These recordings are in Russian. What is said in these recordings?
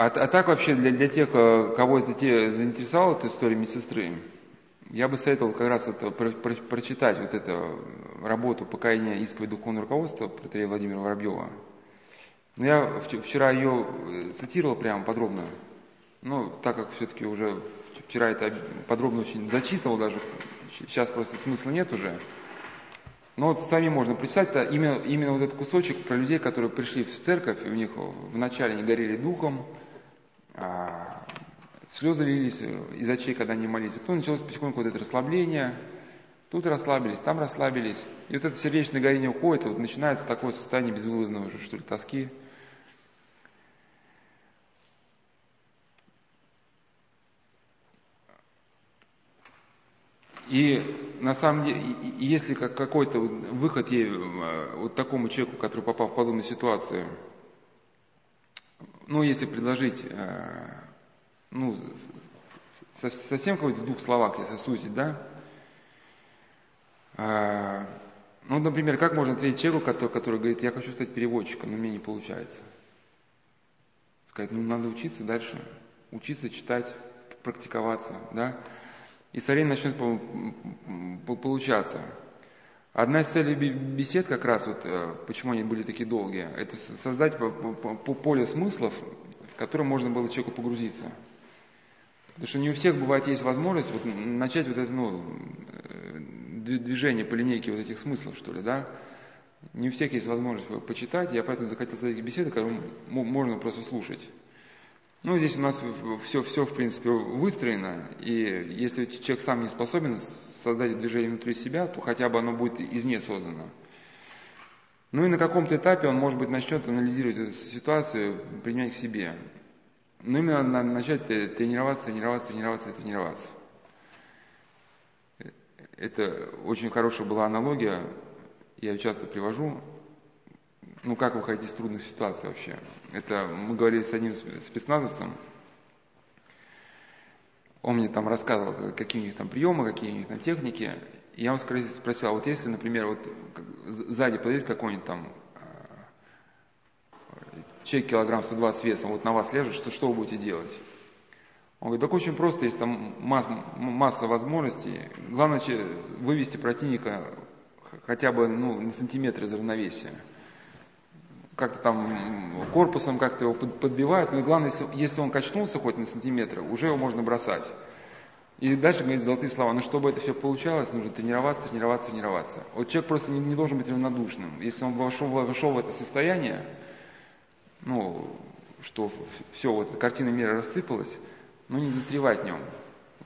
А, а так вообще для, для тех, э, кого это те заинтересовала, эта история медсестры, я бы советовал как раз это, про, про, прочитать вот эту работу «Покаяние исповедь духовного руководства» протерея Владимира Воробьева. Но я вчера ее э, цитировал прямо подробно. Ну, так как все-таки уже вчера это подробно очень зачитывал даже, сейчас просто смысла нет уже. Но вот сами можно прочитать, это именно, именно вот этот кусочек про людей, которые пришли в церковь, и у них вначале не горели духом, а, слезы лились из очей, когда они молились. Потом началось потихоньку вот это расслабление, тут расслабились, там расслабились. И вот это сердечное горение уходит, и вот начинается такое состояние безвылазного уже, что ли, тоски. И на самом деле, если какой-то выход ей, э, вот такому человеку, который попал в подобную ситуацию, ну, если предложить, э, ну, совсем какой-то в двух словах, если сузить, да, э, ну, например, как можно ответить человеку, который, который говорит, я хочу стать переводчиком, но мне не получается. Сказать, ну, надо учиться дальше, учиться читать, практиковаться, да, и со временем начнет получаться. Одна из целей бесед как раз, вот, э, почему они были такие долгие, это создать поле смыслов, в котором можно было человеку погрузиться. Потому что не у всех бывает есть возможность вот начать вот это ну, э, движение по линейке вот этих смыслов, что ли, да. Не у всех есть возможность почитать, я поэтому захотел создать беседы, которые можно просто слушать. Ну, здесь у нас все, все, в принципе, выстроено, и если человек сам не способен создать движение внутри себя, то хотя бы оно будет извне создано. Ну и на каком-то этапе он, может быть, начнет анализировать эту ситуацию, применять к себе. Но именно надо начать тренироваться, тренироваться, тренироваться, тренироваться. Это очень хорошая была аналогия, я часто привожу ну, как выходить из трудных ситуаций вообще. Это мы говорили с одним спецназовцем, он мне там рассказывал, какие у них там приемы, какие у них там техники. И я ему спросил, а вот если, например, вот сзади подойдет какой-нибудь там э, человек килограмм 120 весом, вот на вас лежит, что, что вы будете делать? Он говорит, так очень просто, есть там масс, масса возможностей. Главное вывести противника хотя бы ну, на сантиметр из равновесия как-то там корпусом как-то его подбивают, но и главное, если, он качнулся хоть на сантиметр, уже его можно бросать. И дальше говорит золотые слова, но чтобы это все получалось, нужно тренироваться, тренироваться, тренироваться. Вот человек просто не, не должен быть равнодушным. Если он вошел, вошел в это состояние, ну, что все, вот картина мира рассыпалась, ну не застревать в нем.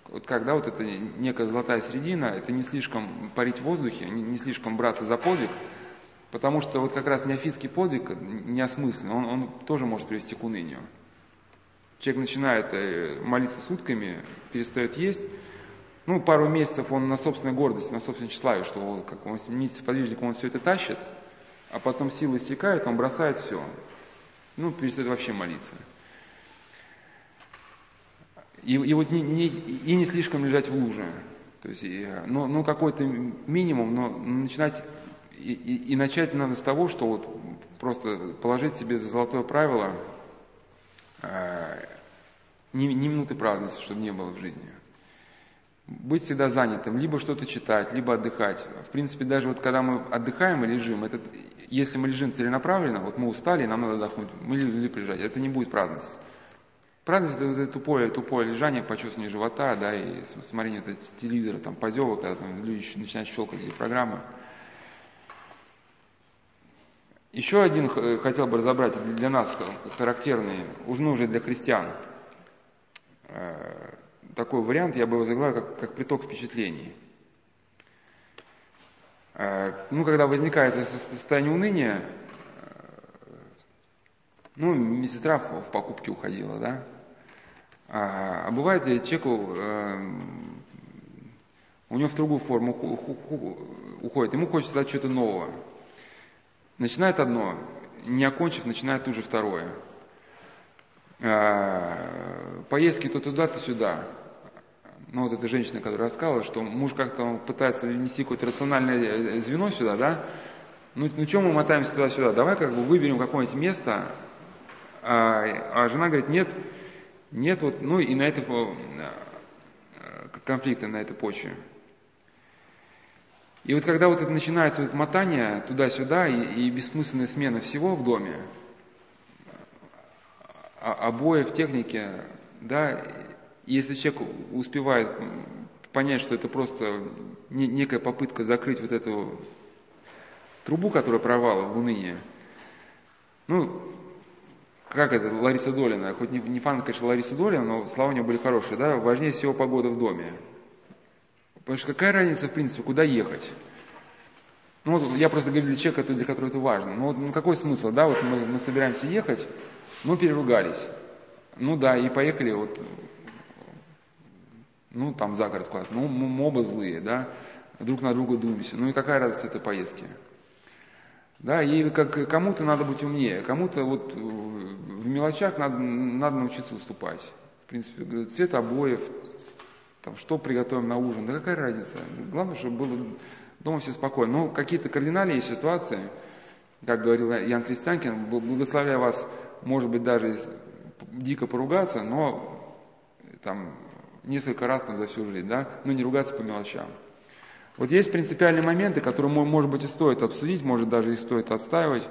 Вот когда вот это некая золотая середина, это не слишком парить в воздухе, не, не слишком браться за подвиг, Потому что вот как раз неофитский подвиг неосмысленный, он, он тоже может привести к унынию. Человек начинает э, молиться сутками, перестает есть, ну, пару месяцев он на собственной гордости, на собственном тщеславии, что он, как он подвижник, он все это тащит, а потом силы иссякают, он бросает все. Ну, перестает вообще молиться. И, и вот не, не, и не слишком лежать в луже. То есть, ну, ну какой-то минимум, но начинать и, и, и начать надо с того, что вот просто положить себе за золотое правило э, ни, ни минуты праздности, чтобы не было в жизни. Быть всегда занятым, либо что-то читать, либо отдыхать. В принципе, даже вот когда мы отдыхаем и лежим, это, если мы лежим целенаправленно, вот мы устали, нам надо отдохнуть, мы лежим лежать, это не будет праздность. Праздность это, это тупое, тупое лежание, почувствование живота, да, и смотрение телевизора, там, позевок, когда там люди начинают щелкать эти программы. Еще один э, хотел бы разобрать для нас характерный, ну уже для христиан. Э, такой вариант я бы его заглавил как, как приток впечатлений. Э, ну, когда возникает состояние уныния, ну, медсестра в покупке уходила, да, а, а бывает человеку, у него в другую форму уходит, ему хочется дать что-то новое. Начинает одно, не окончив, начинает тут же второе. А, поездки то туда, то сюда. Ну, вот эта женщина, которая рассказывала, что муж как-то пытается внести какое-то рациональное э, звено сюда, да? Ну, ну что мы мотаемся туда-сюда? Давай как бы выберем какое-нибудь место, а, а жена говорит, нет, нет, вот, ну и на это конфликты на этой почве. И вот когда вот это начинается вот мотание туда-сюда и, и бессмысленная смена всего в доме, обоев, техники, да, если человек успевает понять, что это просто некая попытка закрыть вот эту трубу, которая провала в уныние, ну, как это, Лариса Долина, хоть не, не фан, конечно, Лариса Долина, но слова у нее были хорошие, да, важнее всего погода в доме. Потому что какая разница, в принципе, куда ехать? Ну, вот я просто говорю для человека, для которого это важно. Ну, вот, ну какой смысл, да, вот мы, мы собираемся ехать, мы переругались. Ну да, и поехали вот, ну там за город куда-то. Ну, мы оба злые, да, друг на друга думаемся. Ну и какая радость этой поездки? Да, и как, кому-то надо быть умнее, кому-то вот в мелочах надо, надо научиться уступать. В принципе, цвет обоев, там, что приготовим на ужин, да какая разница. Главное, чтобы было дома все спокойно. Но какие-то кардинальные ситуации, как говорил Ян Крестьянкин, благословляя вас, может быть, даже дико поругаться, но там несколько раз там за всю жизнь, да, но не ругаться по мелочам. Вот есть принципиальные моменты, которые, может быть, и стоит обсудить, может, даже и стоит отстаивать.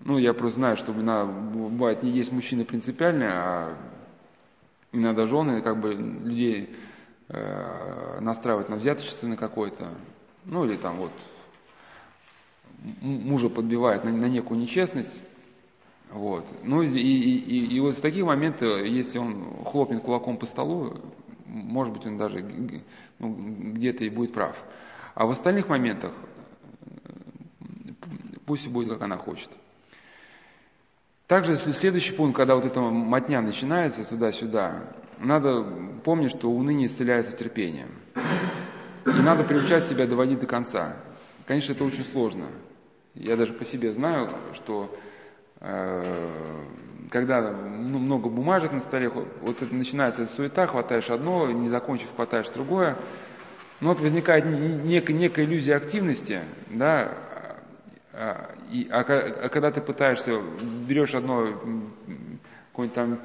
Ну, я просто знаю, что иногда, бывает, не есть мужчины принципиальные, а иногда жены как бы людей э, настраивают на взяточество на какой-то, ну или там вот мужа подбивает на, на некую нечестность, вот. Ну и, и, и, и вот в такие моменты, если он хлопнет кулаком по столу, может быть, он даже ну, где-то и будет прав. А в остальных моментах пусть будет, как она хочет. Также следующий пункт, когда вот эта мотня начинается туда-сюда, надо помнить, что уныние исцеляется терпением. И надо приучать себя доводить до конца. Конечно, это очень сложно. Я даже по себе знаю, что э, когда ну, много бумажек на столе, вот это начинается суета, хватаешь одно, не закончив, хватаешь другое. Ну вот возникает некая, некая иллюзия активности, да, а, и, а, а когда ты пытаешься, берешь одно какое-нибудь там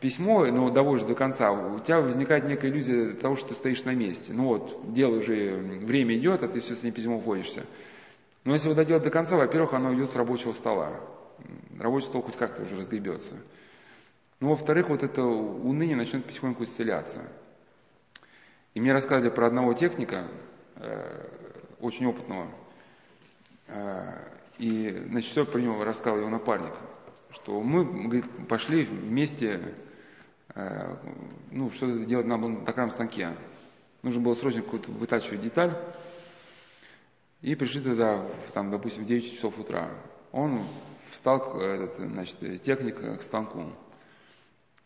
письмо, но доводишь до конца, у тебя возникает некая иллюзия того, что ты стоишь на месте. Ну вот, дело уже, время идет, а ты все с ним письмом ходишься. Но если его доделать до конца, во-первых, оно идет с рабочего стола рабочий стол хоть как-то уже разгребется. Ну, во-вторых, вот это уныние начнет потихоньку исцеляться. И мне рассказали про одного техника, э, очень опытного, э, и, значит, все про него рассказал его напарник, что мы, говорит, пошли вместе, ну, что-то делать на токарном станке. Нужно было срочно какую-то вытачивать деталь, и пришли туда, там, допустим, в 9 часов утра. Он встал этот, значит, техник к станку.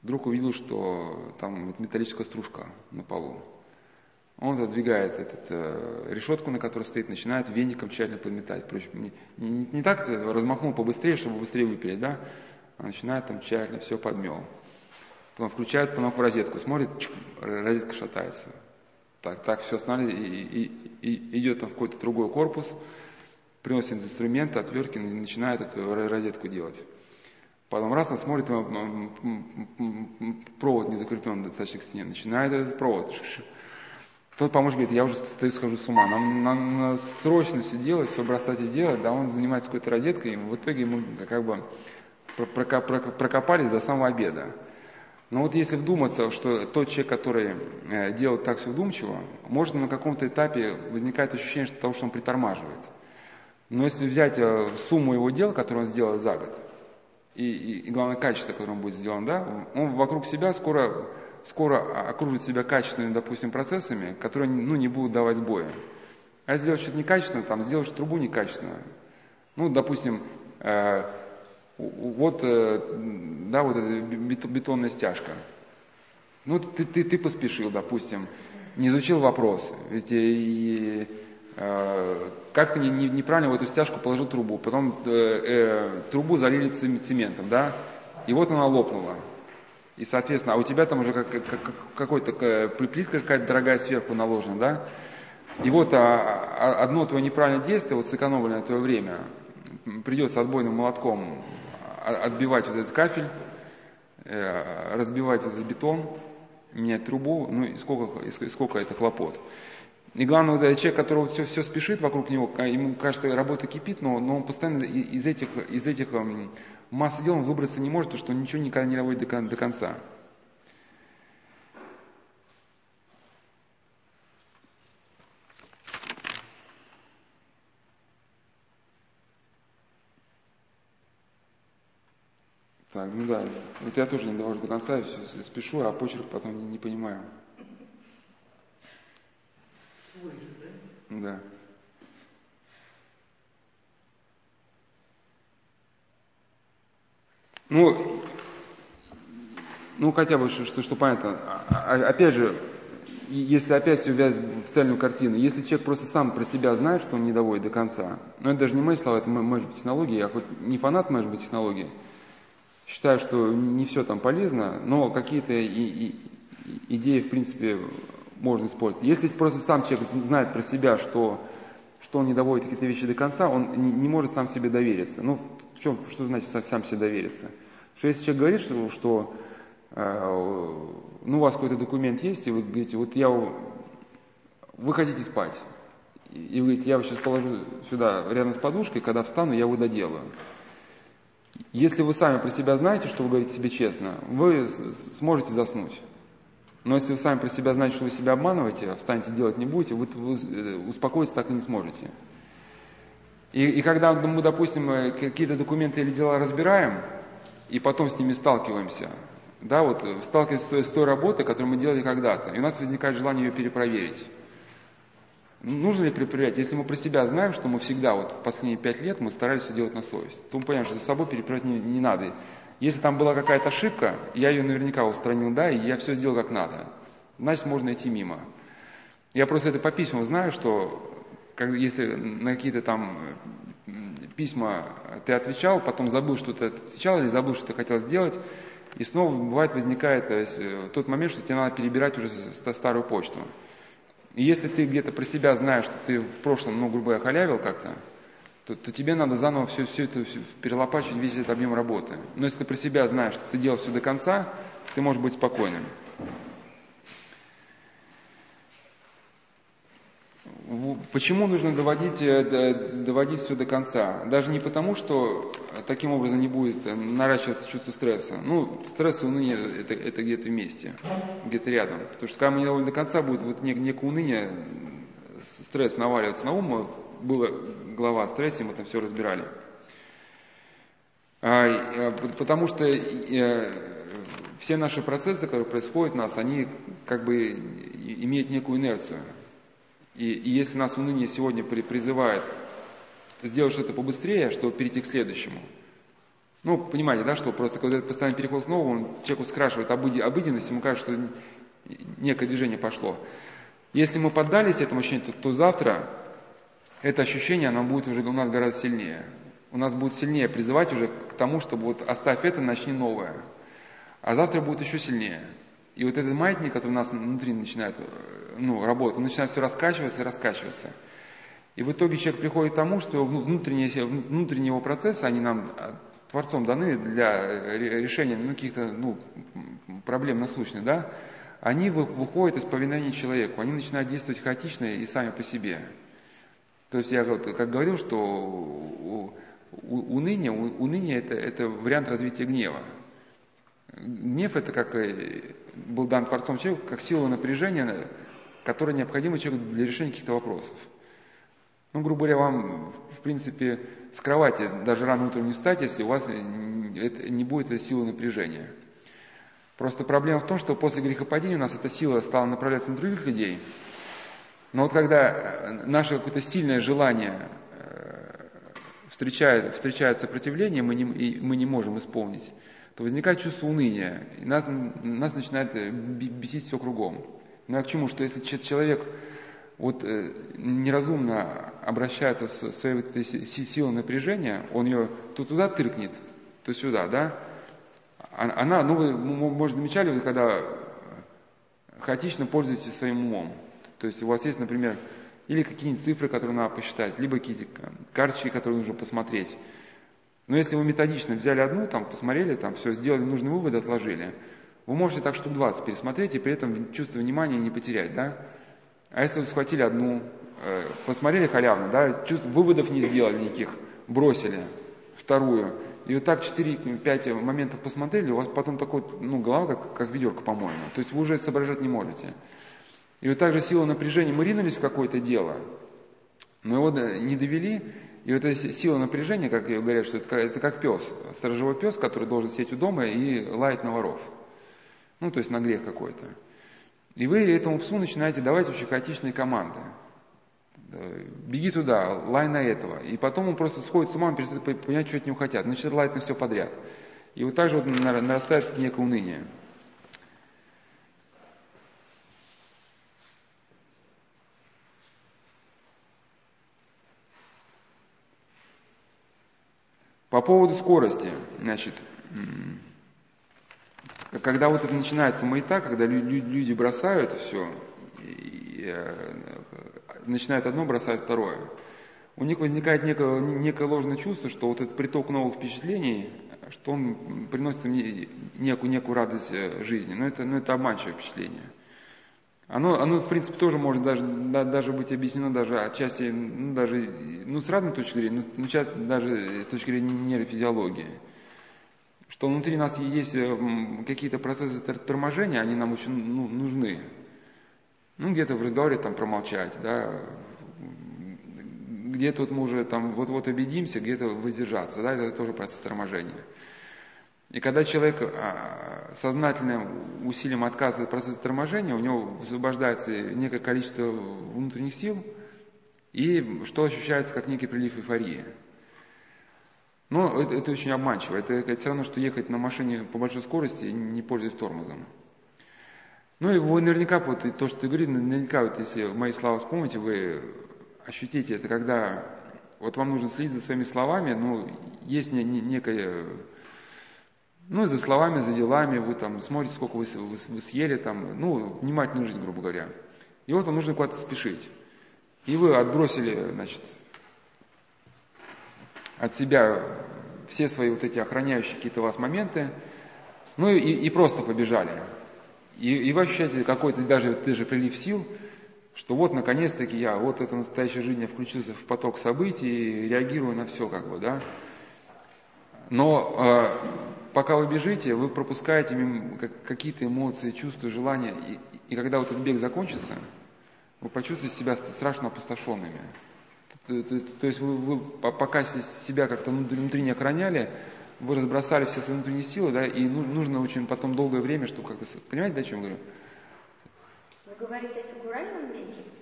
Вдруг увидел, что там металлическая стружка на полу. Он отодвигает этот, э, решетку, на которой стоит, начинает веником тщательно подметать. Причем не, не, не так размахнул побыстрее, чтобы быстрее выпилить, да? а начинает там тщательно все подмел. Потом включает станок в розетку, смотрит, чук, розетка шатается. Так, так, все останавливает и, и, и идет там в какой-то другой корпус, приносит инструменты, отвертки, начинает эту розетку делать. Потом раз он смотрит, провод не закреплен достаточно к стене, начинает этот провод. Тот помощник говорит, я уже стою, схожу с ума, нам, нам надо срочно все делать, все бросать и делать, да, он занимается какой-то розеткой, и в итоге мы как бы прокопались до самого обеда. Но вот если вдуматься, что тот человек, который э, делает так все вдумчиво, может на каком-то этапе возникает ощущение что того, что он притормаживает. Но если взять э, сумму его дел, которые он сделал за год, и, и, и главное качество, которое он будет сделан, да, он вокруг себя скоро, скоро окружит себя качественными, допустим, процессами, которые ну, не будут давать сбоя. А сделать что-то некачественно, там, сделать трубу некачественно. Ну, допустим, э, вот, э, да, вот эта бетонная стяжка. Ну, ты, ты, ты поспешил, допустим, не изучил вопрос. Ведь и, Э, как-то не, не, неправильно в эту стяжку положил трубу, потом э, э, трубу залили цементом, да, и вот она лопнула. И, соответственно, а у тебя там уже как, как, какой-то плитка какая-то дорогая сверху наложена, да, и вот а, а, одно твое неправильное действие, вот сэкономленное твое время, придется отбойным молотком отбивать вот этот кафель, э, разбивать этот бетон, менять трубу, ну и сколько, и сколько это хлопот. И главное, вот этот человек, который все, все спешит вокруг него, ему кажется, работа кипит, но, но он постоянно из этих, из этих эм, массы дел он выбраться не может, потому что он ничего никогда не доводит до, до конца. Так, ну да, вот я тоже не довожу до конца, я все спешу, а почерк потом не, не понимаю. Да. Ну, ну хотя бы, что, что, что понятно. А, а, опять же, если опять все вязать в цельную картину, если человек просто сам про себя знает, что он не доводит до конца, ну это даже не мои слова, это быть технологии, я хоть не фанат, может быть, технологии, считаю, что не все там полезно, но какие-то и, и, идеи, в принципе, можно использовать. Если просто сам человек знает про себя, что, что он не доводит какие-то вещи до конца, он не, не может сам себе довериться. Ну, в чем, что значит сам себе довериться? Что если человек говорит, что, что э, ну, у вас какой-то документ есть, и вы говорите, вот я, вы хотите спать, и вы говорите, я сейчас положу сюда рядом с подушкой, когда встану, я его доделаю. Если вы сами про себя знаете, что вы говорите себе честно, вы сможете заснуть. Но если вы сами про себя знаете, что вы себя обманываете, а встанете делать не будете, вы, э, успокоиться так и не сможете. И, и когда мы, допустим, э, какие-то документы или дела разбираем, и потом с ними сталкиваемся, да, вот э, сталкиваемся с той работой, которую мы делали когда-то, и у нас возникает желание ее перепроверить. Нужно ли перепроверять? Если мы про себя знаем, что мы всегда, вот последние пять лет, мы старались все делать на совесть, то мы понимаем, что за собой перепроверять не, не надо. Если там была какая-то ошибка, я ее наверняка устранил, да, и я все сделал как надо. Значит, можно идти мимо. Я просто это по письмам знаю, что как, если на какие-то там письма ты отвечал, потом забыл, что ты отвечал, или забыл, что ты хотел сделать, и снова бывает возникает есть, э, тот момент, что тебе надо перебирать уже старую почту. И если ты где-то про себя знаешь, что ты в прошлом, ну, грубо говоря, халявил как-то, то, то тебе надо заново все, все это все, перелопачивать, весь этот объем работы. Но если ты про себя знаешь, что ты делал все до конца, ты можешь быть спокойным. Почему нужно доводить, э, доводить все до конца? Даже не потому, что таким образом не будет наращиваться чувство стресса. Ну, стресс и уныние это, это где-то вместе, где-то рядом. Потому что когда мы не доводим до конца, будет вот нек, некое уныние, стресс наваливаться на ум. Была глава о стрессе, мы там все разбирали. А, э, потому что э, все наши процессы, которые происходят у нас, они как бы имеют некую инерцию. И, и если нас уныние сегодня призывает сделать что-то побыстрее, чтобы перейти к следующему, ну, понимаете, да, что просто когда этот постоянный переход к новому, он человеку скрашивает обыденность, ему кажется, что некое движение пошло. Если мы поддались этому ощущению, то, то завтра это ощущение, оно будет уже у нас гораздо сильнее. У нас будет сильнее призывать уже к тому, чтобы вот оставь это, начни новое. А завтра будет еще сильнее. И вот этот маятник, который у нас внутри начинает э, ну, работать, он начинает все раскачиваться и раскачиваться. И в итоге человек приходит к тому, что внутренние, внутренние его процессы, они нам э, Творцом даны для э, решения ну, каких-то ну, проблем насущных, да, они выходят из повиновения человеку, они начинают действовать хаотично и сами по себе. То есть я как говорил, что уныние, уныние это, это вариант развития гнева. Гнев это как был дан Творцом человеку, как сила напряжения, которая необходима человеку для решения каких-то вопросов. Ну, грубо говоря, вам, в принципе, с кровати даже рано утром не встать, если у вас не будет этой силы напряжения. Просто проблема в том, что после грехопадения у нас эта сила стала направляться на других людей. Но вот когда наше какое-то сильное желание э, встречает, встречает сопротивление, мы не, и мы не можем исполнить, то возникает чувство уныния, и нас, нас начинает э, бесить все кругом. Ну а к чему? Что если человек вот э, неразумно обращается с своей вот этой силой напряжения, он ее то туда тыркнет, то сюда, да? А, она, ну вы, может, замечали, вы когда хаотично пользуетесь своим умом. То есть у вас есть, например, или какие-нибудь цифры, которые надо посчитать, либо какие-то карточки, которые нужно посмотреть. Но если вы методично взяли одну, там, посмотрели, там, все, сделали нужный вывод, отложили, вы можете так штук 20 пересмотреть и при этом чувство внимания не потерять, да? А если вы схватили одну, э, посмотрели халявно, да, чувств, выводов не сделали никаких, бросили вторую, и вот так 4-5 моментов посмотрели, у вас потом такой, ну, голова как, как ведерко, по-моему. То есть вы уже соображать не можете. И вот так же сила напряжения, мы ринулись в какое-то дело, но его не довели, и вот эта сила напряжения, как говорят, что это, это как пес, сторожевой пес, который должен сидеть у дома и лаять на воров. Ну, то есть на грех какой-то. И вы этому псу начинаете давать очень хаотичные команды. Беги туда, лай на этого. И потом он просто сходит с ума, он перестает понимать, что от него хотят. Начинает лаять на все подряд. И вот так же вот нарастает некое уныние. По поводу скорости, значит, когда вот это начинается маята, когда люди бросают все, и, э, начинают одно, бросают второе, у них возникает некое, некое ложное чувство, что вот этот приток новых впечатлений, что он приносит им некую, некую радость э, жизни. Но это, но это обманчивое впечатление. Оно, оно, в принципе, тоже может даже, да, даже быть объяснено даже отчасти, ну, даже, ну, с разной точки зрения, но часть даже с точки зрения нейрофизиологии. Что внутри нас есть э, какие-то процессы торможения, они нам очень ну, нужны. Ну, где-то в разговоре там промолчать, да, где-то вот мы уже там вот-вот обидимся, где-то воздержаться, да, это тоже процесс торможения. И когда человек а, сознательным усилием отказывает от процесса торможения, у него высвобождается некое количество внутренних сил, и что ощущается как некий прилив эйфории. Но это, это очень обманчиво. Это, это все равно, что ехать на машине по большой скорости, не пользуясь тормозом. Ну и вы наверняка, вот то, что ты говоришь, наверняка, вот если мои слова вспомните, вы ощутите это, когда вот вам нужно следить за своими словами, но есть не, не, некая ну, за словами, за делами, вы там смотрите, сколько вы, вы, вы съели, там, ну, внимательно жить, грубо говоря. И вот вам нужно куда-то спешить. И вы отбросили, значит, от себя все свои вот эти охраняющие какие-то вас моменты, ну и, и просто побежали. И, и вы ощущаете какой-то даже ты же прилив сил, что вот наконец-таки я, вот это настоящая жизнь, я включился в поток событий, реагирую на все как бы, да. Но э, пока вы бежите, вы пропускаете какие-то эмоции, чувства, желания. И, и когда вот этот бег закончится, вы почувствуете себя страшно опустошенными. То, то, то есть вы, вы пока себя как-то внутри не охраняли, вы разбросали все свои внутренние силы, да, и ну, нужно очень потом долгое время, чтобы как-то... Понимаете, о чем я говорю? Вы говорите о фигуральном беге?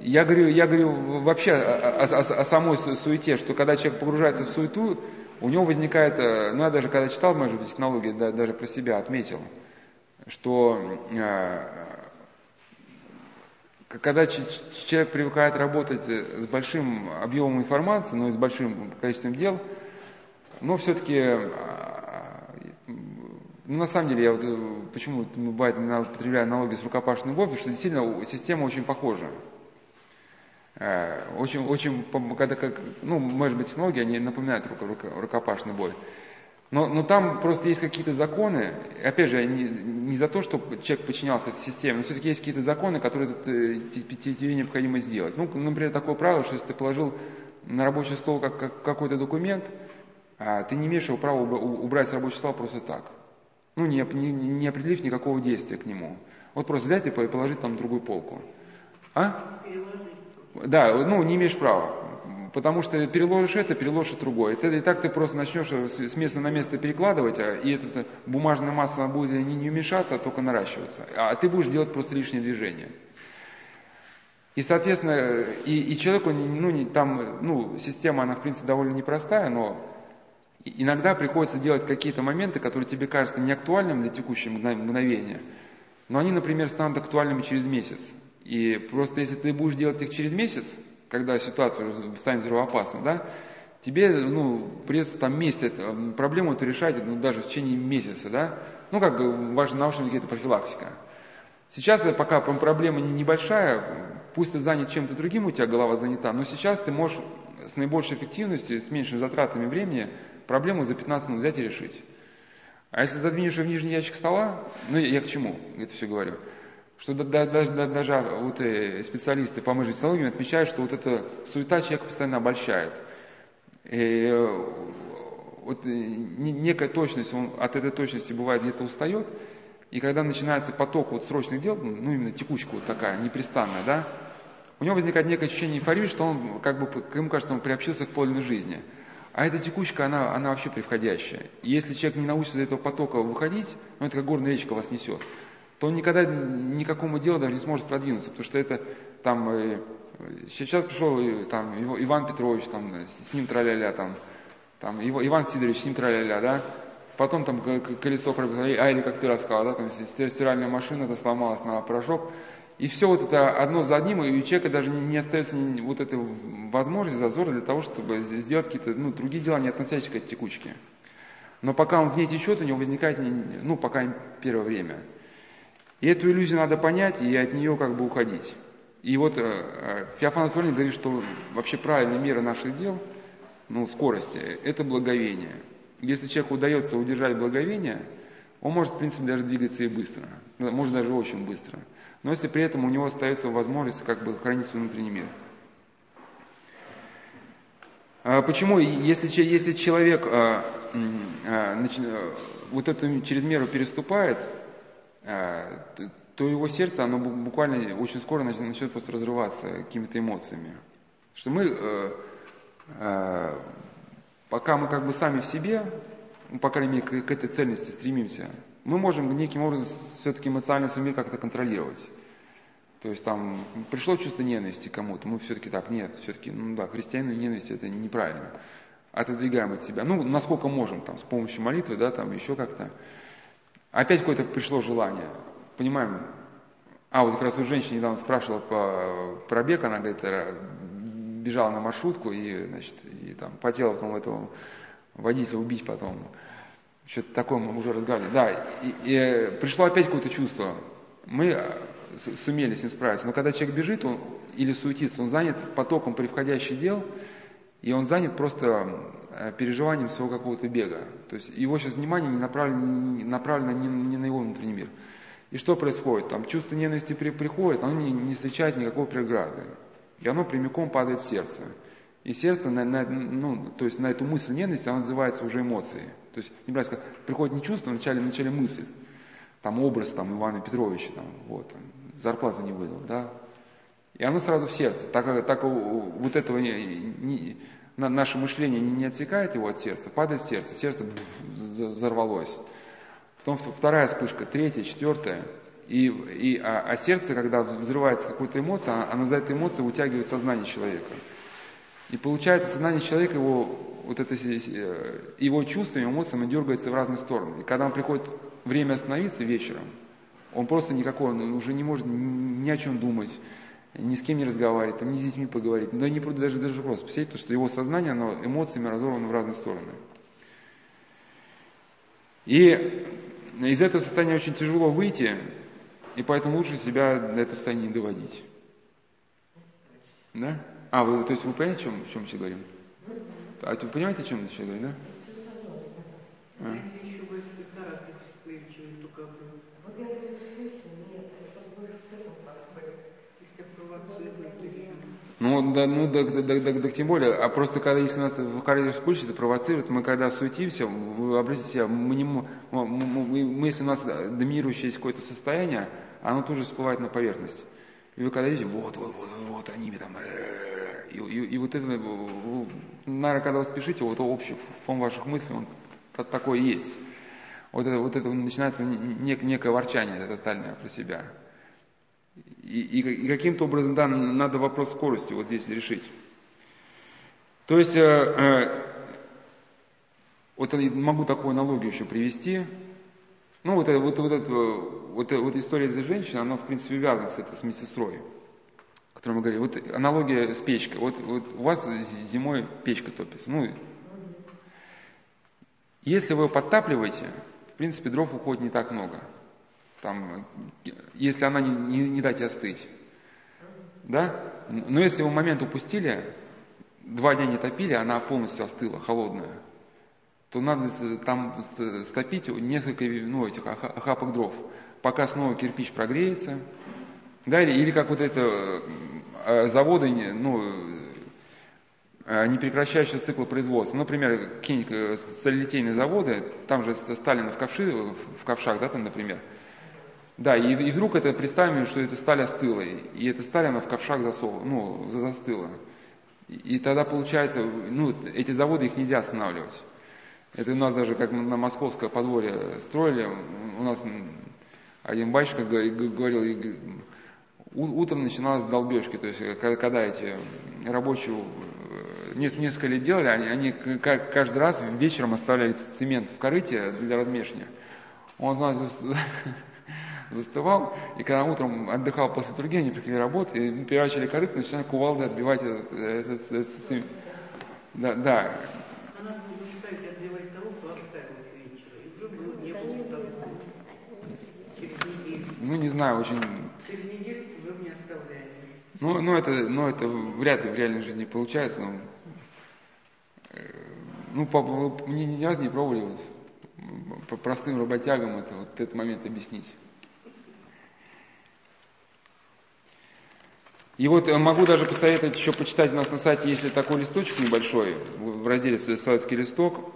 Я говорю, я говорю вообще о, о, о самой суете, что когда человек погружается в суету, у него возникает, э, ну я даже когда читал, может быть, технологии, да, даже про себя отметил, что э, когда человек привыкает работать э, с большим объемом информации, но и с большим количеством дел, но все-таки, ну, на самом деле, я вот, почему бывает, употребляю аналогию с рукопашной боем, потому что действительно система очень похожа. Э, очень, очень, когда как, ну, может быть, технологии, они напоминают руко, руко, рукопашный бой. Но, но там просто есть какие-то законы, опять же, не, не за то, чтобы человек подчинялся этой системе, но все-таки есть какие-то законы, которые э, тебе необходимо сделать. Ну, например, такое правило, что если ты положил на рабочий стол как, как, какой-то документ, а, ты не имеешь его права убрать с рабочего стола просто так. Ну, не, не, не определив никакого действия к нему. Вот просто взять и положить там другую полку. А? Да, ну, не имеешь права. Потому что переложишь это, переложишь другое. Это, и так ты просто начнешь с места на место перекладывать, а, и эта бумажная масса будет не, не уменьшаться, а только наращиваться. А ты будешь делать просто лишние движения. И, соответственно, и, и человеку, ну, не, там, ну, система, она, в принципе, довольно непростая, но иногда приходится делать какие-то моменты, которые тебе кажутся не актуальными для текущего мгновения, но они, например, станут актуальными через месяц. И просто если ты будешь делать их через месяц, когда ситуация станет взрывоопасной, да, тебе ну, придется там месяц проблему эту решать ну, даже в течение месяца, да, ну как бы важна научная какая-то профилактика. Сейчас, пока проблема небольшая, пусть ты занят чем-то другим, у тебя голова занята, но сейчас ты можешь с наибольшей эффективностью, с меньшими затратами времени проблему за 15 минут взять и решить. А если задвинешь ее в нижний ящик стола, ну я к чему это все говорю, что даже, даже вот специалисты по мышечной технологиям отмечают, что вот эта суета человека постоянно обольщает. И э, вот некая точность, он от этой точности бывает где-то устает, и когда начинается поток вот срочных дел, ну именно текучка вот такая, непрестанная, да, у него возникает некое ощущение эйфории, что он, как бы, ему кажется, он приобщился к подлинной жизни. А эта текучка, она, она вообще превходящая. И если человек не научится из этого потока выходить, ну это как горная речка вас несет, то он никогда никакому делу даже не сможет продвинуться, потому что это там, э, сейчас пришел э, там Иван Петрович, там, с ним траля-ля, там, там, Иван Сидорович, с ним траля-ля, да, потом там колесо, а или как ты рассказал, да, там стиральная машина это сломалась на порошок, и все вот это одно за одним, и у человека даже не остается вот этой возможности, зазора для того, чтобы сделать какие-то ну, другие дела, не относящиеся к этой текучке. Но пока он в ней течет, у него возникает, ну, пока первое время. И эту иллюзию надо понять и от нее как бы уходить. И вот э, э Феофан Анатольевич говорит, что вообще правильная мера наших дел, ну, скорости, это благовение. Если человеку удается удержать благовение, он может, в принципе, даже двигаться и быстро, может даже очень быстро но если при этом у него остается возможность как бы хранить свой внутренний мир. А почему? Если, если человек нач, вот эту чрезмеру переступает, то, то его сердце, оно буквально очень скоро начнет, просто разрываться какими-то эмоциями. Что мы, а, а, пока мы как бы сами в себе, ну, по крайней мере, к, к этой цельности стремимся, мы можем неким образом все-таки эмоционально суметь как-то контролировать. То есть там пришло чувство ненависти кому-то, мы все-таки так, нет, все-таки, ну да, христианину ненависть это неправильно. Отодвигаем от себя. Ну, насколько можем, там, с помощью молитвы, да, там, еще как-то. Опять какое-то пришло желание. Понимаем, а, вот как раз у женщины недавно спрашивала по пробег, она говорит, бежала на маршрутку и, значит, и там потела потом этого водителя убить потом. Что-то такое мы уже разговаривали. Да, и, и пришло опять какое-то чувство. Мы э, сумели с ним справиться. Но когда человек бежит он, или суетится, он занят потоком превходящих дел, и он занят просто э, переживанием своего какого-то бега. То есть его сейчас внимание не направлено, не, направлено не, не на его внутренний мир. И что происходит? Там чувство ненависти при, приходит, оно не, не встречает никакой преграды. И оно прямиком падает в сердце. И сердце, на, на, ну, то есть на эту мысль ненависти, она называется уже эмоцией. То есть, не сказать, приходит не чувство, а вначале, вначале мысль. Там образ там, Ивана Петровича, там, вот, там, зарплату не выдал, да. И оно сразу в сердце. Так, так вот этого не, не, наше мышление не, отсекает его от сердца, падает в сердце, сердце взорвалось. Потом вторая вспышка, третья, четвертая. И, и, а, а сердце, когда взрывается какой-то эмоция, она за этой эмоцией утягивает сознание человека. И получается, сознание человека, его, вот это, э, его чувствами, эмоциями дергается в разные стороны. И когда он приходит время остановиться вечером, он просто никакой, он уже не может ни о чем думать, ни с кем не разговаривать, там, ни с детьми поговорить. Да не даже, даже просто представить, что его сознание, оно эмоциями разорвано в разные стороны. И из этого состояния очень тяжело выйти, и поэтому лучше себя до этого состояния не доводить. Да? А, вы, то есть вы понимаете, о чем, о чем мы сейчас говорим? А вы понимаете, о чем мы сейчас говорим, да? А. Ну, да, ну, да, да, да, да, тем более, а просто когда, если нас в карьере вспыльчит, это провоцирует, мы когда суетимся, вы обратите мы, не, мы, мы, мы, если у нас доминирующее есть какое-то состояние, оно тут же всплывает на поверхность. И вы когда видите, вот, вот, вот, вот они там, и, и, и вот это, наверное, когда вы спешите, вот общий фон ваших мыслей, он такой есть. Вот это, вот это начинается нек, некое ворчание тотальное про себя. И, и, каким-то образом, да, надо вопрос скорости вот здесь решить. То есть, э, э, вот могу такую аналогию еще привести. Ну, вот, вот, вот, это, вот, вот история этой женщины, она, в принципе, связана с этой с медсестрой, о которой мы говорили. Вот аналогия с печкой. Вот, вот у вас зимой печка топится. Ну, если вы подтапливаете, в принципе, дров уходит не так много. Там, если она не, не, не дать остыть. Да? Но если вы момент упустили, два дня не топили, она полностью остыла, холодная, то надо там стопить несколько ну, этих охапок дров, пока снова кирпич прогреется. Да, или, или как вот это э, заводы, ну, э, не прекращающие цикл производства. Например, какие-нибудь э, сталелитейные заводы, там же Сталин в, ковши, в ковшах, да, там, например. Да, и, и вдруг это представим, что эта сталь остыла, и эта сталь, она в ковшах засола, ну, застыла. И, и тогда получается, ну, эти заводы, их нельзя останавливать. Это у нас даже как на московское подворье строили, у нас один батюшка говорил, утром начиналась долбежки, то есть когда эти рабочие э, несколько лет делали, они, они каждый раз вечером оставляли цемент в корыте для размешивания. Он, значит, застывал, и когда утром отдыхал после других, они приходили работать, и переворачивали корыто, начинали кувалды отбивать этот, этот, этот цемент. Да, да. Ну, не знаю, очень... Через неделю уже не оставляем. Ну, ну, это, ну, это вряд ли в реальной жизни получается. Но, э, ну, по, мне ни разу не пробовали вот, по простым работягам это, вот этот момент объяснить. И вот э, могу даже посоветовать еще почитать у нас на сайте, если такой листочек небольшой, в разделе «Советский листок»,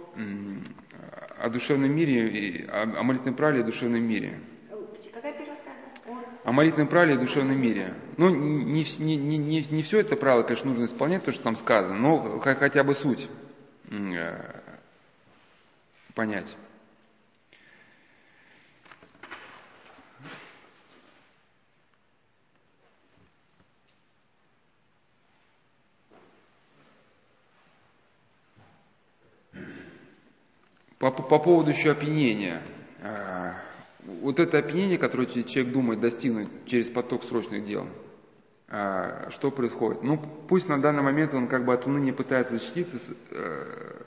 о душевном мире, о молитвенной правиле и о душевном мире. Какая первая фраза? О молитвенном правиле и о душевном мире. Ну, не, не, не, не, не все это правило, конечно, нужно исполнять, то, что там сказано, но хотя бы суть э, понять. По, по поводу еще опьянения. А, вот это опьянение, которое человек думает достигнуть через поток срочных дел, а, что происходит? Ну, пусть на данный момент он как бы от уныния пытается защититься, э,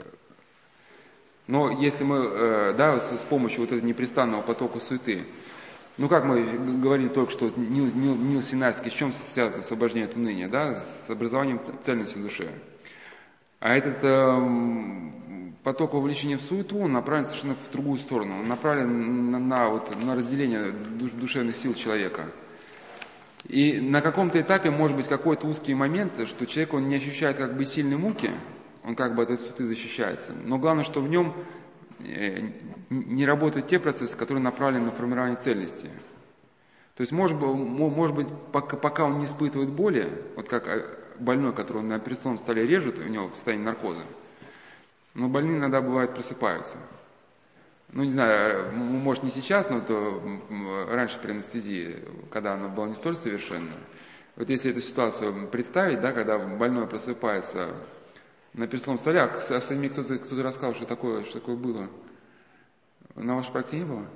но если мы, э, да, с, помощью вот этого непрестанного потока суеты, ну, как мы говорили только что, Нил, Нил, Нил Синайский, с чем связано освобождение от уныния, да, с образованием цельности души. А этот эм, поток вовлечения в суету, он направлен совершенно в другую сторону. Он направлен на, на, вот, на разделение душ, душевных сил человека. И на каком-то этапе может быть какой-то узкий момент, что человек он не ощущает как бы сильной муки, он как бы от этой суеты защищается. Но главное, что в нем э, не работают те процессы, которые направлены на формирование цельности. То есть, может, может быть, пока, пока он не испытывает боли, вот как э, больной, которого на операционном столе режут, у него в состоянии наркоза, но больные иногда бывают просыпаются. Ну, не знаю, может не сейчас, но то раньше при анестезии, когда она была не столь совершенна. Вот если эту ситуацию представить, да, когда больной просыпается на перстовом столе, а с ними кто-то кто рассказал, что такое, что такое было. На вашей практике не было?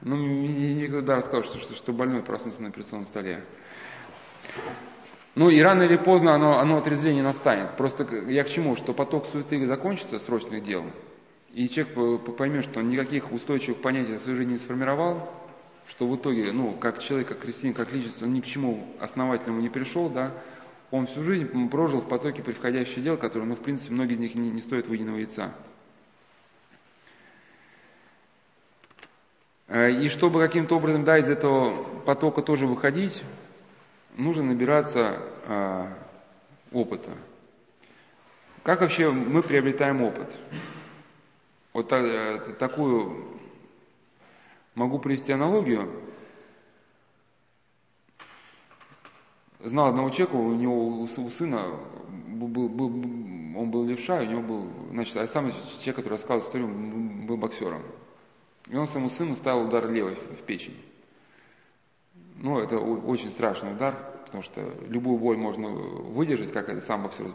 Ну, мне никто да, рассказал, что, что, что больной проснулся на перстовом столе. Ну и рано или поздно оно, оно отрезвление настанет. Просто я к чему? Что поток суеты закончится, срочных дел, и человек поймет, что он никаких устойчивых понятий в своей жизни не сформировал, что в итоге, ну, как человек, как христианин, как личность, он ни к чему основательному не пришел, да, он всю жизнь прожил в потоке приходящих дел, которые, ну, в принципе, многие из них не, не стоят выеденного яйца. Э, и чтобы каким-то образом, да, из этого потока тоже выходить, нужно набираться э, опыта. Как вообще мы приобретаем опыт? Вот та, э, такую могу привести аналогию. Знал одного человека, у него у, сына был, был, он был левша, у него был, значит, а сам человек, который рассказывал историю, был боксером. И он своему сыну ставил удар левой в печень. Ну, это очень страшный удар, потому что любую боль можно выдержать, как это сам боксер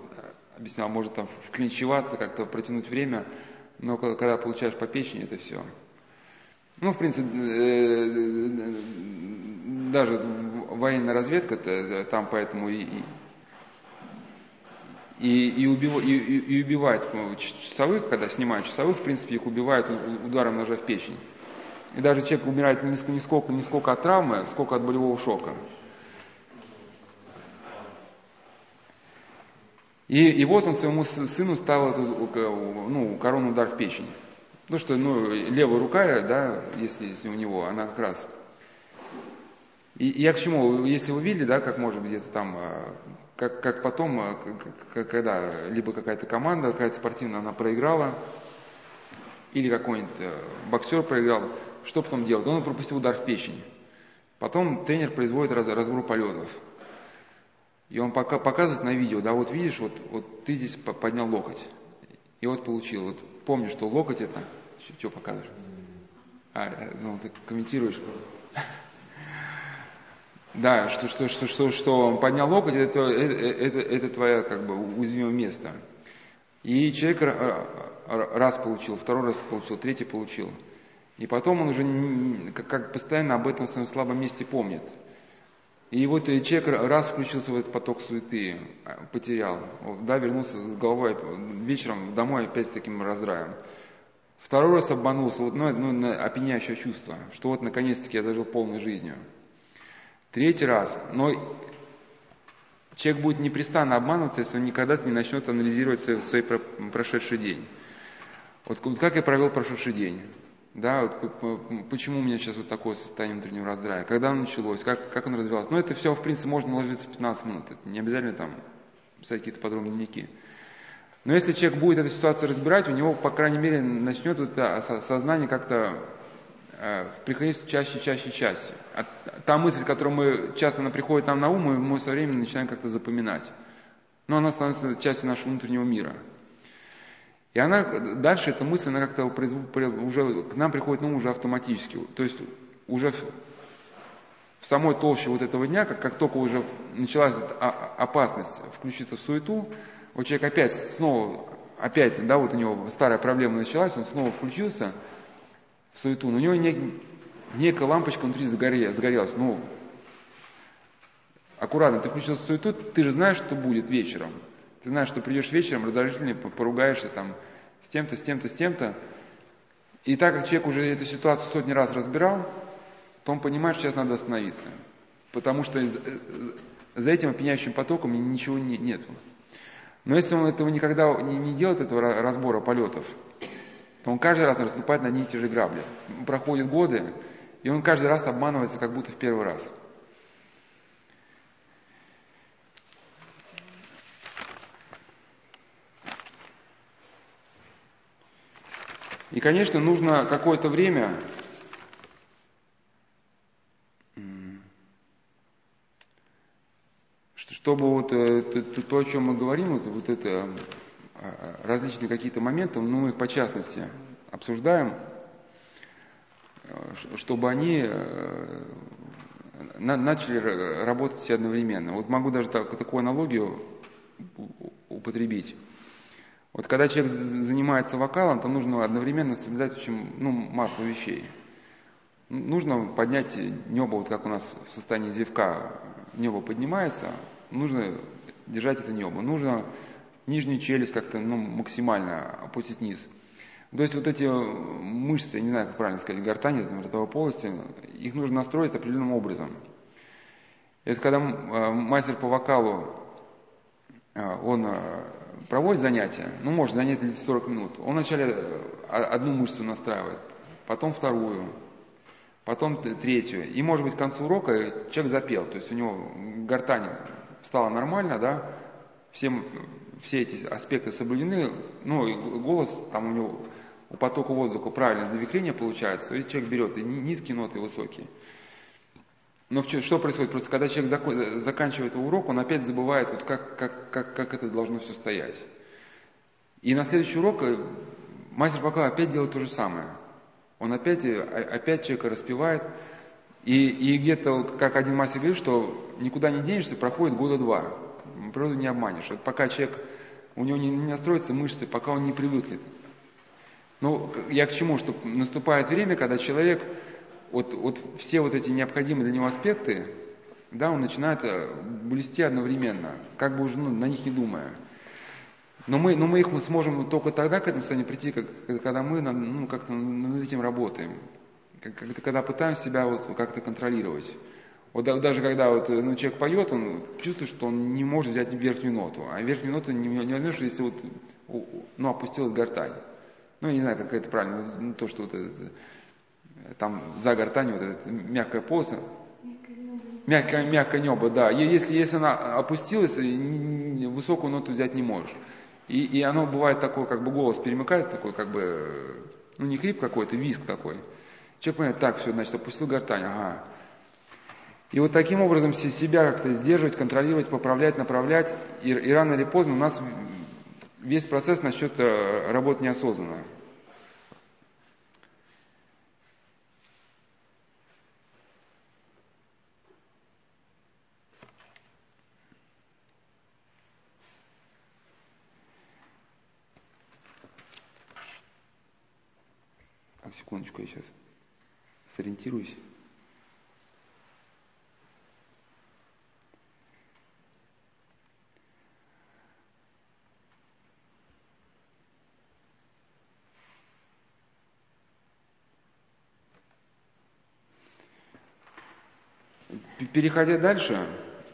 объяснял, может там вклинчиваться, как-то протянуть время, но когда получаешь по печени, это все. Ну, в принципе, э, даже военная разведка -то, там поэтому и, и, и, убив, и, и убивают часовых, когда снимают часовых, в принципе, их убивают ударом ножа в печень. И даже человек умирает не сколько, не сколько от травмы, сколько от болевого шока. И, и вот он своему сыну стал эту, ну, корону удар в печень. Ну что, ну, левая рука, да, если, если у него, она как раз. И, я к чему, если вы видели, да, как может быть где-то там, а, как, как потом, а, когда либо какая-то команда, какая-то спортивная, она проиграла, или какой-нибудь э, боксер проиграл, что потом делать? Он пропустил удар в печень. Потом тренер производит разбор полетов. И он пока показывает на видео, да, вот видишь, вот, вот ты здесь поднял локоть. И вот получил. Вот помню, что локоть это... Что показываешь? А, э, ну, ты комментируешь. Да, что, что, что, что, что он поднял локоть, это, это, это, это твое как бы уязвимое место. И человек раз получил, второй раз получил, третий получил. И потом он уже как, как постоянно об этом своем слабом месте помнит. И вот человек раз включился в этот поток суеты, а, потерял, да, вернулся с головой вечером домой опять с таким раздраем. Второй раз обманулся, вот, ну, ну, опьяняющее чувство, что вот наконец-таки я зажил полной жизнью. Третий раз, но человек будет непрестанно обманываться, если он никогда не начнет анализировать свой, свой прошедший день. Вот как я провел прошедший день? Да, вот, почему у меня сейчас вот такое состояние внутреннего раздрая? Когда оно началось? Как, как оно развивалось? Ну, это все, в принципе, можно ложиться в 15 минут. Это не обязательно там писать какие-то подробные дневники. Но если человек будет эту ситуацию разбирать, у него, по крайней мере, начнет это сознание как-то э, приходить чаще, чаще, чаще. А та мысль, которая мы, часто она приходит нам на ум, мы, мы со временем начинаем как-то запоминать. Но она становится частью нашего внутреннего мира. И она, дальше эта мысль, она как-то уже к нам приходит на ум уже автоматически. То есть уже в, в самой толще вот этого дня, как, как только уже началась опасность включиться в суету, вот человек опять снова, опять, да, вот у него старая проблема началась, он снова включился в суету, но у него не, некая лампочка внутри загорелась, загорелась. Ну, аккуратно, ты включился в суету, ты же знаешь, что будет вечером. Ты знаешь, что придешь вечером, раздражительно поругаешься там с тем-то, с тем-то, с тем-то. И так как человек уже эту ситуацию сотни раз разбирал, то он понимает, что сейчас надо остановиться. Потому что э, за этим опьяняющим потоком ничего не, нету. Но если он этого никогда не, не делает, этого разбора полетов, то он каждый раз наступает на одни и те же грабли. Проходят годы, и он каждый раз обманывается, как будто в первый раз. И, конечно, нужно какое-то время чтобы вот э, то, о чем мы говорим, вот, вот это а, различные какие-то моменты, ну, мы их по частности обсуждаем, э, чтобы они э, начали работать все одновременно. Вот могу даже такую аналогию употребить. Вот когда человек занимается вокалом, то нужно одновременно соблюдать очень ну, массу вещей. Нужно поднять небо, вот как у нас в состоянии зевка небо поднимается, нужно держать это небо. Нужно нижнюю челюсть как-то ну, максимально опустить вниз. То есть вот эти мышцы, я не знаю, как правильно сказать, гортани, там, ротовой полости, их нужно настроить определенным образом. Вот когда э, мастер по вокалу, э, он э, проводит занятия, ну, может занять 40 минут, он вначале э, одну мышцу настраивает, потом вторую, потом третью. И, может быть, к концу урока человек запел, то есть у него гортань стала нормально, да, всем, все эти аспекты соблюдены, ну, и голос там у него, у потока воздуха правильное завихрение получается, и человек берет и низкие ноты, и высокие. Но что происходит? Просто когда человек заканчивает урок, он опять забывает, вот как, как, как, как это должно все стоять. И на следующий урок э, мастер пока опять делает то же самое. Он опять, э, опять человека распевает. И, и где-то, как один мастер говорит, что никуда не денешься, проходит года два. Природу не обманешь. Вот пока человек, у него не, не настроятся мышцы, пока он не привыкнет. Ну, я к чему? Что наступает время, когда человек вот, вот все вот эти необходимые для него аспекты, да, он начинает э, блести одновременно, как бы уже ну, на них не думая. Но мы, но мы их сможем только тогда к этому состоянию прийти, как, когда мы ну, как-то над этим работаем, когда пытаемся себя вот как-то контролировать. Вот да- даже когда вот, ну, человек поет, он чувствует, что он не может взять верхнюю ноту. А верхнюю ноту не, не возьмешь, если вот, ну, опустилась гортань. Ну, я не знаю, как это правильно, ну, то, что вот это, там за гортанью вот эта мягкая полоса, Мягкое, мягкое небо, да. И Если, если она опустилась, высокую ноту взять не можешь. И, и оно бывает такое, как бы голос перемыкается, такой, как бы, ну не хрип какой-то, виск такой. Человек понимает, так, все, значит, опустил гортань, ага. И вот таким образом се- себя как-то сдерживать, контролировать, поправлять, направлять. И, и рано или поздно у нас весь процесс начнет э, работать неосознанно. Секундочку, я сейчас сориентируюсь. Переходя дальше,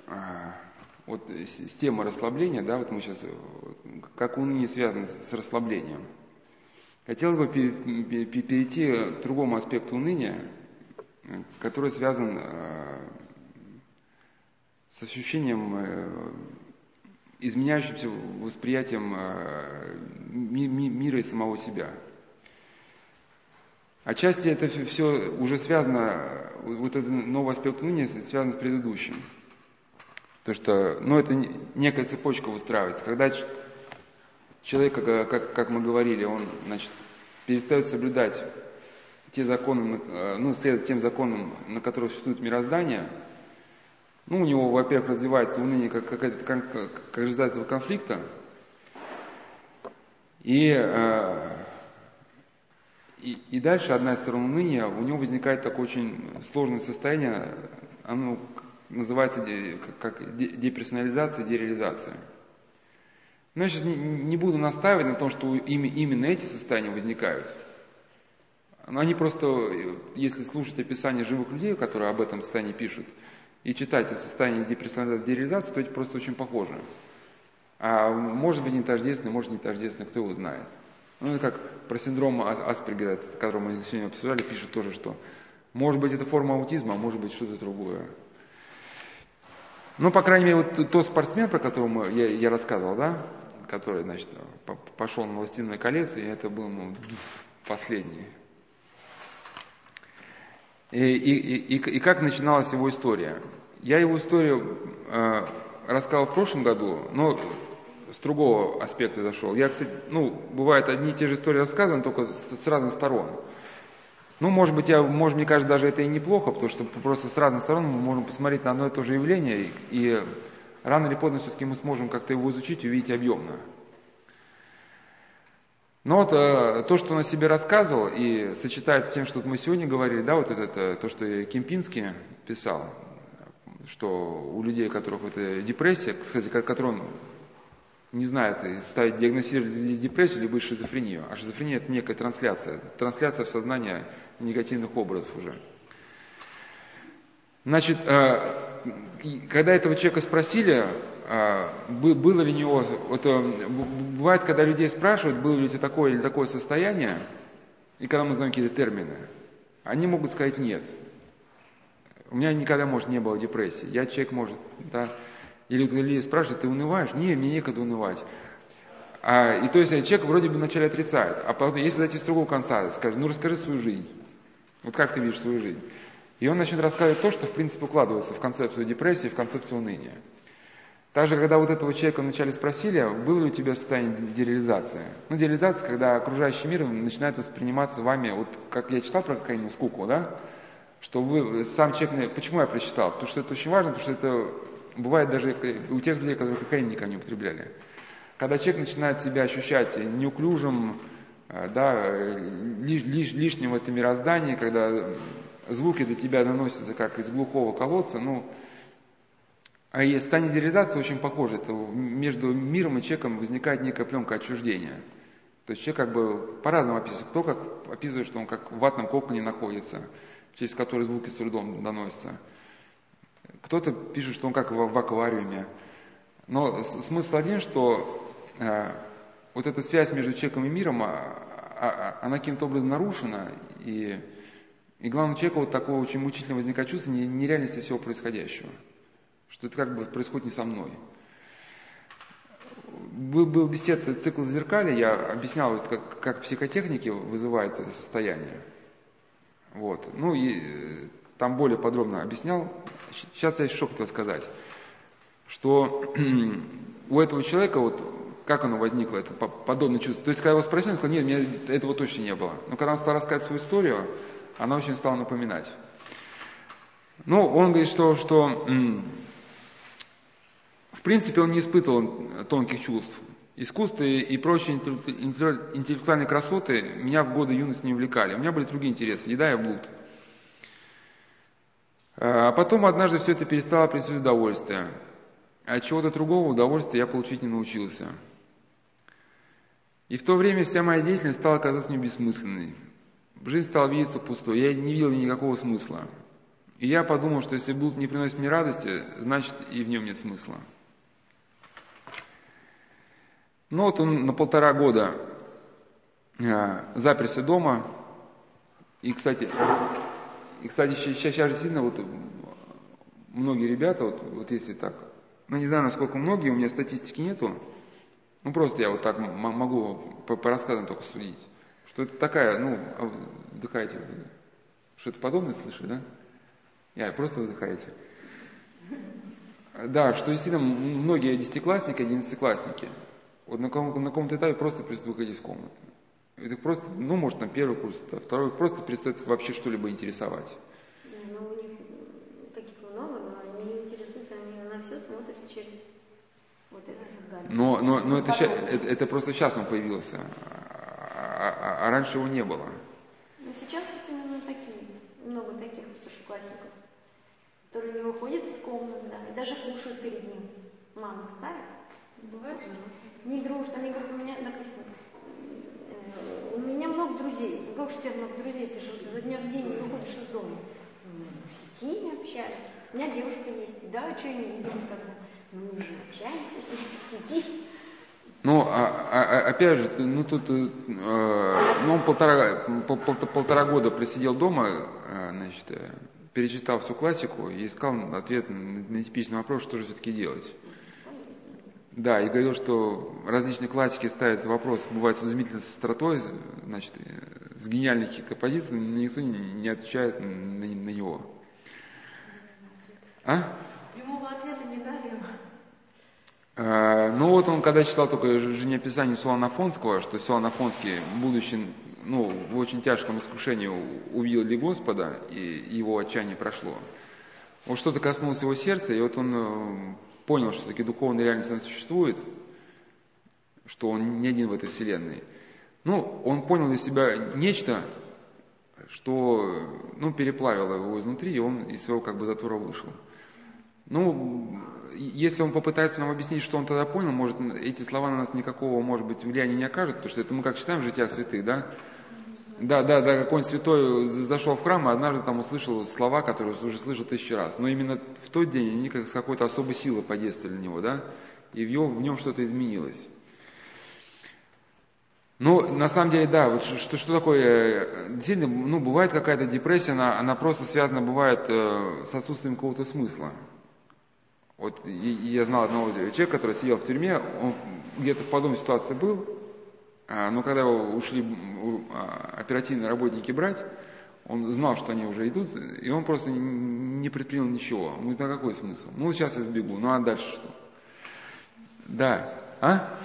а, вот с темы расслабления, да, вот мы сейчас, как уныние связано с расслаблением. Хотелось бы пе- пе- пе- перейти к другому аспекту уныния, который связан э, с ощущением, э, изменяющимся восприятием э, ми- ми- мира и самого себя. Отчасти это все уже связано, вот этот новый аспект уныния связан с предыдущим. То что, ну, это не- некая цепочка выстраивается. Когда человек, как, как, как мы говорили, он, значит, перестает соблюдать те законы, э, ну, следовать тем законам, на которых существует мироздание, ну, у него, во-первых, развивается уныние как, как, как, как результат этого конфликта, и, э, и, и дальше одна из сторон уныния, у него возникает такое очень сложное состояние, оно называется как- как де- деперсонализация, дереализация. Но я сейчас не, не буду настаивать на том, что ими- именно эти состояния возникают. Но они просто, если слушать описание живых людей, которые об этом состоянии пишут, и читать о состоянии деперсонализации, дереализации, то эти просто очень похожи. А может быть не тождественно, может не тождественно, кто его знает. Ну, как про синдром Ас- Аспергера, который мы сегодня обсуждали, пишут тоже, что может быть это форма аутизма, а может быть что-то другое. Ну, по крайней мере, вот тот спортсмен, про которого я, я рассказывал, да, который, значит, по- пошел на «Властелиное колец», и это был, ну, последний. И, и, и, и как начиналась его история? Я его историю э, рассказал в прошлом году, но с другого аспекта зашел. Я, кстати, ну, бывает, одни и те же истории рассказываю, только с, с разных сторон. Ну, может быть, я, может, мне кажется, даже это и неплохо, потому что просто с разных сторон мы можем посмотреть на одно и то же явление, и, и рано или поздно все-таки мы сможем как-то его изучить и увидеть объемно. Но вот э, то, что он о себе рассказывал, и сочетается с тем, что мы сегодня говорили, да, вот это, то, что Кемпинский писал, что у людей, у которых это депрессия, кстати, ко- который он не знает ставить, диагностировать депрессию, либо шизофрению. А шизофрения это некая трансляция, трансляция в сознание негативных образов уже. Значит, э, когда этого человека спросили, э, бы- было ли у него, вот, э, бывает, когда людей спрашивают, было ли у тебя такое или такое состояние, и когда мы знаем какие-то термины, они могут сказать нет. У меня никогда, может, не было депрессии. Я человек, может, да. Или люди спрашивают, ты унываешь? Не, мне некогда унывать. А, и то есть человек вроде бы вначале отрицает, а потом, если зайти с другого конца, скажет, ну расскажи свою жизнь. Вот как ты видишь свою жизнь? И он начнет рассказывать то, что в принципе укладывается в концепцию депрессии, в концепцию уныния. Также, когда вот этого человека вначале спросили, было ли у тебя состояние дереализации? Ну, дереализация, когда окружающий мир начинает восприниматься вами, вот как я читал про кокаин скуку, да, что вы, сам человек, почему я прочитал? Потому что это очень важно, потому что это бывает даже у тех людей, которые кокаин никогда не употребляли. Когда человек начинает себя ощущать неуклюжим, э, да, лиш, лиш, лишним в этом мироздании, когда звуки до тебя доносятся как из глухого колодца, ну, а и состояние дереализации очень похоже. Это между миром и человеком возникает некая пленка отчуждения. То есть человек как бы по-разному описывает. Кто как описывает, что он как в ватном коконе находится, через который звуки с трудом доносятся. Кто-то пишет, что он как в, в аквариуме. Но смысл один, что э, вот эта связь между человеком и миром, а, а, а, она каким-то образом нарушена, и, и главному человеку вот такое очень мучительно возникает чувство нереальности всего происходящего. Что это как бы происходит не со мной. Был, был бесед цикл зеркали, я объяснял, как, как психотехники вызывают это состояние. Вот. Ну и э, там более подробно объяснял. Сейчас я что хотел сказать. Что у этого человека, вот как оно возникло, это подобное чувство. То есть, когда его спросили, он сказал, нет, меня этого точно не было. Но когда он стал рассказывать свою историю, она очень стала напоминать. Ну, он говорит, что, что в принципе он не испытывал тонких чувств. Искусство и прочие интеллектуальные красоты меня в годы юности не увлекали. У меня были другие интересы, еда и блуд. А потом однажды все это перестало приносить удовольствие. А чего-то другого удовольствия я получить не научился. И в то время вся моя деятельность стала казаться мне бессмысленной. Жизнь стала видеться пустой, я не видел никакого смысла. И я подумал, что если блуд не приносит мне радости, значит и в нем нет смысла. Ну вот он на полтора года э, заперся дома. И, кстати, и, кстати сейчас, сейчас же сильно вот многие ребята, вот, вот если так, ну не знаю, насколько многие, у меня статистики нету, ну просто я вот так могу по, по рассказам только судить, что это такая, ну, а вдыхаете, что-то подобное слышали, да? Я просто вдыхаете. Да, что действительно многие десятиклассники, одиннадцатиклассники, вот на, каком, на каком-то этапе просто перестают выходить из комнаты. Это просто, ну, может, на первый курс, а второй просто перестает вообще что-либо интересовать. Ну, у них таких много, но они не интересуются, они на все смотрят через вот это. Но, но, но это, ща, это, это просто сейчас он появился, а, а, а раньше его не было. Ну, сейчас именно такие, много таких старшеклассников, которые не выходят из комнаты, да, и даже кушают перед ним. Мама ставит. Бывает Не дружат. Они говорят, у меня, допустим, э, у меня много друзей. Ну, как же у тебя много друзей? Ты же за дня в день не выходишь из дома. В сети не общаюсь. У меня девушка есть. Да, что я не видела никогда. Ну, мы же общаемся с ней в сети. Ну, а, а, а, опять же, ну тут, э, ну, он полтора, пол, пол, полтора года просидел дома, э, значит, э, перечитал всю классику и искал ответ на, на типичный вопрос, что же все-таки делать. Да, и говорил, что различные классики ставят вопрос, бывает с изумительной остротой, значит, с гениальных каких-то позиций, но никто не отвечает на, на него. А? Прямого ответа не дали ну вот он, когда читал только жизнеописание Суана Афонского, что Суан Афонский, будучи ну, в очень тяжком искушении, увидел ли Господа, и его отчаяние прошло. Вот что-то коснулось его сердца, и вот он э, понял, что таки духовная реальность она существует, что он не один в этой вселенной. Ну, он понял для себя нечто, что ну, переплавило его изнутри, и он из своего как бы затвора вышел. Ну, если он попытается нам объяснить, что он тогда понял, может, эти слова на нас никакого, может быть, влияния не окажут, потому что это мы как читаем в житиях святых, да? Да, да, да, какой-нибудь святой зашел в храм и однажды там услышал слова, которые уже слышал тысячу раз. Но именно в тот день они как с какой-то особой силой подействовали на него, да? И в, его, в нем что-то изменилось. Ну, на самом деле, да, вот что, что такое, э, действительно, ну, бывает какая-то депрессия, она, она просто связана, бывает, э, с отсутствием какого-то смысла. Вот и, и я знал одного человека, который сидел в тюрьме, он где-то в подобной ситуации был, а, но когда его ушли а, оперативные работники брать, он знал, что они уже идут, и он просто не предпринял ничего. Он говорит, а какой смысл? Ну, сейчас я сбегу, ну а дальше что? Да. А?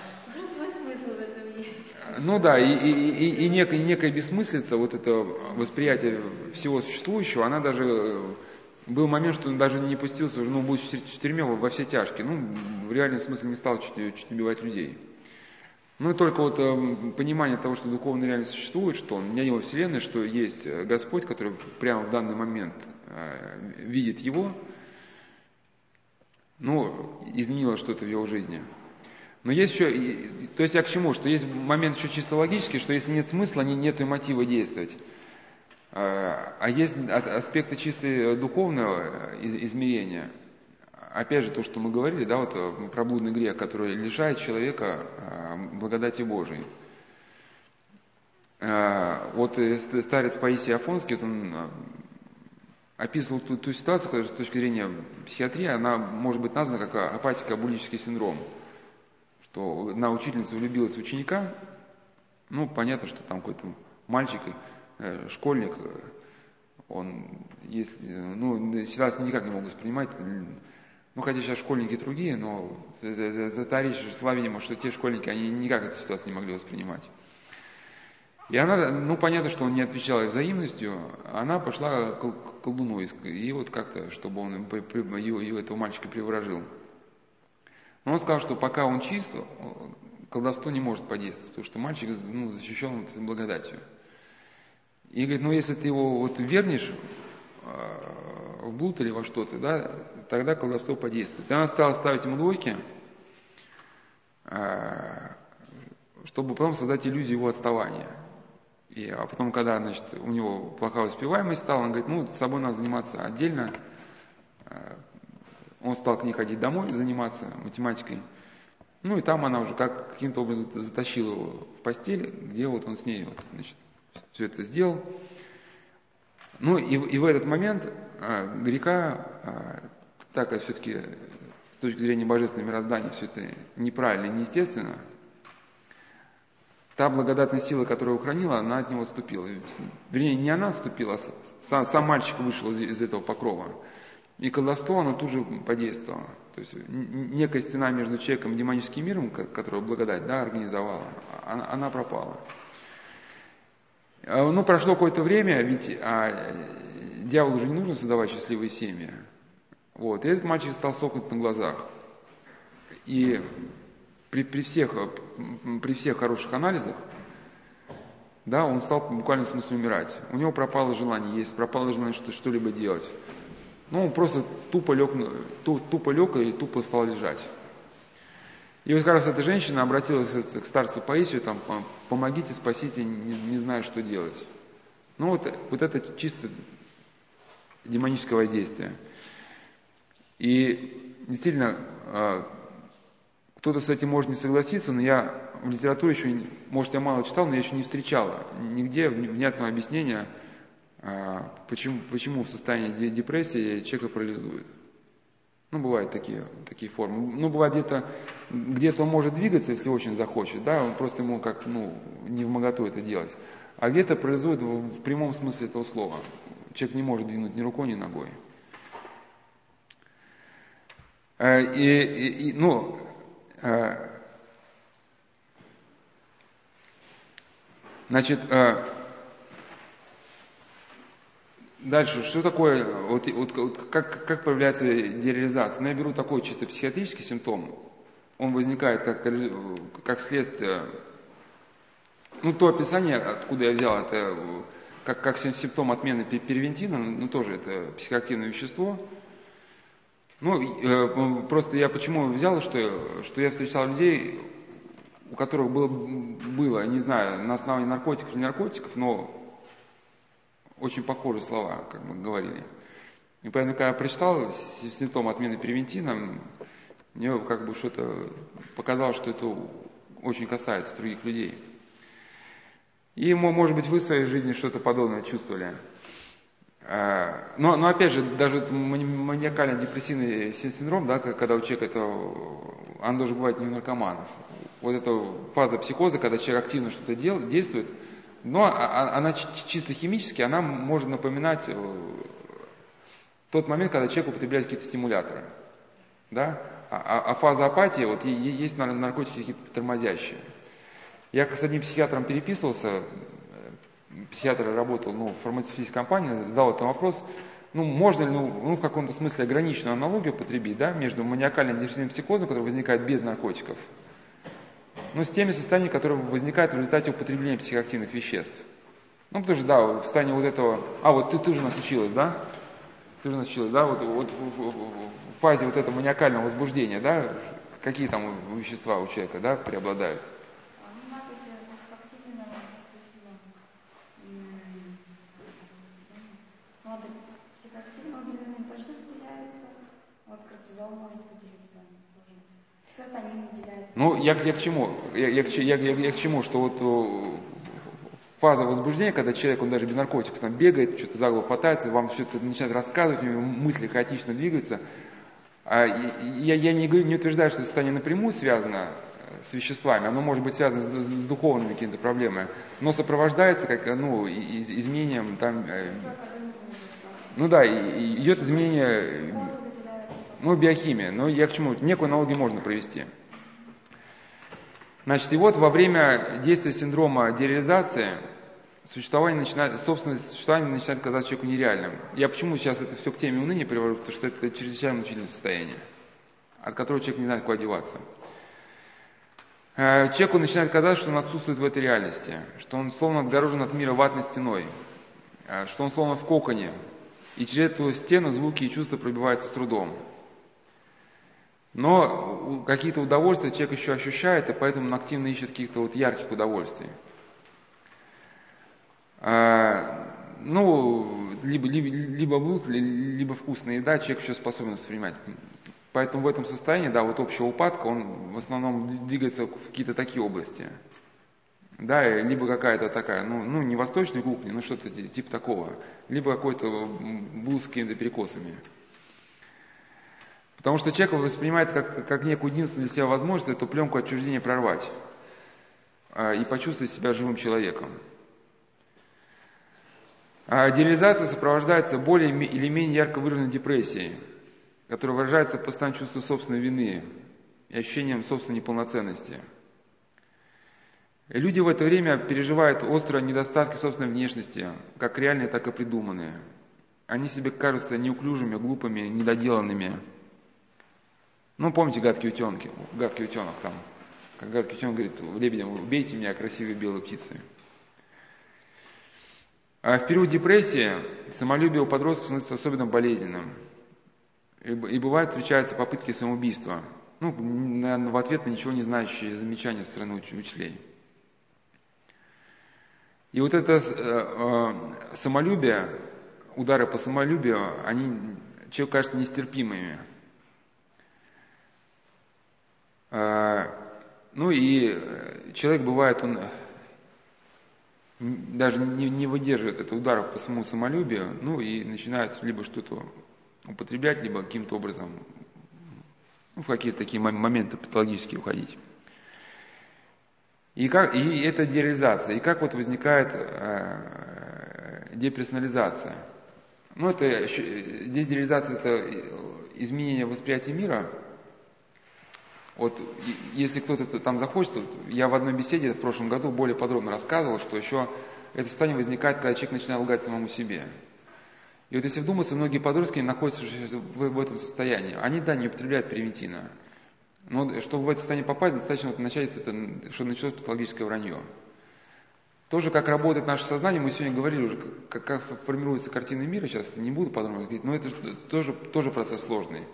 Ну да, и, и, и, и, некая, и некая бессмыслица, вот это восприятие всего существующего, она даже... Был момент, что он даже не пустился, ну, будет в тюрьме во все тяжкие. Ну, в реальном смысле не стал чуть, чуть убивать людей. Ну и только вот э, понимание того, что духовная реальность существует, что он не во Вселенной, что есть э, Господь, который прямо в данный момент э, видит его, ну, изменило что-то в его жизни. Но есть еще, то есть я к чему, что есть момент еще чисто логический, что если нет смысла, нет и мотива действовать. А есть аспекты чисто духовного измерения. Опять же, то, что мы говорили, да, вот про блудный грех, который лишает человека благодати Божией. Вот старец Паисий Афонский, вот он описывал ту, ту ситуацию, которая с точки зрения психиатрии, она может быть названа как апатико-абулический синдром. Что одна учительница влюбилась в ученика, ну, понятно, что там какой-то мальчик, э, школьник, э, он есть, э, ну, ситуацию никак не могут воспринимать, ну, хотя сейчас школьники другие, но это, это, та речь шла, видимо, что те школьники, они никак эту ситуацию не могли воспринимать. И она, ну, понятно, что он не отвечал ей взаимностью, она пошла к колдуну, и вот как-то, чтобы он ее, этого мальчика приворожил. Но он сказал, что пока он чист, колдовство не может подействовать, потому что мальчик ну, защищен благодатью. И говорит, ну если ты его вот вернешь э, в блуд или во что-то, да, тогда колдовство подействует. И она стала ставить ему двойки, э, чтобы потом создать иллюзию его отставания. И, а потом, когда значит, у него плохая успеваемость стала, он говорит, ну, с собой надо заниматься отдельно. Э, он стал к ней ходить домой, заниматься математикой. Ну и там она уже как, каким-то образом затащила его в постель, где вот он с ней вот, значит, все это сделал. Ну и, и в этот момент а, грека, а, так как все-таки с точки зрения божественного мироздания все это неправильно и неестественно, та благодатная сила, которая ухранила, она от него отступила. Вернее, не она отступила, а сам, сам мальчик вышел из, из этого покрова. И колдовство, оно тут же подействовало. То есть некая стена между человеком и демоническим миром, которую благодать да, организовала, она, она пропала. А, ну, прошло какое-то время, ведь а, дьяволу уже не нужно создавать счастливые семьи. Вот. И этот мальчик стал сохнуть на глазах. И при, при, всех, при всех хороших анализах, да, он стал в смысле умирать. У него пропало желание есть, пропало желание что-либо делать. Ну, он просто тупо лег, тупо лег и тупо стал лежать. И вот как раз эта женщина обратилась к старцу Паисию, там, помогите, спасите, не, не знаю, что делать. Ну, вот, вот это чисто демоническое воздействие. И действительно, а, кто-то с этим может не согласиться, но я в литературе еще, может, я мало читал, но я еще не встречала нигде внятного объяснения, а, почему, почему в состоянии депрессии человека парализует. Ну, бывают такие, такие формы. Ну, бывает где-то, где-то он может двигаться, если очень захочет, да, он просто ему как, ну, не в моготу это делать. А где-то парализует в, в прямом смысле этого слова. Человек не может двинуть ни рукой, ни ногой. Э, и, и, и ну, э, значит, э, Дальше, что такое, вот, вот, как, как проявляется дереализация? Ну, я беру такой чисто психиатрический симптом. Он возникает как, как следствие, ну, то описание, откуда я взял, это как, как симптом отмены первентина, ну, тоже это психоактивное вещество. Ну, э, просто я почему взял, что, что я встречал людей, у которых было, было, не знаю, на основании наркотиков или наркотиков, но очень похожие слова, как мы говорили. И поэтому, когда я прочитал симптом отмены превентина, мне как бы что-то показалось, что это очень касается других людей. И, может быть, вы в своей жизни что-то подобное чувствовали. А, но, но опять же, даже маниакально-депрессивный синдром, да, когда у человека это, он должен бывать не у наркоманов. Вот эта фаза психоза, когда человек активно что-то делает, действует – но а, а, она чисто химически, она может напоминать э, тот момент, когда человек употребляет какие-то стимуляторы. Да? А, а фаза апатии, вот есть наркотики какие-то тормозящие. Я с одним психиатром переписывался, э, психиатр работал ну, в фармацевтической компании, задал этот вопрос, ну, можно ли, ну, ну в каком-то смысле ограниченную аналогию потребить, да, между маниакально-депрессивным психозом, который возникает без наркотиков, ну, с теми состояниями, которые возникают в результате употребления психоактивных веществ. Ну, потому что, да, в состоянии вот этого... А, вот ты, ты же нас училась, да? Ты же нас училась, да? Вот, вот в, в, в фазе вот этого маниакального возбуждения, да? Какие там вещества у человека, да, преобладают? Кортизол может тоже. Выделяется. Ну, я, я к чему? Я, я, я, я, я к чему, что вот о, фаза возбуждения, когда человек, он даже без наркотиков там бегает, что-то за голову хватается, вам что-то начинает рассказывать, у него мысли хаотично двигаются. А, я, я не, говорю, не утверждаю, что это состояние напрямую связано э, с веществами, оно может быть связано с, с духовными какими-то проблемами, но сопровождается как, ну, из, изменением там... Э, ну да, идет изменение, ну, биохимия, но я к чему? Некую аналогию можно провести. Значит, и вот во время действия синдрома дереализации существование начинает, собственное существование начинает казаться человеку нереальным. Я почему сейчас это все к теме уныния привожу? Потому что это чрезвычайно мучительное состояние, от которого человек не знает, куда деваться. Э, человеку начинает казаться, что он отсутствует в этой реальности, что он словно отгорожен от мира ватной стеной, э, что он словно в коконе, и через эту стену звуки и чувства пробиваются с трудом. Но какие-то удовольствия человек еще ощущает, и поэтому он активно ищет каких-то вот ярких удовольствий. А, ну, либо, либо, либо блуд, либо вкусная еда человек еще способен воспринимать. Поэтому в этом состоянии, да, вот общего упадка, он в основном двигается в какие-то такие области. Да, либо какая-то такая, ну, ну не восточная кухня, ну что-то типа такого, либо какой-то блуд с какими-то перекосами. Потому что человек воспринимает как, как некую единственную для себя возможность эту пленку отчуждения прорвать а, и почувствовать себя живым человеком. А идеализация сопровождается более или менее ярко выраженной депрессией, которая выражается в постоянном чувстве собственной вины и ощущением собственной неполноценности. Люди в это время переживают острые недостатки собственной внешности, как реальные, так и придуманные. Они себе кажутся неуклюжими, глупыми, недоделанными – ну, помните гадкие утенки, гадкий утенок там, как гадкий утенок говорит лебедям, убейте меня, красивые белые птицы. А в период депрессии самолюбие у подростков становится особенно болезненным. И, и бывает встречаются попытки самоубийства. Ну, наверное, в ответ на ничего не знающие замечания со стороны уч- учителей. И вот это э, э, самолюбие, удары по самолюбию, они человеку кажутся нестерпимыми. А, ну и э, человек бывает, он даже не, выдерживает этого удара по самому самолюбию, ну и начинает либо что-то употреблять, либо каким-то образом ну, в какие-то такие моменты патологические уходить. И, как, и это дереализация. И как вот возникает э, деперсонализация? Ну, это, здесь дереализация – это изменение восприятия мира – вот если кто-то там захочет, я в одной беседе в прошлом году более подробно рассказывал, что еще это состояние возникает, когда человек начинает лгать самому себе. И вот если вдуматься, многие подростки находятся в, в этом состоянии. Они, да, не употребляют превентивно. Но чтобы в это состояние попасть, достаточно вот начать это, что началось патологическое вранье. Тоже, как работает наше сознание, мы сегодня говорили уже, как, как формируется картина мира, сейчас не буду подробно говорить, но это тоже, тоже процесс сложный.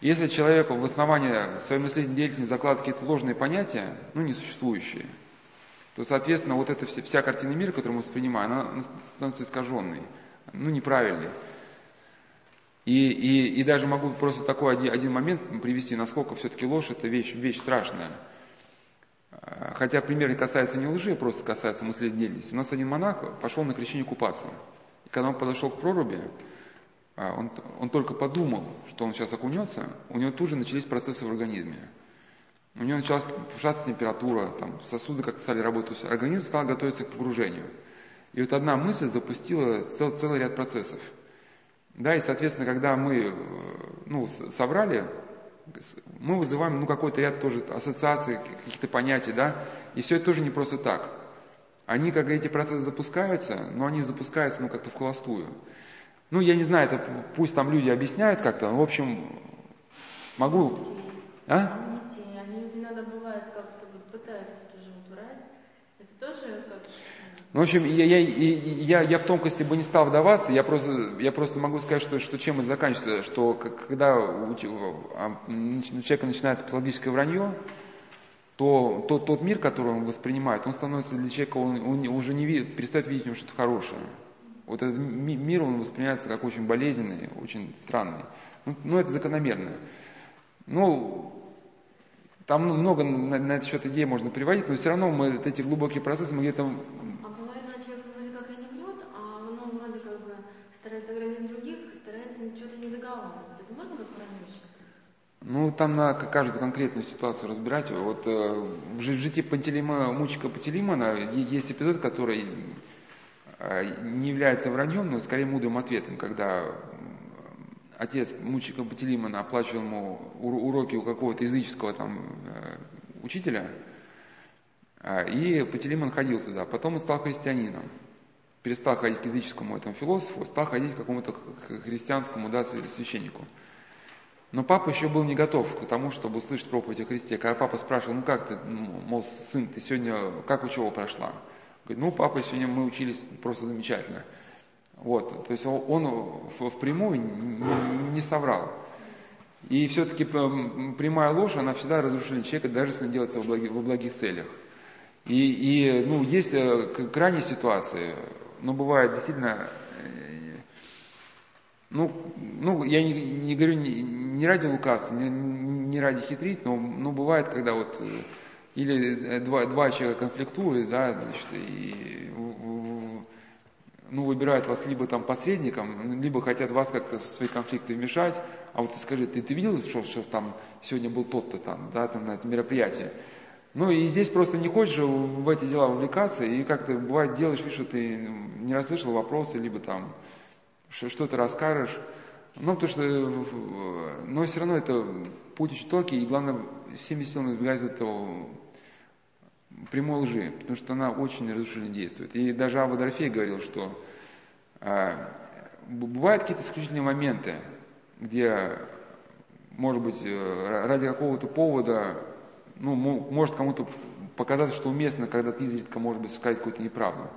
Если человек в основании своей мыслительной деятельности закладывает какие-то ложные понятия, ну, несуществующие, то, соответственно, вот эта вся, вся картина мира, которую мы воспринимаем, она становится искаженной, ну, неправильной. И, и, и даже могу просто такой один, один момент привести, насколько все-таки ложь – это вещь, вещь страшная. Хотя пример не касается не лжи, а просто касается мыслительной деятельности. У нас один монах пошел на крещение купаться. И когда он подошел к проруби, а он, он только подумал, что он сейчас окунется, у него тут же начались процессы в организме. У него началась повышаться температура, там, сосуды как-то стали работать, организм стал готовиться к погружению. И вот одна мысль запустила цел, целый ряд процессов. Да, и, соответственно, когда мы ну, соврали, мы вызываем ну, какой-то ряд тоже ассоциаций, каких-то понятий, да, и все это тоже не просто так. Они, как эти процессы запускаются, но они запускаются ну, как-то в холостую. Ну, я не знаю, это пусть там люди объясняют как-то. В общем, могу... А? Тоже как... Ну, в общем, я, я, я, я в тонкости бы не стал вдаваться, я просто, я просто могу сказать, что, что чем это заканчивается, что когда у, а, у человека начинается психологическое вранье, то тот, тот мир, который он воспринимает, он становится для человека, он, он уже не видит, перестает видеть в нем что-то хорошее. Вот этот ми- мир, он воспринимается как очень болезненный, очень странный. Ну, ну, это закономерно. Ну, там много на, на этот счет идей можно приводить, но все равно мы вот эти глубокие процессы мы где-то А бывает, когда человек вроде как и не бьет, а оно вроде как бы старается оградить других, старается что-то не договариваться. Это можно как правильно считать? Ну, там на каждую конкретную ситуацию разбирать. Вот э, в в житии Пантелейма, мучика Пантелеймона есть эпизод, который не является враньем, но скорее мудрым ответом, когда отец мучика Пантелеймона оплачивал ему ур- уроки у какого-то языческого там э, учителя, а, и Пантелеймон ходил туда. Потом он стал христианином. Перестал ходить к языческому этому философу, стал ходить к какому-то христианскому да, священнику. Но папа еще был не готов к тому, чтобы услышать проповедь о Христе. Когда папа спрашивал, ну как ты, мол, сын, ты сегодня, как учеба прошла? Говорит, ну, папа, сегодня мы учились просто замечательно. Вот, то есть он, впрямую не, соврал. И все-таки прямая ложь, она всегда разрушает человека, даже если она делается во благих, во благих целях. И, и, ну, есть э, крайние ситуации, но бывает действительно э, ну, ну я не, не говорю не, не ради лукавства, не, не ради хитрить, но, но бывает, когда вот э, или э, два, два человека конфликтуют, да, значит, и ну, выбирают вас либо там посредником, либо хотят вас как-то в свои конфликты вмешать, а вот ты скажи, ты, ты видел, что, что там сегодня был тот-то там, да, там на этом мероприятии? Ну и здесь просто не хочешь в эти дела вовлекаться, и как-то бывает делаешь вид, что ты не расслышал вопросы, либо там что, что ты расскажешь. Ну, потому что, но все равно это путь очень тонкий, и главное всеми силами избегать этого прямой лжи, потому что она очень разрушительно действует. И даже Ава Дорофей говорил, что э, бывают какие-то исключительные моменты, где, может быть, э, ради какого-то повода, ну, мо- может кому-то показаться, что уместно, когда ты изредка, может быть, сказать какую-то неправду.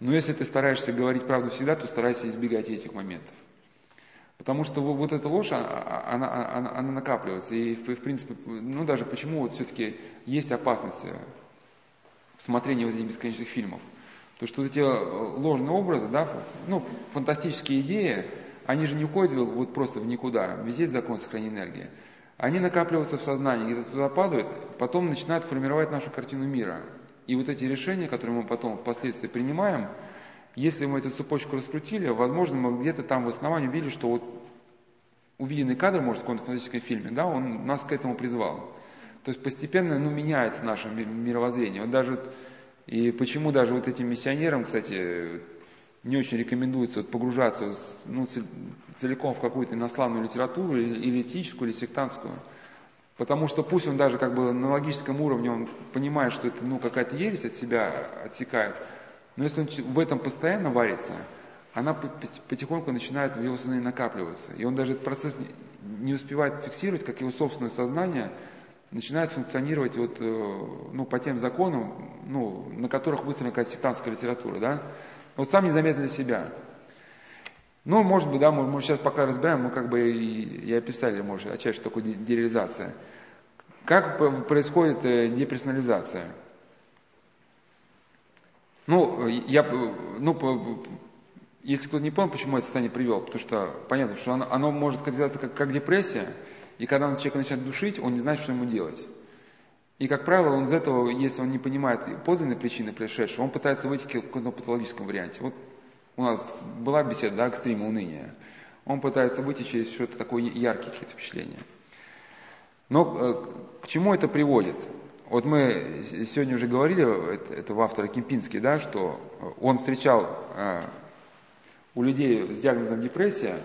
Но если ты стараешься говорить правду всегда, то старайся избегать этих моментов. Потому что во- вот эта ложь, а- а- она, она, она накапливается. И, в, в принципе, ну даже почему вот все-таки есть опасность э, в вот этих бесконечных фильмов. То, что вот эти э, ложные образы, да, ну, фантастические идеи, они же не уходят вот просто в никуда. Ведь есть закон сохранения энергии. Они накапливаются в сознании, где-то туда падают, потом начинают формировать нашу картину мира. И вот эти решения, которые мы потом впоследствии принимаем, если мы эту цепочку раскрутили, возможно, мы где-то там в основании увидели, что вот увиденный кадр, может, в каком-то фантастическом фильме, да, он нас к этому призвал. То есть постепенно, ну, меняется наше ми- мировоззрение. Вот даже, и почему даже вот этим миссионерам, кстати, не очень рекомендуется вот погружаться ну, цел- целиком в какую-то иностранную литературу, или, или этическую, или сектантскую. Потому что пусть он даже как бы на логическом уровне, он понимает, что это ну, какая-то ересь от себя отсекает, но если он в этом постоянно варится, она потихоньку начинает в его сознании накапливаться. И он даже этот процесс не успевает фиксировать, как его собственное сознание начинает функционировать вот, э, ну, по тем законам, ну, на которых выстроена какая-то сектантская литература. Да? Вот сам незаметно для себя. Ну, может быть, да, мы, мы сейчас пока разбираем, мы как бы и, и описали, может, отчасти, такое де- дереализация. Как происходит э, деперсонализация? Ну, я, ну, если кто-то не понял, почему это состояние привел, потому что понятно, что оно, оно может характеризоваться как, как депрессия, и когда он человека начинает душить, он не знает, что ему делать. И, как правило, он из этого, если он не понимает подлинной причины происшедшего, он пытается выйти к какому-то патологическому варианте. Вот у нас была беседа, да, экстрима уныния. Он пытается выйти через что-то такое яркие какие-то впечатления. Но э, к чему это приводит? Вот мы сегодня уже говорили, это, в авторе Кемпинский, да, что он встречал э, у людей с диагнозом депрессия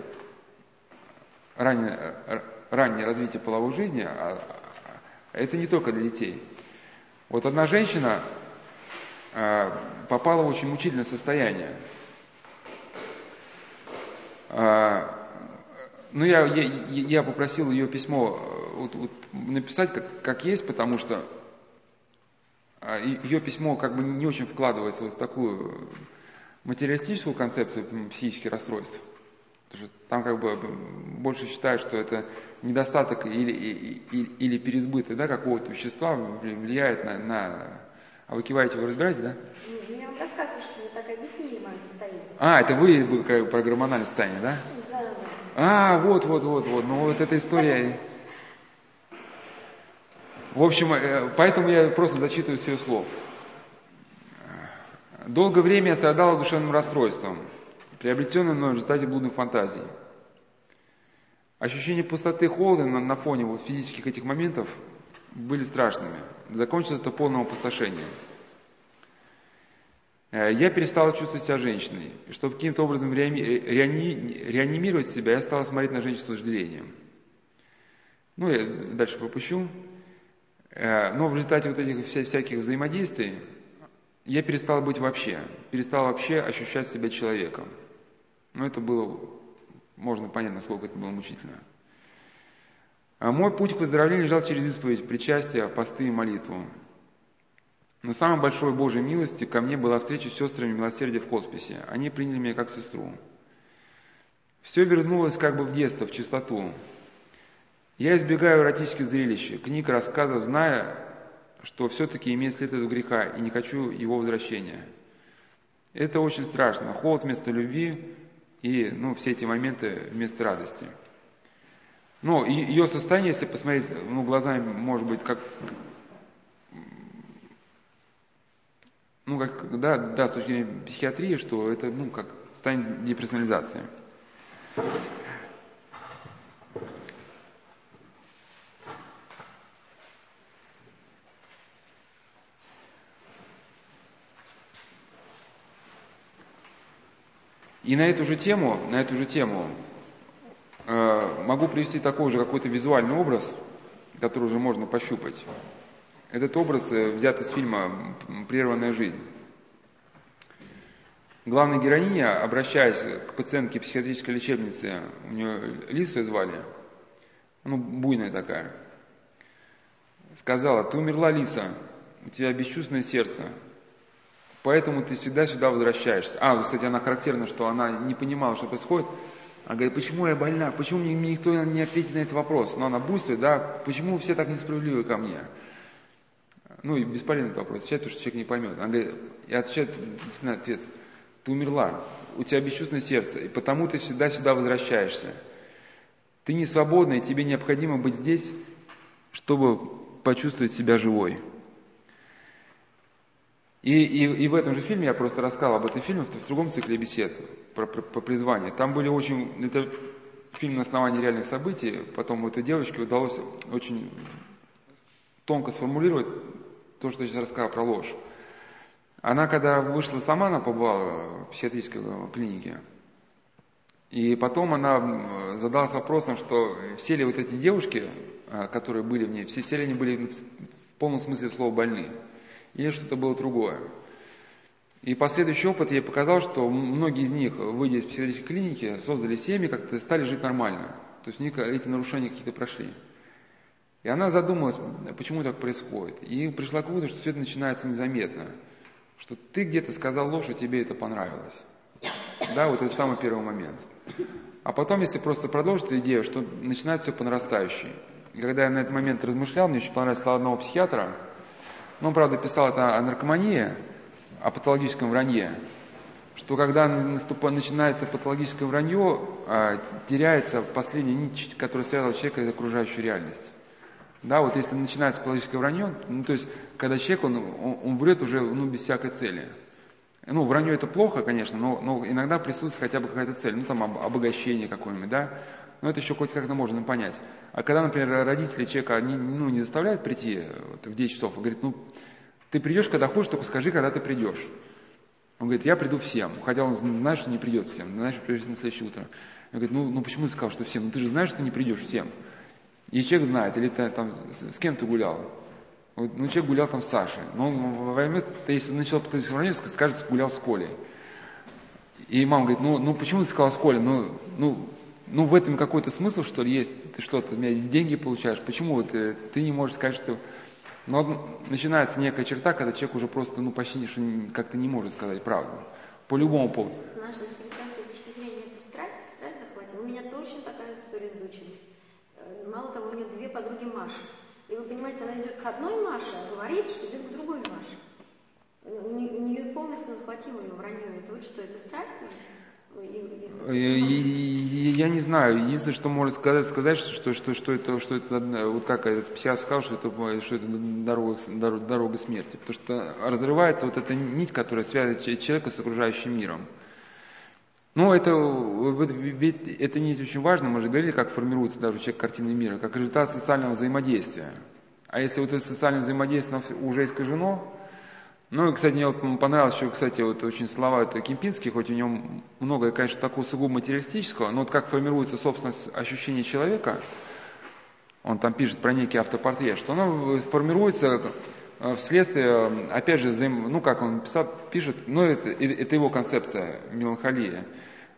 раннее, э, раннее развитие половой жизни, а, а это не только для детей. Вот одна женщина э, попала в очень мучительное состояние. А, Ну, я, я, я попросил ее письмо э, вот, вот написать как, как есть, потому что а, ее письмо как бы не очень вкладывается вот в такую материалистическую концепцию психических расстройств. Потому что там как бы больше считают, что это недостаток или, и- и- или переизбыток да, какого-то вещества вли- влияет на, на... А вы киваете, вы разбираетесь, да? Ну, Я вам рассказываю, что вот так объяснили мое состояние. А, это вы вы как бы про гормональное состояние, да? Да. А, вот, вот, вот, вот. Ну вот эта история. В общем, э, поэтому я просто зачитываю с ее слов. Долгое время я страдала душевным расстройством, приобретенным мной в результате блудных фантазий. Ощущение пустоты холода на, на фоне вот физических этих моментов были страшными. Закончилось это полным опустошением. Э, Я перестала чувствовать себя женщиной. И чтобы каким-то образом реани- реани- реанимировать себя, я стала смотреть на женщин с вожделением. Ну, я дальше пропущу. Э, Но в результате вот этих вся- всяких взаимодействий я перестал быть вообще, перестал вообще ощущать себя человеком. Но это было, можно понять, насколько это было мучительно. А мой путь к выздоровлению лежал через исповедь, причастие, посты и молитву. Но самой большой Божьей милостью ко мне была встреча с сестрами милосердия в хосписе. Они приняли меня как сестру. Все вернулось как бы в детство, в чистоту. Я избегаю эротических зрелищ, книг, рассказов, зная, что все-таки имеет след этого греха, и не хочу его возвращения. Это очень страшно. Холод вместо любви и ну, все эти моменты вместо радости. Но ее состояние, если посмотреть ну, глазами, может быть, как ну, как, да, да, с точки зрения психиатрии, что это, ну, как станет деперсонализацией. И на эту же тему, на эту же тему э, могу привести такой же какой-то визуальный образ, который уже можно пощупать. Этот образ э, взят из фильма «Прерванная жизнь». Главная героиня, обращаясь к пациентке психиатрической лечебницы, у нее Лису звали, ну, буйная такая, сказала, ты умерла, Лиса, у тебя бесчувственное сердце, поэтому ты всегда сюда возвращаешься. А, кстати, она характерна, что она не понимала, что происходит. Она говорит, почему я больна, почему мне, никто не ответит на этот вопрос? Но она буйствует, да, почему все так несправедливы ко мне? Ну и бесполезный этот вопрос, отвечает, потому что человек не поймет. Она говорит, и отвечает, действительно, ответ, ты умерла, у тебя бесчувственное сердце, и потому ты всегда сюда возвращаешься. Ты не свободна, и тебе необходимо быть здесь, чтобы почувствовать себя живой. И, и, и в этом же фильме, я просто рассказал об этом фильме, в, в другом цикле бесед про, про, про призвание. Там были очень, это фильм на основании реальных событий, потом этой девочке удалось очень тонко сформулировать то, что я сейчас рассказал про ложь. Она, когда вышла сама, она побывала в психиатрической клинике. И потом она задалась вопросом, что все ли вот эти девушки, которые были в ней, все, все ли они были в полном смысле слова больны, или что-то было другое. И последующий опыт ей показал, что многие из них, выйдя из психиатрической клиники, создали семьи, как-то стали жить нормально. То есть у них эти нарушения какие-то прошли. И она задумалась, почему так происходит. И пришла к выводу, что все это начинается незаметно что ты где-то сказал ложь, и тебе это понравилось. Да, вот это самый первый момент. А потом, если просто продолжить идею, что начинается все по нарастающей. И когда я на этот момент размышлял, мне очень понравилось слова одного психиатра, но он, правда, писал это о наркомании, о патологическом вранье, что когда наступает, начинается патологическое вранье, теряется последняя нить, которая связывала человека с окружающей реальностью. Да, вот если начинается патологическое вранье, ну, то есть, когда человек, он, он, он врет уже, ну, без всякой цели. Ну, вранье это плохо, конечно, но, но иногда присутствует хотя бы какая-то цель, ну, там, обогащение какое-нибудь, да, но это еще хоть как-то можно понять. А когда, например, родители человека не, ну, не заставляют прийти вот, в 9 часов, говорит, ну, ты придешь, когда хочешь, только скажи, когда ты придешь. Он говорит, я приду всем, хотя он знает, что не придет всем, что придет на следующее утро. Он говорит, ну, ну почему ты сказал, что всем? Ну, ты же знаешь, что не придешь всем. И человек знает, или ты там с кем ты гулял. Вот, ну, человек гулял там с Сашей. Но он возьмет, если он начал пытаться сравнить, скажет, гулял с Колей. И мама говорит, ну, ну почему ты сказал с Колей? Ну, ну, ну в этом какой-то смысл, что ли, есть? Ты что-то, деньги получаешь? Почему вот, ты, ты не можешь сказать, что... Но начинается некая черта, когда человек уже просто, ну, почти что как-то не может сказать правду. По любому поводу. С нашей христианской точки зрения, это страсть, страсть захватила. У меня точно такая история с дочерью. Мало того, у нее две подруги Маши. И вы понимаете, она идет к одной Маше, а говорит, что идет к другой Маше. Нее, у нее полностью захватило ее вранье. Это вот что, это страсть уже? Э, Я не знаю. Единственное, что можно сказать, сказать что, что, что это, что это, вот как этот психиатр сказал, что это, что это дорога, дорога смерти. Потому что разрывается вот эта нить, которая связывает че- человека с окружающим миром. Ну, это, вот ведь это нить очень важно, мы же говорили, как формируется даже у человека картина мира, как результат социального взаимодействия. А если вот это социальное взаимодействие уже искажено, ну и, кстати, мне вот понравилось еще, кстати, вот очень слова это Кемпинский, хоть у него многое, конечно, такого сугубо материалистического, но вот как формируется собственное ощущение человека, он там пишет про некий автопортрет, что оно формируется э, вследствие, опять же, взаим... ну как он писал, пишет, ну это, это его концепция меланхолия.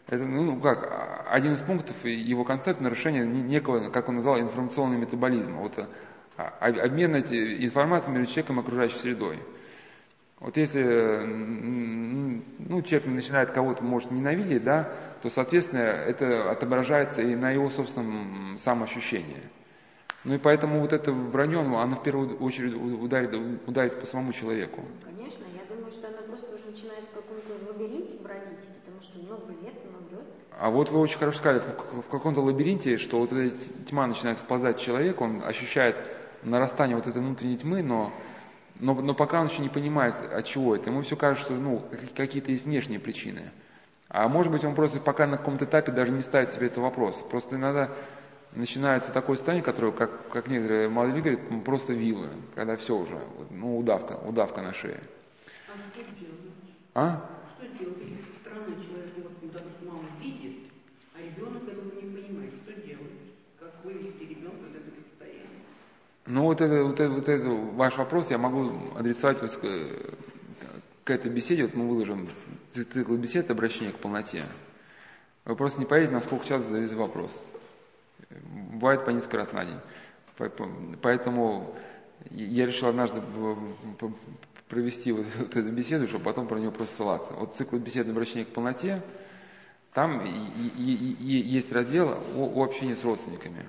Это, ну как, а- один из пунктов его концепта нарушение некого, как он назвал, информационного метаболизма. Вот а, а- обмен информацией между человеком и окружающей средой. Вот если м, ну, человек начинает кого-то, может, ненавидеть, да, то, соответственно, это отображается и на его собственном самоощущении. Ну и поэтому вот это вранье, оно в первую очередь ударит, ударит по самому человеку. Конечно, я думаю, что она просто уже начинает в каком-то лабиринте бродить, потому что много лет она врет. А вот вы очень хорошо сказали, в в каком-то лабиринте, что вот эта тьма начинает вползать в человека, он ощущает нарастание вот этой внутренней тьмы, но, но, но пока он еще не понимает, от чего это. Ему все кажется, что ну, как- какие-то есть внешние причины. А может быть, он просто пока на каком-то этапе даже не ставит себе этот вопрос. Просто иногда начинается такое состояние, которое, как, как некоторые молодые люди говорят, ну, просто вилы, когда все уже, ну, удавка, удавка на шее. А что делать? А? Что делать, если со стороны человек, вот, ну, допустим, маму видит, а ребенок этого не понимает? Что делать? Как вывести ребенка из этого состояния? Ну вот это, вот это, вот это ваш вопрос я могу адресовать вот к, этой беседе. Вот мы выложим ци- цикл бесед обращение к полноте. Вы просто не поверите, насколько часто задается вопрос. Бывает по несколько раз на день. По- по- Поэтому я решил однажды провести вот, вот эту беседу, чтобы потом про нее просто ссылаться. Вот цикл бесед обращение к полноте, там и- и- и- и есть раздел о, о общении с родственниками.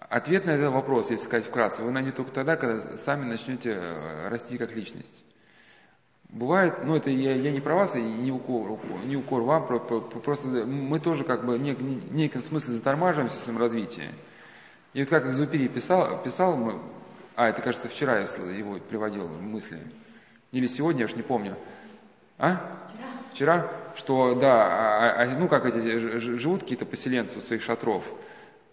Ответ на этот вопрос, если сказать вкратце, вы найдете только тогда, когда сами начнете э, расти как личность. Бывает, ну это я, я не про вас и не укор, не укор вам, про- про- про- просто мы тоже как бы в нек- неком смысле затормаживаемся в своем развитии. И вот как Экзупери писал, писал мы, а это кажется вчера я его приводил мысли, или сегодня, я уж не помню. А? Вчера, что да, а- а- ну как эти живут какие-то поселенцы у своих шатров.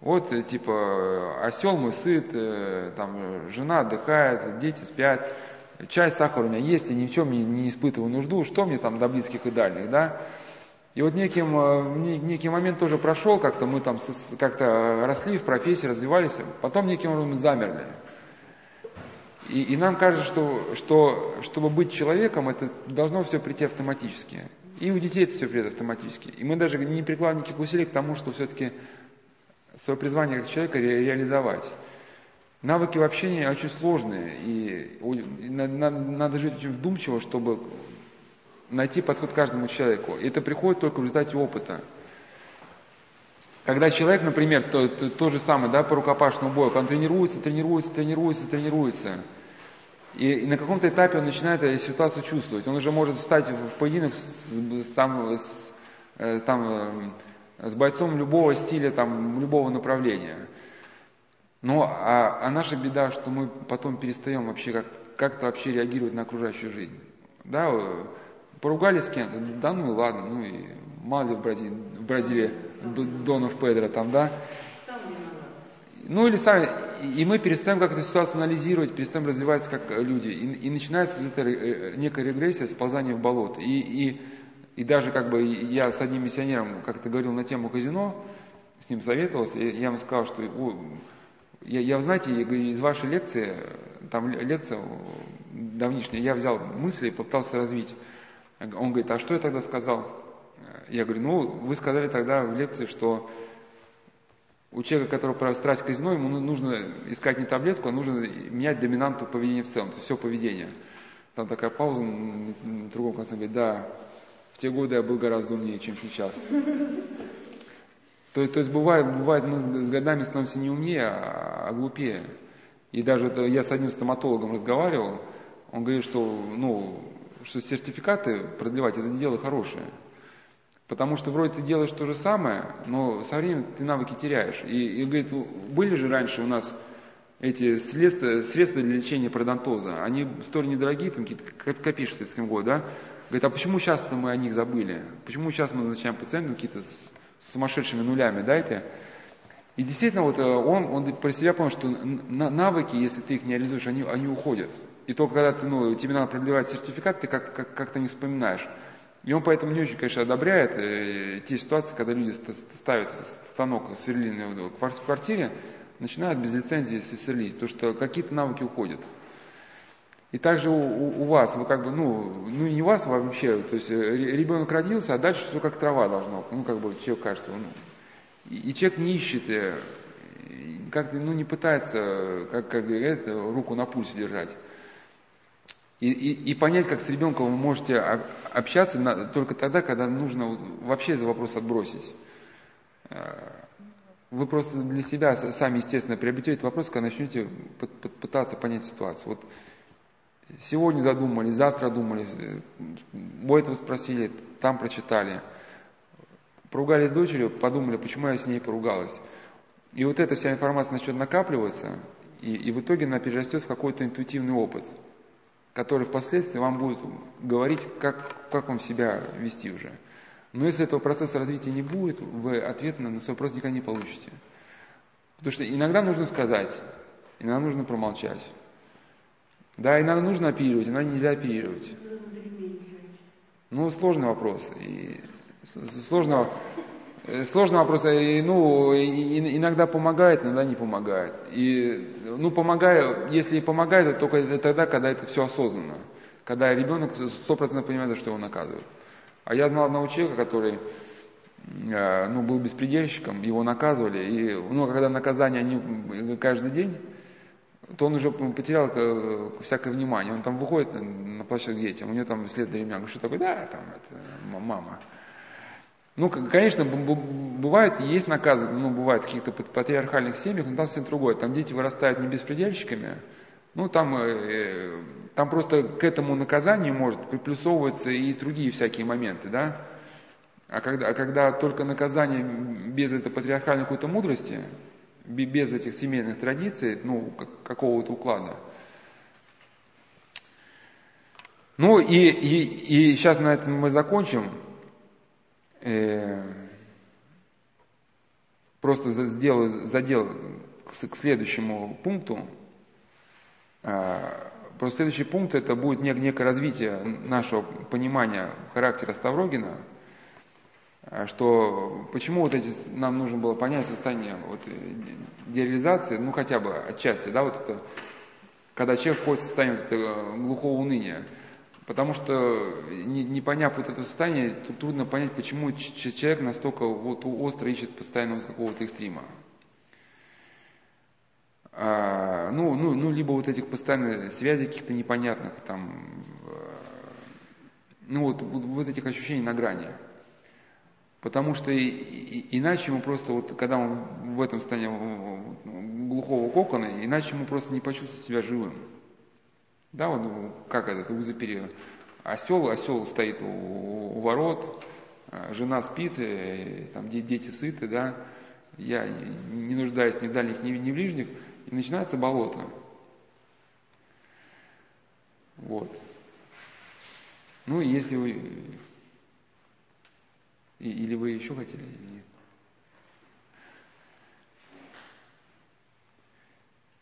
Вот э, типа осел мой сыт, э, там жена отдыхает, дети спят, чай, сахар у меня есть, я ни в чем не, не испытываю нужду, что мне там до близких и дальних, да? И вот неким, э, не- некий момент тоже прошел, как-то мы там как-то росли в профессии, развивались, потом неким образом замерли. И, и нам кажется, что, что чтобы быть человеком, это должно все прийти автоматически. И у детей это все придет автоматически. И мы даже не прикладываем никаких усилий к тому, что все-таки свое призвание как человека ре- реализовать. Навыки в общении очень сложные, и и на- на- надо жить очень вдумчиво, чтобы найти подход каждому человеку. И это приходит только в результате опыта. Когда человек, например, то, то, то же самое, да, по рукопашному бою, он тренируется, тренируется, тренируется, тренируется, и, и на каком-то этапе он начинает эту ситуацию чувствовать. Он уже может встать в поединок с, с- там, с, э, там, э, с бойцом любого стиля, там, любого направления. Но а, а наша беда, что мы потом перестаем вообще как, как-то вообще реагировать на окружающую жизнь. Да, э, поругались с кем-то, да ну и ладно, ну и мало ли в Бразилии, в Бразилии Донов Педро там, да. Ну или сами, и мы перестаем как эту ситуацию анализировать, перестаем развиваться как люди, и, и начинается э, некая регрессия, сползание в болото. И, и, и даже как бы я с одним миссионером как-то говорил на тему казино, с ним советовался, и я ему сказал, что «О, я, я, знаете, я говорю, из вашей лекции, там ле- лекция давнишняя, я взял мысли и попытался развить. Он говорит, а что я тогда сказал? Я говорю, ну, вы сказали тогда в лекции, что у человека, который про страсть к казино, ему ну- нужно искать не таблетку, а нужно менять доминанту поведения в целом, то есть все поведение. Там такая пауза на другом конце, говорит, да, те годы я был гораздо умнее, чем сейчас. То, то есть бывает, бывает, мы с, с годами становимся не умнее, а, а глупее. И даже это я с одним стоматологом разговаривал, он говорит, что ну, что сертификаты продлевать это дело хорошее. Потому что вроде ты делаешь то же самое, но со временем ты навыки теряешь. И, и говорит, были же раньше у нас эти средства, средства для лечения пародонтоза, они столь недорогие, там какие-то копишь в Советском году, да? Говорит, а почему сейчас-то мы о них забыли? Почему сейчас мы назначаем пациентам какие-то с сумасшедшими нулями дайте? И действительно, вот э, он, он про себя понял, что навыки, если ты их не реализуешь, они, они уходят. И только когда ты, ну, тебе надо продлевать сертификат, ты как-то как, как не вспоминаешь. И он поэтому не очень, конечно, одобряет э, те ситуации, когда люди ставят станок сверлильный в квартире, начинают без лицензии сверлить, потому что какие-то навыки уходят. И также у, у, у вас, вы как бы, ну, ну не у вас вообще, то есть э, ребенок родился, а дальше все как трава должно, ну как бы человек кажется, ну, и, и человек не ищет, э, как ну не пытается, как, как говорят, руку на пульсе держать. И, и, и понять, как с ребенком вы можете общаться на, только тогда, когда нужно вообще этот вопрос отбросить. Э, вы просто для себя сами, естественно, приобретете вопрос, когда начнете пытаться понять ситуацию. Вот сегодня задумались, завтра думали, у этого спросили, там прочитали. Поругались с дочерью, подумали, почему я с ней поругалась. И вот эта вся информация начнет накапливаться, и, и в итоге она перерастет в какой-то интуитивный опыт – который впоследствии вам будет говорить, как, как вам себя вести уже. Но если этого процесса развития не будет, вы ответ на свой вопрос никогда не получите. Потому что иногда нужно сказать, иногда нужно промолчать. Да, иногда нужно оперировать, иногда нельзя оперировать. Ну, сложный вопрос. И сложно, Э, сложный вопрос. И, ну, иногда помогает, иногда не помогает. И, ну, помогая, если и помогает, то только тогда, когда это все осознанно. Когда ребенок сто процентов понимает, за что его наказывают. А я знал одного человека, который э, ну, был беспредельщиком, его наказывали. И, ну, когда наказание они каждый день, то он уже потерял э, всякое внимание. Он там выходит на площадку детям, у него там след ремня. Что такое? Да, там, это, мама. Ну, конечно, бывает, есть наказы, ну, бывает в каких-то патриархальных семьях, но там совсем другое. Там дети вырастают не беспредельщиками, ну, там, э, там просто к этому наказанию может приплюсовываться и другие всякие моменты, да. А когда, а когда только наказание без этой патриархальной какой-то мудрости, без этих семейных традиций, ну, какого-то уклада. Ну, и, и, и сейчас на этом мы закончим э, просто сделаю задел к, следующему пункту. Э, просто следующий пункт это будет нек, некое развитие нашего понимания характера Ставрогина, что почему вот эти, нам нужно было понять состояние вот, э, дереализации, ну хотя бы отчасти, да, вот это, когда человек входит в состояние вот этого глухого уныния, Потому что, не, не поняв вот это состояние, тут трудно понять, почему человек настолько вот остро ищет постоянно какого-то экстрима. А, ну, ну, ну, либо вот этих постоянных связей каких-то непонятных, там, ну, вот, вот этих ощущений на грани. Потому что и, и, иначе ему просто, вот, когда он в этом состоянии глухого кокона, иначе ему просто не почувствовать себя живым. Да, вот как этот узопери осел, осел стоит у, у ворот, а, жена спит, и, там дети сыты, да, я не нуждаюсь ни в дальних, ни, ни в ближних, и начинается болото. Вот. Ну, если вы... Или вы еще хотели, или нет?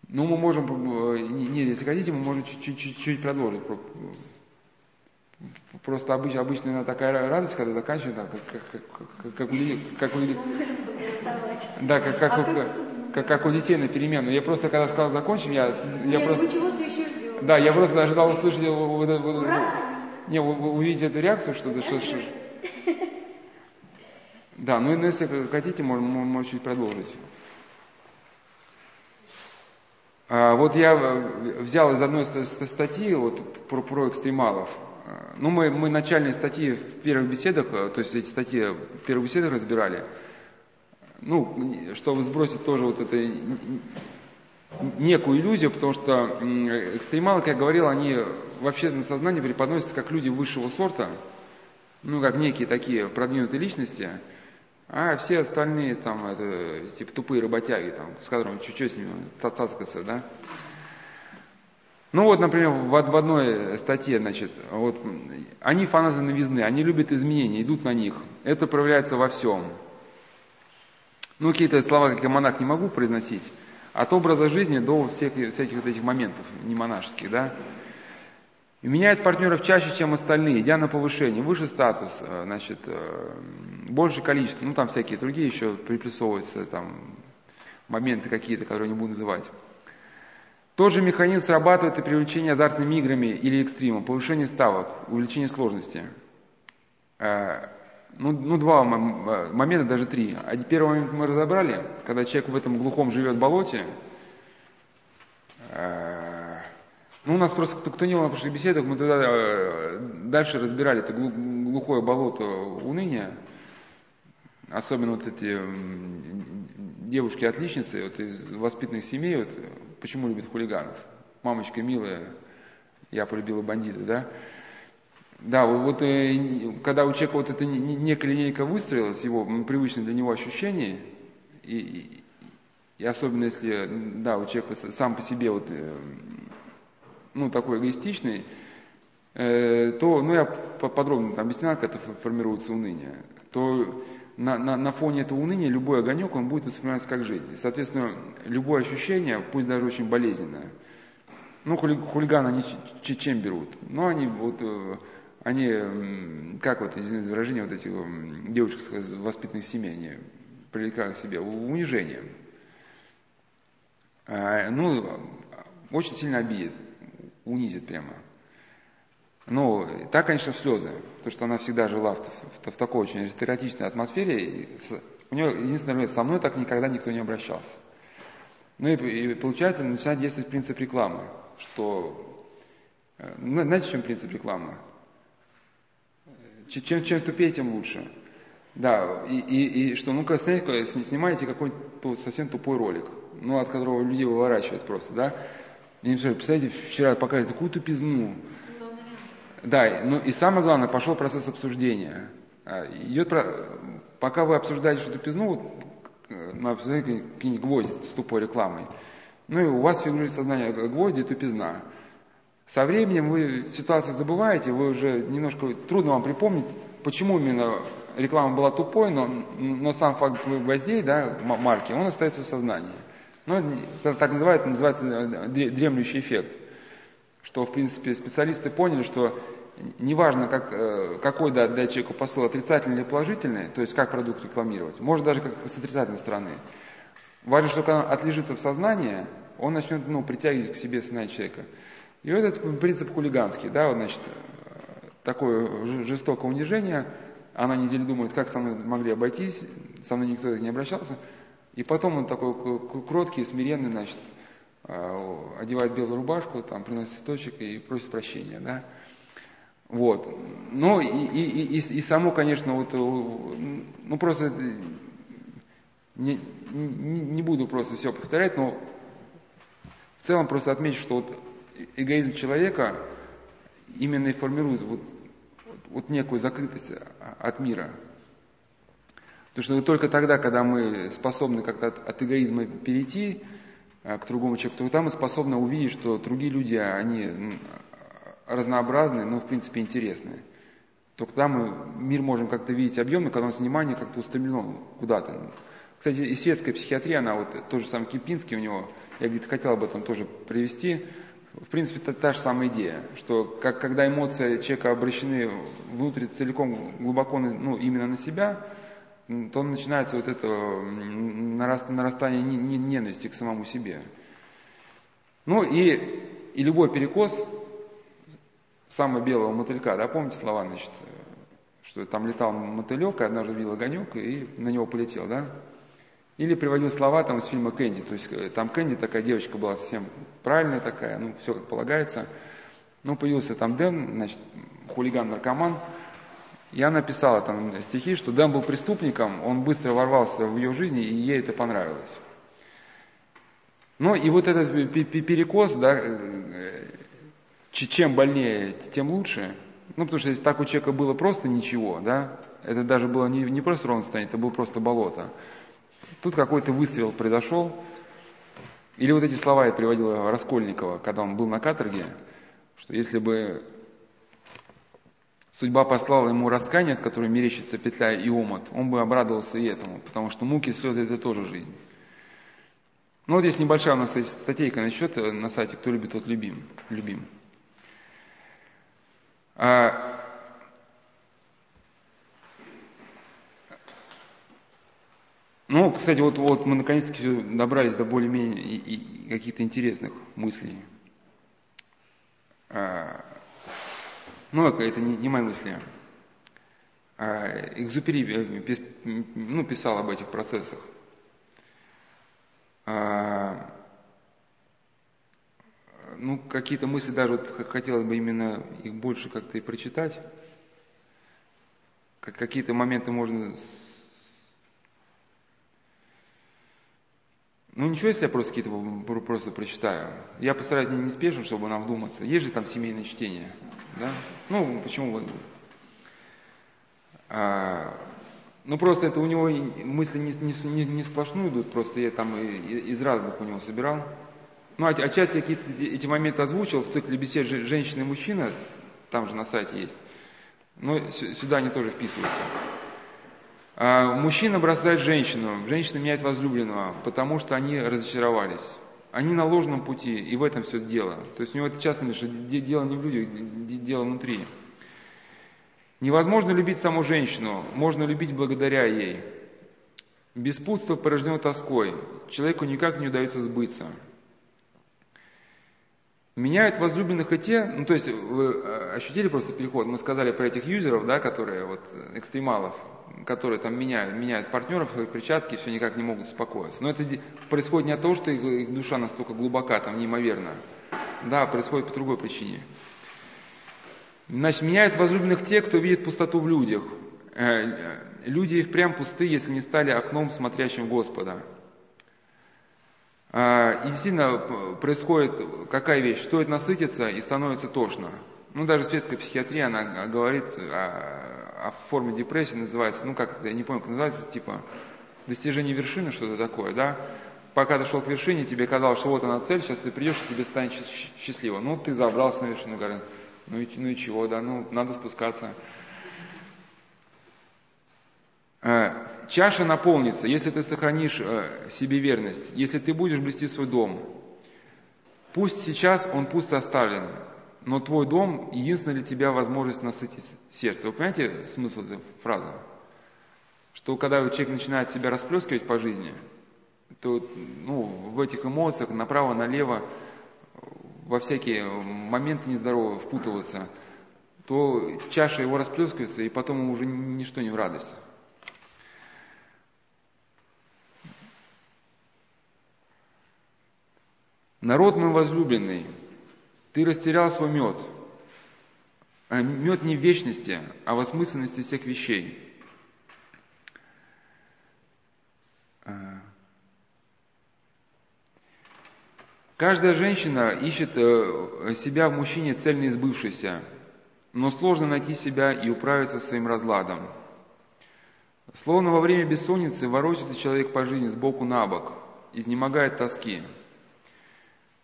Ну, мы можем, э, нет, если хотите, мы можем чуть-чуть продолжить. Просто обычно, обычно такая радость, когда заканчивается, как, как, как, как, у, как у, да, как, как, как, как, как у детей на перемену. Я просто, когда сказал закончим, я, я просто... Да, я просто ожидал услышать вот, вот, вот, не, увидеть эту реакцию, что, что, что, да, ну, ну если хотите, можно, можно чуть продолжить. А, вот я э, взял из одной статьи вот, про, про экстремалов. А, ну, мы, мы начальные статьи в первых беседах, э, то есть эти статьи в первых беседах разбирали. Ну, чтобы сбросить тоже вот это некую иллюзию, потому что экстремалы, как я говорил, они в общественном сознании преподносятся как люди высшего сорта, ну, как некие такие продвинутые личности, а все остальные там, это, типа тупые работяги, там, с которыми чуть-чуть с ними цацкаться, да. Ну вот, например, в, в одной статье, значит, вот, они фанаты новизны, они любят изменения, идут на них. Это проявляется во всем. Ну, какие-то слова, как я монах, не могу произносить. От образа жизни до всех, всяких вот этих моментов, не монашеских, да. И меняет партнеров чаще, чем остальные, идя на повышение, выше статус, э, значит, э, больше количество, ну там всякие другие еще приплюсовываются, там, моменты какие-то, которые не буду называть. Тот же механизм срабатывает и привлечение азартными играми или экстримом, повышение ставок, увеличение сложности. Э, ну, ну, два момента, даже три. А первый момент мы разобрали, когда человек в этом глухом живет болоте, ну, у нас просто, кто, кто не был на прошлых беседах, мы тогда э, дальше разбирали это глухое болото уныния, особенно вот эти девушки-отличницы вот из воспитанных семей, вот, почему любят хулиганов. Мамочка милая, я полюбила бандита, да? Да, вот, вот э, когда у человека вот эта некая линейка выстроилась, его привычное для него ощущение, и, и, особенно если, да, у человека сам по себе вот э, ну, такой эгоистичный, э, то, ну, я подробно там объяснял, как это формируется уныние, то на, на, на фоне этого уныния любой огонек, он будет восприниматься как жизнь. И, соответственно, любое ощущение, пусть даже очень болезненное, ну, хули, хулиганы, они чем берут? Ну, они вот, э, они, как вот, извините выражение, вот этих девушек с воспитанных семей, они привлекают к себе унижением. А, ну, очень сильно обидит унизит прямо. Ну, так, конечно, в слезы, потому что она всегда жила в, в, в такой очень аристократичной атмосфере. И с, у нее, единственное, со мной так никогда никто не обращался. Ну и, и получается, начинает действовать принцип рекламы, что... Э, знаете, чем принцип рекламы? Чем, чем тупее, тем лучше. Да, и, и, и что, ну-ка, снимайте какой-то совсем тупой ролик, ну, от которого людей выворачивают просто, да, я не представляете, вчера показали такую тупизну. Да, ну и самое главное, пошел процесс обсуждения. А, идет, пока вы обсуждаете что тупизну, на обсуждение какие-нибудь гвозди с тупой рекламой. Ну и у вас фигурирует сознание гвозди и тупизна. Со временем вы ситуацию забываете, вы уже немножко трудно вам припомнить, почему именно реклама была тупой, но, но сам факт гвоздей, да, марки, он остается в сознании. Ну, так называют, называется э, дремлющий эффект. Что, в принципе, специалисты поняли, что неважно, как, э, какой дать, дать человеку посыл, отрицательный или положительный, то есть как продукт рекламировать, может даже как с отрицательной стороны. Важно, что когда он отлежится в сознании, он начнет ну, притягивать к себе сознание человека. И вот этот принцип хулиганский, да, вот, значит, э, такое жестокое унижение, она неделю думает, как со мной могли обойтись, со мной никто не обращался – и потом он такой кроткий, смиренный, значит, а, одевает белую рубашку, там, приносит цветочек и просит прощения, да. Вот. Ну, и, и, и, и само, конечно, вот, ну, просто не, не, буду просто все повторять, но в целом просто отмечу, что вот эгоизм человека именно и формирует вот, вот некую закрытость от мира. Потому что только тогда, когда мы способны как-то от, от эгоизма перейти а, к другому человеку, там мы способны увидеть, что другие люди, они разнообразные, но в принципе интересные. Только тогда мы мир можем как-то видеть объемно, когда у нас внимание как-то устремлено куда-то. Кстати, и светская психиатрия, она вот, тот же самый Кипинский у него, я где-то хотел об этом тоже привести, в принципе, та, та же самая идея, что как, когда эмоции человека обращены внутрь целиком, глубоко, ну, именно на себя, то начинается вот это нарастание ненависти к самому себе. Ну и, и любой перекос самого белого мотылька, да, помните слова, значит, что там летал мотылек, и однажды видел огонек, и на него полетел, да? Или приводил слова там из фильма «Кэнди», то есть э, там Кэнди такая девочка была совсем правильная такая, ну, все как полагается. Ну, появился там Дэн, значит, хулиган-наркоман, я написала там стихи, что Дэн был преступником, он быстро ворвался в ее жизнь, и ей это понравилось. Ну и вот этот перекос, да, э, чем больнее, тем лучше. Ну, потому что если так у человека было просто ничего, да, это даже было не, не просто ровно состояние, это было просто болото. Тут какой-то выстрел произошел, или вот эти слова я приводил Раскольникова, когда он был на каторге, что если бы судьба послала ему раскаяние, от которого мерещится петля и омот, он бы обрадовался и этому, потому что муки и слезы – это тоже жизнь. Ну вот здесь небольшая у нас статейка насчет э, на сайте «Кто любит, тот любим». любим. А, ну, кстати, вот, вот мы наконец-таки добрались до более-менее каких-то интересных мыслей. А, ну, это не, не мои мысли. А, Экзупери э, ну, писал об этих процессах. А, ну, какие-то мысли даже вот хотелось бы именно их больше как-то и прочитать. Как какие-то моменты можно... Ну, ничего, если я просто какие-то просто прочитаю. Я постараюсь не спешно, чтобы нам вдуматься. Есть же там семейное чтение. Да? Ну, почему. А, ну, просто это у него мысли не, не, не сплошную идут, просто я там из разных у него собирал. Ну, а отчасти какие-то эти моменты озвучил в цикле бесед «Женщина и мужчина», там же на сайте есть. Но сюда они тоже вписываются. А, мужчина бросает женщину, женщина меняет возлюбленного, потому что они разочаровались. Они на ложном пути, и в этом все дело. То есть у него это часто что дело не в людях, дело внутри. Невозможно любить саму женщину, можно любить благодаря ей. Беспутство порождено тоской, человеку никак не удается сбыться. Меняют возлюбленных и те, ну то есть вы э, ощутили просто переход, мы сказали про этих юзеров, да, которые вот экстремалов, которые там меняют, меняют партнеров, перчатки, все никак не могут успокоиться. Но это происходит не от того, что их, их душа настолько глубока, там неимоверно. Да, происходит по другой причине. Значит, меняют возлюбленных те, кто видит пустоту в людях. Э, э, люди и впрямь пусты, если не стали окном, смотрящим Господа. А, и действительно происходит какая вещь? Стоит насытиться и становится тошно. Ну, даже светская психиатрия, она говорит о форме депрессии, называется, ну, как я не помню, как называется, типа достижение вершины, что-то такое, да? Пока дошел к вершине, тебе казалось, что вот она цель, сейчас ты придешь, и тебе станет счастливо. Ну, ты забрался на вершину горы. Ну и, ну и чего, да, ну надо спускаться. Э, чаша наполнится, если ты сохранишь э, себе верность, если ты будешь блести свой дом. Пусть сейчас он пусто оставлен, но твой дом – единственная для тебя возможность насытить сердце. Вы понимаете смысл этой фразы? Что когда человек начинает себя расплескивать по жизни, то ну, в этих эмоциях направо-налево во всякие моменты нездоровые впутываться, то чаша его расплескивается, и потом ему уже ничто не в радость. Народ мой возлюбленный, ты растерял свой мед. А мед не в вечности, а в осмысленности всех вещей. А, Каждая женщина ищет э, себя в мужчине цельно избывшейся, но сложно найти себя и управиться своим разладом. Словно во время бессонницы ворочается человек по жизни сбоку на бок, изнемогает тоски.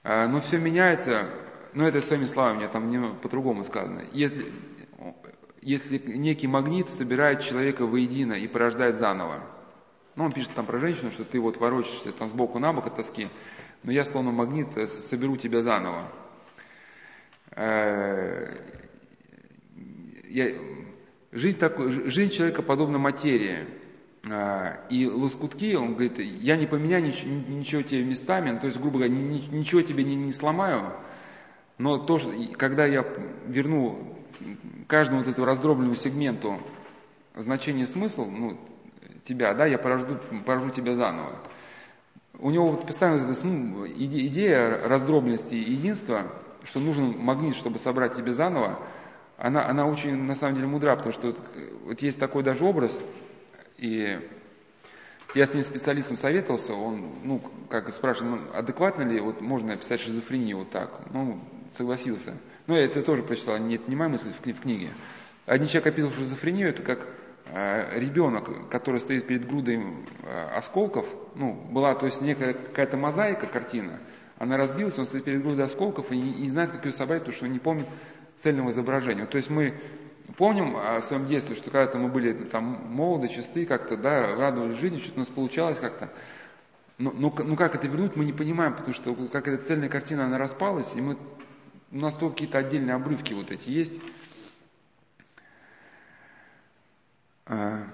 А, но все меняется, но это своими словами, мне там не, по-другому сказано. Если, если некий магнит собирает человека воедино и порождает заново. Ну, он пишет там про женщину, что ты вот ворочаешься там сбоку на бок от тоски, но я словно магнит э, соберу тебя заново. Э, я, жизнь, так, жизнь человека подобна материи. Э, и лоскутки, он говорит, я не поменяю ничего, ничего тебе местами, ну, то есть, грубо говоря, ничего тебе не, не сломаю, но то, что, когда я верну каждому вот этому раздробленному сегменту значение смысл, ну, тебя, да, я порожду, порожу тебя заново. У него вот постоянно эта идея раздробленности единства, что нужен магнит, чтобы собрать тебе заново, она, она очень на самом деле мудра, потому что вот, вот есть такой даже образ, и я с ним специалистом советовался, он, ну, как спрашивал, ну, адекватно ли, вот можно описать шизофрению вот так, ну, согласился. Но я это тоже прочитал, нет, не моя мысль в, книге. Один человек описывал шизофрению, это как э, ребенок, который стоит перед грудой э, осколков, ну, была, то есть некая какая-то мозаика, картина, она разбилась, он стоит перед грудой осколков и не, не знает, как ее собрать, потому что он не помнит цельного изображения. То есть мы помним о своем детстве, что когда-то мы были там молоды, чисты, как-то, да, радовались жизни, что-то у нас получалось как-то. Но, но, ну как это вернуть, мы не понимаем, потому что как эта цельная картина, она распалась, и мы, у нас только какие-то отдельные обрывки вот эти есть. А.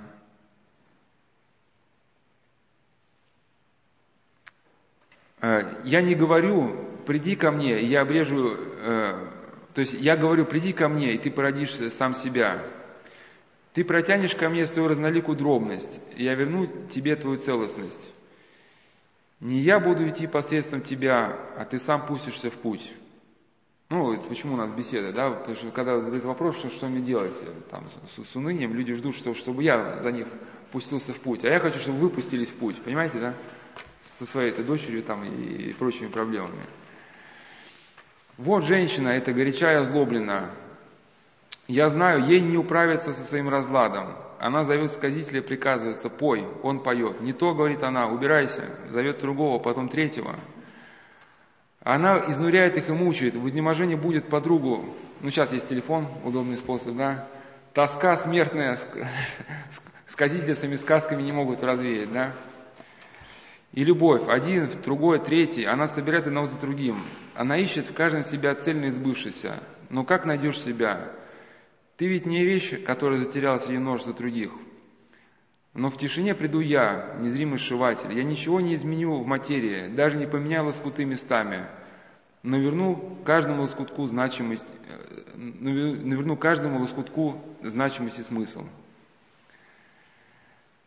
А, я не говорю, приди ко мне, я обрежу э, то есть я говорю, приди ко мне, и ты породишь сам себя. Ты протянешь ко мне свою разноликую дробность, и я верну тебе твою целостность. Не я буду идти посредством тебя, а ты сам пустишься в путь. Ну, почему у нас беседа, да? Потому что когда задают вопрос, что, что мне делать там, с, с унынием, люди ждут, что, чтобы я за них пустился в путь. А я хочу, чтобы вы пустились в путь, понимаете, да? Со своей этой дочерью там и прочими проблемами. Вот женщина, это горячая озлоблена. Я знаю, ей не управиться со своим разладом. Она зовет сказителя и приказывается, пой, он поет. Не то, говорит она, убирайся, зовет другого, потом третьего. Она изнуряет их и мучает, в изнеможении будет подругу. Ну, сейчас есть телефон, удобный способ, да? Тоска смертная, сказители своими сказками не могут развеять, да? И любовь, один, другой, третий, она собирает одного за другим. Она ищет в каждом себя цельно избывшийся. Но как найдешь себя? Ты ведь не вещь, которая затерялась среди множества других. Но в тишине приду я, незримый сшиватель. Я ничего не изменю в материи, даже не поменяю лоскуты местами, но верну каждому лоскутку значимость, э, но верну каждому лоскутку значимость и смысл.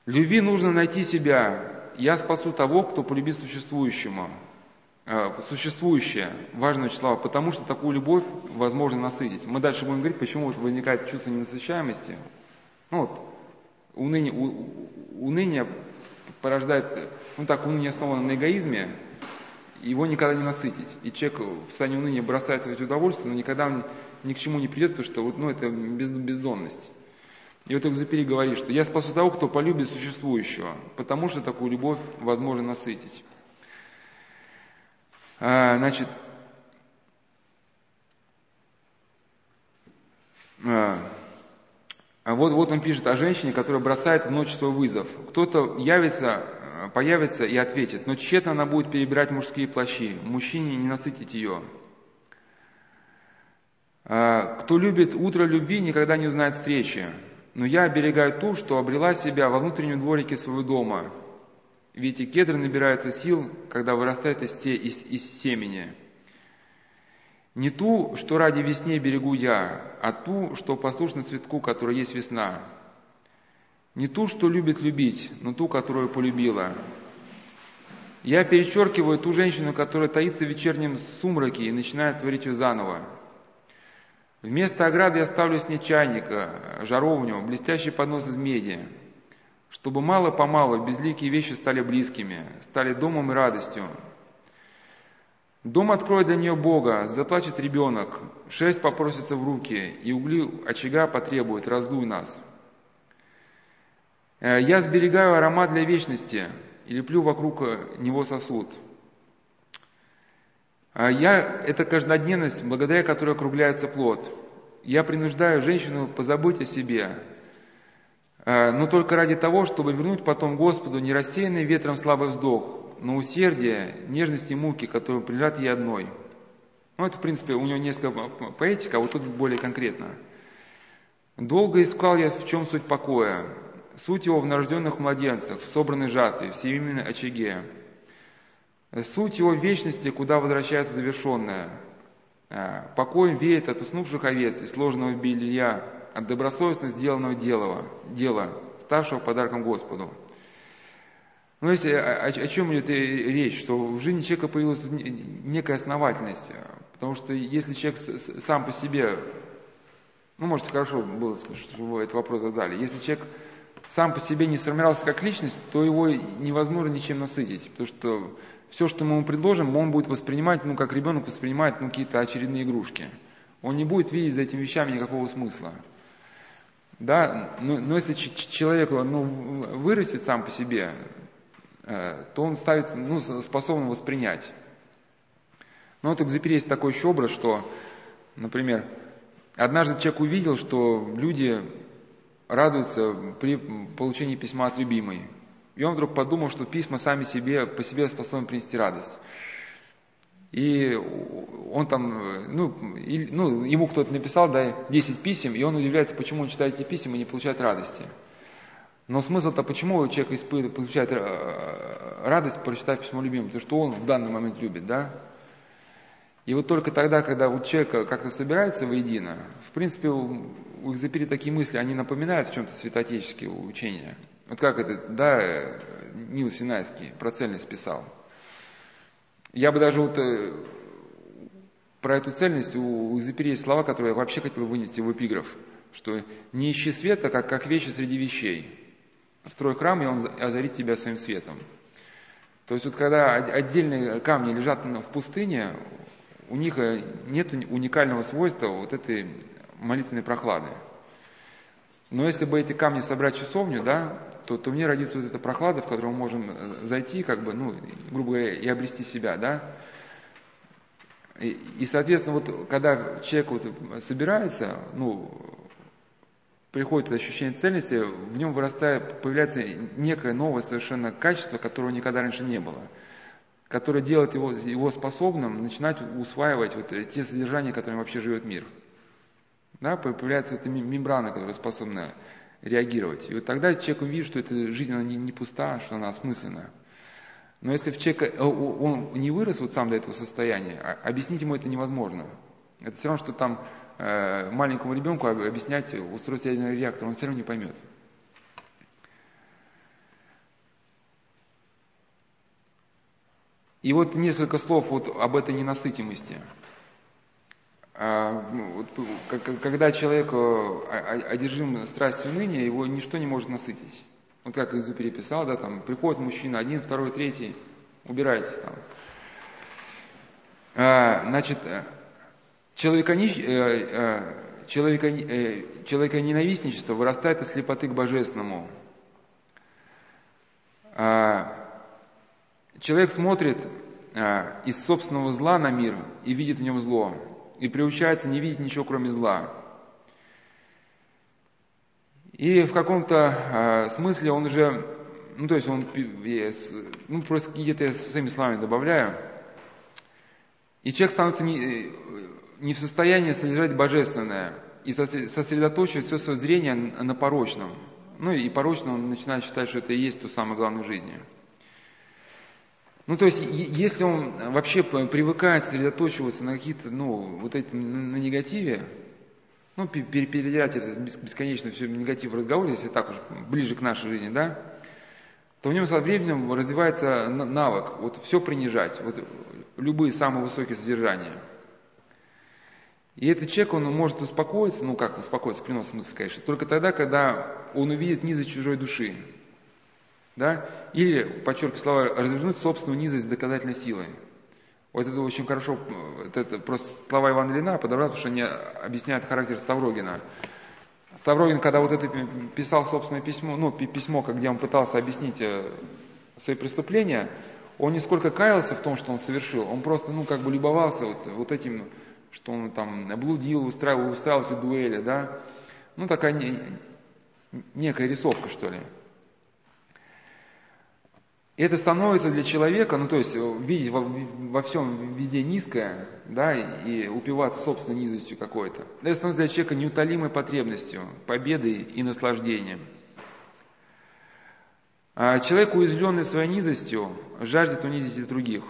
Любви нужно найти себя, я спасу того, кто полюбит существующему. Э, существующее, важное число, потому что такую любовь возможно насытить. Мы дальше будем говорить, почему возникает чувство ненасыщаемости. Ну вот, уныние, у, уныние порождает, ну так, уныние основано на эгоизме, его никогда не насытить. И человек в состоянии уныния бросается в эти удовольствия, но никогда ни к чему не придет, потому что вот, ну, это без, бездонность. И вот Экзупери говорит, что «я спасу того, кто полюбит существующего, потому что такую любовь возможно насытить». А, значит, а вот, вот он пишет о женщине, которая бросает в ночь свой вызов. Кто-то явится, появится и ответит, но тщетно она будет перебирать мужские плащи, мужчине не насытить ее. А, кто любит утро любви, никогда не узнает встречи но я оберегаю ту, что обрела себя во внутреннем дворике своего дома. Ведь и кедр набирается сил, когда вырастает из, те, из, из семени. Не ту, что ради весне берегу я, а ту, что послушна цветку, который есть весна. Не ту, что любит любить, но ту, которую полюбила. Я перечеркиваю ту женщину, которая таится в вечернем сумраке и начинает творить ее заново. Вместо ограды я ставлю с ней чайника, жаровню, блестящий поднос из меди, чтобы мало-помалу безликие вещи стали близкими, стали домом и радостью. Дом откроет для нее Бога, заплачет ребенок, шесть попросится в руки, и угли очага потребует, раздуй нас. Э, я сберегаю аромат для вечности и леплю вокруг него сосуд – а я, это каждодневность, благодаря которой округляется плод. Я принуждаю женщину позабыть о себе, но только ради того, чтобы вернуть потом Господу не рассеянный ветром слабый вздох, но усердие, нежность и муки, которые принадлежат ей одной. Ну, это, в принципе, у него несколько поэтика, а вот тут более конкретно. «Долго искал я, в чем суть покоя. Суть его в нарожденных младенцах, в собранной жатве, в семейной очаге. Суть его вечности, куда возвращается завершенная. Э, покой веет от уснувших овец и сложного белья, от добросовестно сделанного дела, дела ставшего подарком Господу. Ну, если о, о чем идет речь, что в жизни человека появилась некая основательность, потому что если человек сам по себе, ну, может, хорошо было, что вы этот вопрос задали, если человек сам по себе не сформировался как личность, то его невозможно ничем насытить, потому что все, что мы ему предложим, он будет воспринимать, ну, как ребенок воспринимает ну, какие-то очередные игрушки. Он не будет видеть за этими вещами никакого смысла. Да, но, но если человек ну, вырастет сам по себе, э, то он ставится, ну, способен воспринять. Но вот у Экзюпери есть такой еще образ, что, например, однажды человек увидел, что люди радуются при получении письма от любимой. И он вдруг подумал, что письма сами себе, по себе способны принести радость. И он там, ну, и, ну ему кто-то написал, да, 10 писем, и он удивляется, почему он читает эти письма и не получает радости. Но смысл-то, почему человек испытывает, получает э, радость, прочитав письмо любимому? Потому что он в данный момент любит, да? И вот только тогда, когда у человека как-то собирается воедино, в принципе, у, у Экзапери такие мысли, они напоминают в чем-то святоотеческие учения. Вот как это, да, Нил Синайский про цельность писал. Я бы даже вот э, про эту цельность, у Экзапери есть слова, которые я вообще хотел вынести в эпиграф, что «не ищи света, как, как вещи среди вещей. Строй храм, и он озарит тебя своим светом». То есть вот когда отдельные камни лежат в пустыне, у них э, нет уникального свойства вот этой молитвенной прохлады. Но если бы эти камни собрать в часовню, да, то, то мне родится вот эта прохлада, в которую мы можем э, зайти, как бы, ну, грубо говоря, и обрести себя, да. И, и соответственно, вот когда человек вот собирается, ну, приходит это ощущение цельности, в нем вырастает, появляется некое новое совершенно качество, которого никогда раньше не было которое делает его, его способным начинать усваивать вот те содержания, которыми вообще живет мир. Да, появляется эта мембрана, которая способна реагировать. И вот тогда человек увидит, что эта жизнь она не, не пуста, что она осмысленна. Но если в человека, э, он не вырос вот сам до этого состояния, а объяснить ему это невозможно. Это все равно, что там маленькому ребенку объяснять устройство ядерного реактора, он все равно не поймет. И вот несколько слов вот об этой ненасытимости. А, ну, когда человек э, одержим страстью ныне, его ничто не может насытить. Вот как Изу переписал, да, там приходит мужчина, один, второй, третий, убирайтесь там. А, значит, человека, человека, человека ненавистничество вырастает из слепоты к божественному. А, Человек смотрит а, из собственного зла на мир и видит в нем зло, и приучается не видеть ничего, кроме зла. И в каком-то а, смысле он уже, ну то есть он, ну просто какие-то своими словами добавляю, и человек становится не, в состоянии содержать божественное и сосредоточивать все свое зрение на порочном. Ну и порочно он начинает считать, что это и есть то самое главное в жизни – ну, то есть, если он вообще привыкает сосредоточиваться на каких-то, ну, вот этим, на негативе, ну, перетерять это бесконечно все негатив в разговоре, если так уж ближе к нашей жизни, да, то в нем со временем развивается навык вот все принижать, вот любые самые высокие содержания. И этот человек, он может успокоиться, ну как успокоиться, принос смысл, конечно, только тогда, когда он увидит низость чужой души. Да? Или, подчеркиваю слова, развернуть собственную низость доказательной силой. Вот это очень хорошо, это, просто слова Ивана Ильина подобрал, потому что они объясняют характер Ставрогина. Ставрогин, когда вот это писал собственное письмо, ну, письмо, где он пытался объяснить э, свои преступления, он не сколько каялся в том, что он совершил, он просто, ну, как бы любовался вот, вот этим, что он там блудил, устраивал, устраивал эти дуэли, да. Ну, такая не, некая рисовка, что ли. И это становится для человека, ну то есть э, видеть во, во всем везде низкое, да, и упиваться собственной низостью какой-то. Это становится для человека неутолимой потребностью, победой и наслаждением. А человек, уязвленный своей низостью, жаждет унизить и других.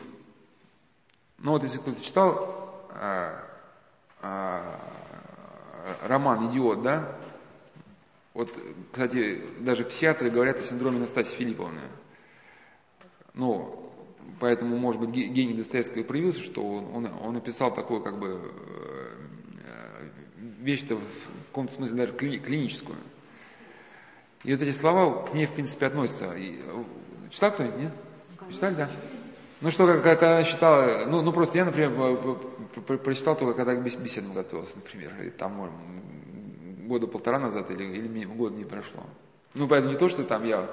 Ну вот если кто-то читал а, роман «Идиот», да, вот, кстати, даже психиатры говорят о синдроме Настасии Филипповны – ну, поэтому, может быть, гений Достоевского и проявился, что он, он написал такую, как бы, э, вещь-то в каком-то смысле даже клиническую. И вот эти слова к ней, в принципе, относятся. И, читал кто-нибудь, нет? Читали, да? Ну что, когда она читала, ну, ну просто я, например, прочитал только, когда к беседам готовился, например, и там года полтора назад или, или год не прошло. Ну, поэтому не то, что там я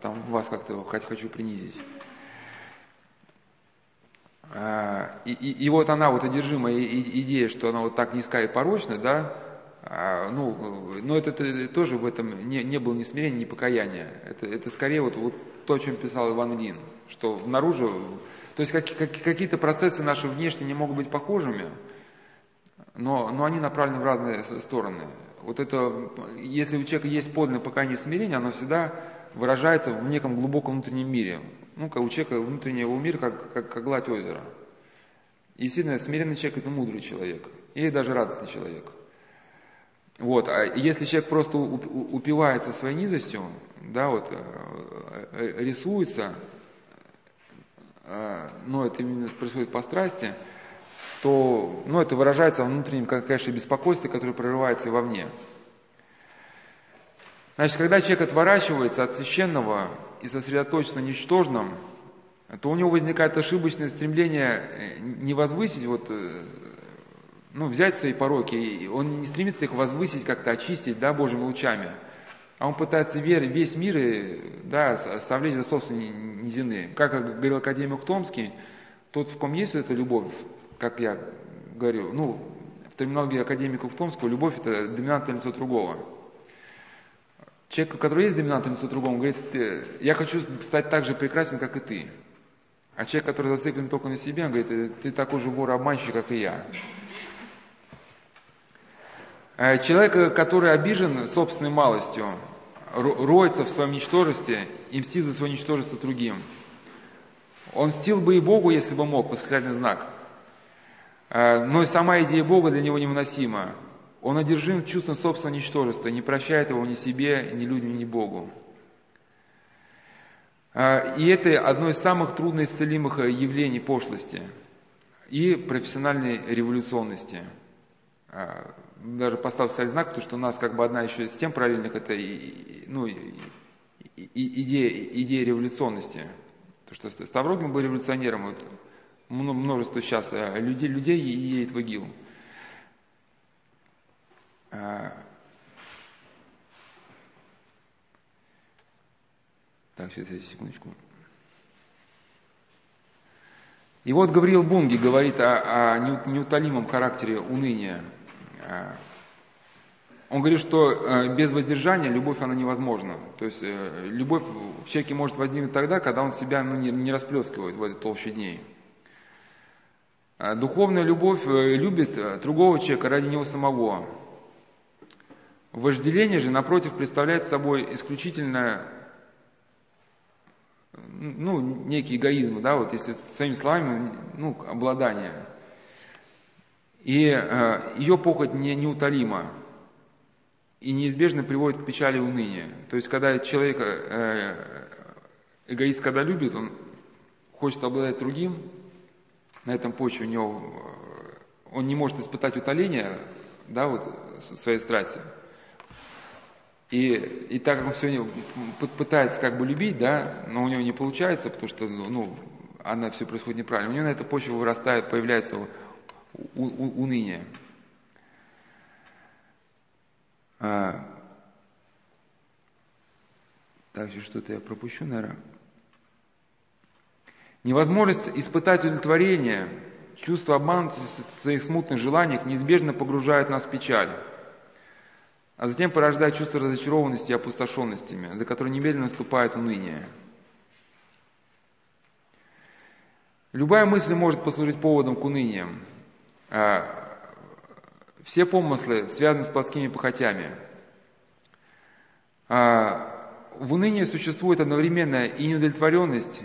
там вас как-то хочу принизить. А, и, и, и вот она, вот одержимая идея, что она вот так низка и порочна, да, а, ну, но это, это тоже в этом не, не было ни смирения, ни покаяния. Это, это скорее вот, вот то, о чем писал Иван Лин, что наружу, то есть как, как, какие-то процессы наши внешние не могут быть похожими, но, но они направлены в разные стороны. Вот это, если у человека есть подлинное покаяние и смирение, оно всегда выражается в неком глубоком внутреннем мире. Ну, как у человека внутреннего мира, как, как, как гладь озера. И сильно смиренный человек – это мудрый человек. И даже радостный человек. Вот. А если человек просто упивается своей низостью, да, вот, э, э, рисуется, э, но это именно происходит по страсти – то ну, это выражается во внутреннем, конечно, беспокойстве, которое прорывается и вовне. Значит, когда человек отворачивается от священного и сосредоточится на ничтожном, то у него возникает ошибочное стремление не возвысить, вот, ну, взять свои пороки, он не стремится их возвысить, как-то очистить, да, Божьими лучами, а он пытается весь мир, э, да, совлечь за собственные низины. Как говорил академик Томский, тот, в ком есть вот эта любовь, как я говорю, ну, в терминологии академика Томского, любовь – это доминантное лицо другого. Человек, у которого есть доминантное лицо другого, говорит, я хочу стать так же прекрасен, как и ты. А человек, который зациклен только на себе, он говорит, ты такой же вор-обманщик, как и я. А человек, который обижен собственной малостью, роется в своем ничтожестве и мстит за свое ничтожество другим. Он мстил бы и Богу, если бы мог, восклицательный знак – а, но и сама идея Бога для него невыносима. Он одержим чувством собственного ничтожества, не прощает его ни себе, ни людям, ни Богу. И это одно из самых трудно исцелимых явлений пошлости и профессиональной революционности. Даже поставил стать знак, потому что у нас как бы одна еще из тем параллельных, это ну, идея, идея революционности. Потому что Ставрогин был революционером, вот, множество сейчас э, людей, людей едет в ИГИЛ. А, так, сейчас, секундочку. И вот Гавриил Бунги говорит о, о неутолимом характере уныния. А, он говорит, что э, без воздержания любовь, она невозможна. То есть э, любовь в человеке может возникнуть тогда, когда он себя ну, не, не расплескивает в этой толще дней. Духовная любовь э, любит э, другого человека ради него самого. Вожделение же, напротив, представляет собой исключительно ну, некий эгоизм, да, вот если своими словами, ну, обладание. И э, ее похоть не, неутолима и неизбежно приводит к печали и унынию. То есть, когда человек, э, эгоист, когда любит, он хочет обладать другим, на этом почве у него, э, он не может испытать утоление, да, вот, своей страсти. И, и так как он все пытается как бы любить, да, но у него не получается, потому что, ну, она все происходит неправильно. У него на этой почве вырастает, появляется уныние. А, также что-то я пропущу, наверное. Невозможность испытать удовлетворение, чувство обманутости своих смутных желаниях неизбежно погружает нас в печаль, а затем порождает чувство разочарованности и опустошенностями, за которые немедленно наступает уныние. Любая мысль может послужить поводом к уныниям. А, все помыслы связаны с плотскими похотями. А, в унынии существует одновременно и неудовлетворенность,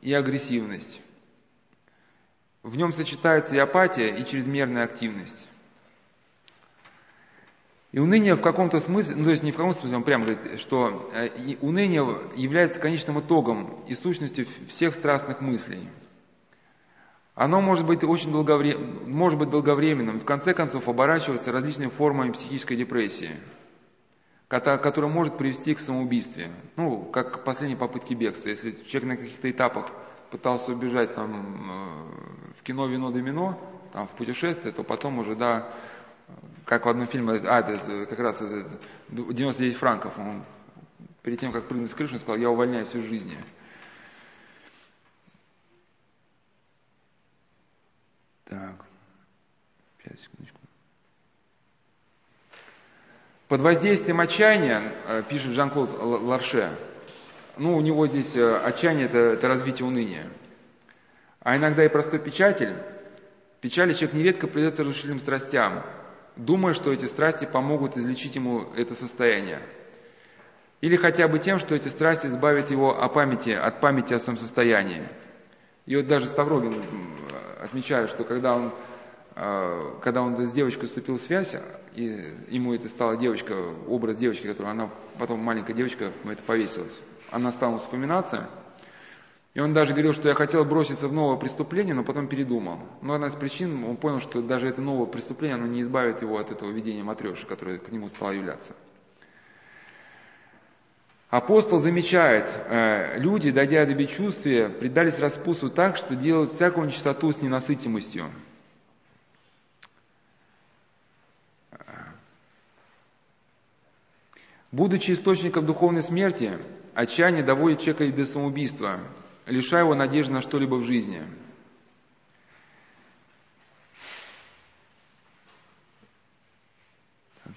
и агрессивность. В нем сочетается и апатия, и чрезмерная активность. И уныние в каком-то смысле, ну то есть не в каком смысле, он прямо говорит, что э, уныние является конечным итогом и сущностью всех страстных мыслей. Оно может быть очень долговременным, может быть долговременным, в конце концов оборачиваться различными формами психической депрессии, которая может привести к самоубийству. Ну, как к последней попытке бегства. Если человек на каких-то этапах пытался убежать там, э, в кино «Вино домино», там, в путешествие, то потом уже, да, как в одном фильме, а, это как раз это, 99 франков, он перед тем, как прыгнуть с крыши, сказал, я увольняюсь из жизни. Так, пять секундочку. Под воздействием отчаяния, э, пишет Жан-Клод Ларше, ну, у него здесь э, отчаяние это, это развитие уныния. А иногда и простой печатель, печали человек нередко придется разрушительным страстям, думая, что эти страсти помогут излечить ему это состояние. Или хотя бы тем, что эти страсти избавят его о памяти, от памяти о своем состоянии. И вот даже Ставрогин отмечает, что когда он, э, когда он с девочкой вступил в связь, и ему это стала девочка, образ девочки, которую она, потом маленькая девочка, это повесилась, она стала вспоминаться, и он даже говорил, что я хотел броситься в новое преступление, но потом передумал. Но одна из причин, он понял, что даже это новое преступление, оно не избавит его от этого видения матреши, которое к нему стало являться. Апостол замечает, э, люди, дойдя до бесчувствия, предались распусу так, что делают всякую нечистоту с ненасытимостью. Будучи источником духовной смерти, отчаяние доводит человека до самоубийства, лишая его надежды на что-либо в жизни.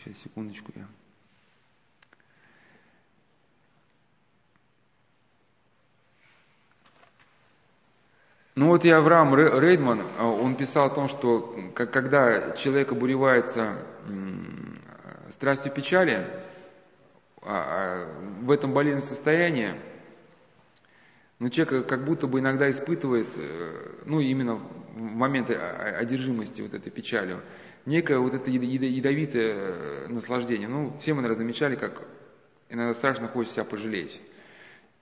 Сейчас, секундочку я. Ну вот и Авраам Рейдман, а, он писал о том, что когда человек обуревается страстью печали, а, а, в этом болезненном состоянии, но человек как будто бы иногда испытывает, э, ну именно в моменты одержимости вот этой печалью, некое вот это ядовитое э, наслаждение. Ну, все мы, наверное, замечали, как иногда страшно хочется себя пожалеть.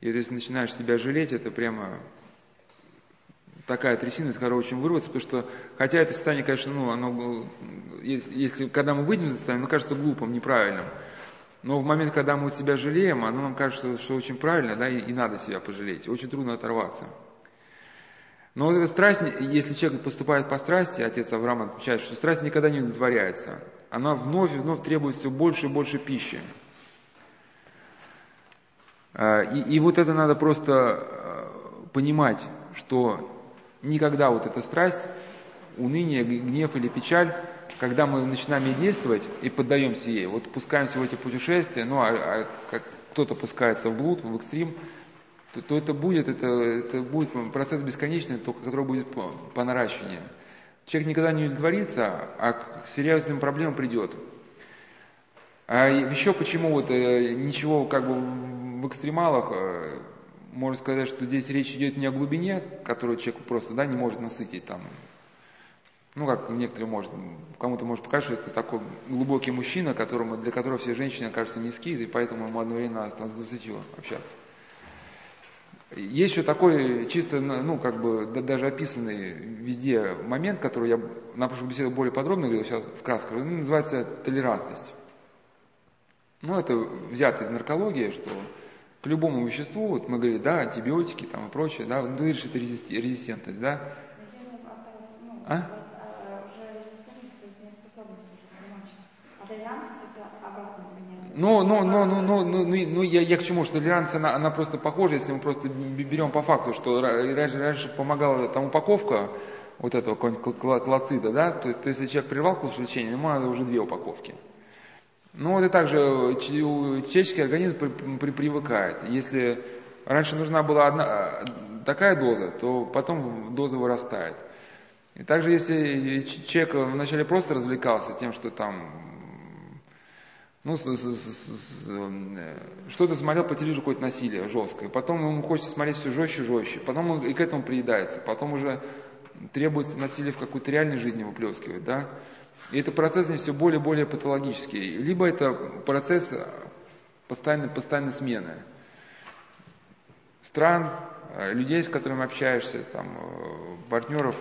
И вот если начинаешь себя жалеть, это прямо такая трясина, из которой очень вырваться, потому что, хотя это состояние, конечно, ну, оно, если, если когда мы выйдем из состояния, оно кажется глупым, неправильным. Но в момент, когда мы себя жалеем, оно нам кажется, что очень правильно, да, и, и надо себя пожалеть. Очень трудно оторваться. Но вот эта страсть, если человек поступает по страсти, отец Авраам отмечает, что страсть никогда не удовлетворяется. Она вновь и вновь требует все больше и больше пищи. А, и, и вот это надо просто а, понимать, что никогда вот эта страсть, уныние, гнев или печаль когда мы начинаем ей действовать и поддаемся ей, вот пускаемся в эти путешествия, ну, а, а как кто-то пускается в блуд, в экстрим, то, то это будет, это, это будет процесс бесконечный, только который будет по, по наращиванию. Человек никогда не удовлетворится, а к серьезным проблемам придет. А еще почему вот э, ничего как бы в экстремалах, э, можно сказать, что здесь речь идет не о глубине, которую человек просто да, не может насытить там ну, как некоторые может, кому-то может показаться, что это такой глубокий мужчина, которому, для которого все женщины кажутся низкие, и поэтому ему одновременно с 20 общаться. Есть еще такой чисто, ну, как бы, да, даже описанный везде момент, который я на прошлой беседе более подробно говорил, сейчас вкратце, называется толерантность. Ну, это взято из наркологии, что к любому веществу, вот мы говорили, да, антибиотики там и прочее, да, ну, это резистентность, да. А? Ну, ну, ну, ну, ну, ну, ну, ну я, я к чему, что толерантность, она, она просто похожа, если мы просто берем по факту, что раньше, раньше помогала там упаковка вот этого клоцида, да, то, то если человек прервал курс лечения, ему надо уже две упаковки. Ну вот и также человеческий организм при, при, привыкает. Если раньше нужна была одна, такая доза, то потом доза вырастает. И также если человек вначале просто развлекался тем, что там ну, э, что-то смотрел по телевизору, какое-то насилие жесткое, потом ему хочется смотреть все жестче и жестче, потом он и к этому приедается, потом уже требуется насилие в какой-то реальной жизни выплескивать, да, и это процесс не все более и более патологический, либо это процесс постоянной, постоянной смены стран, э, людей, с которыми общаешься, там, э, партнеров.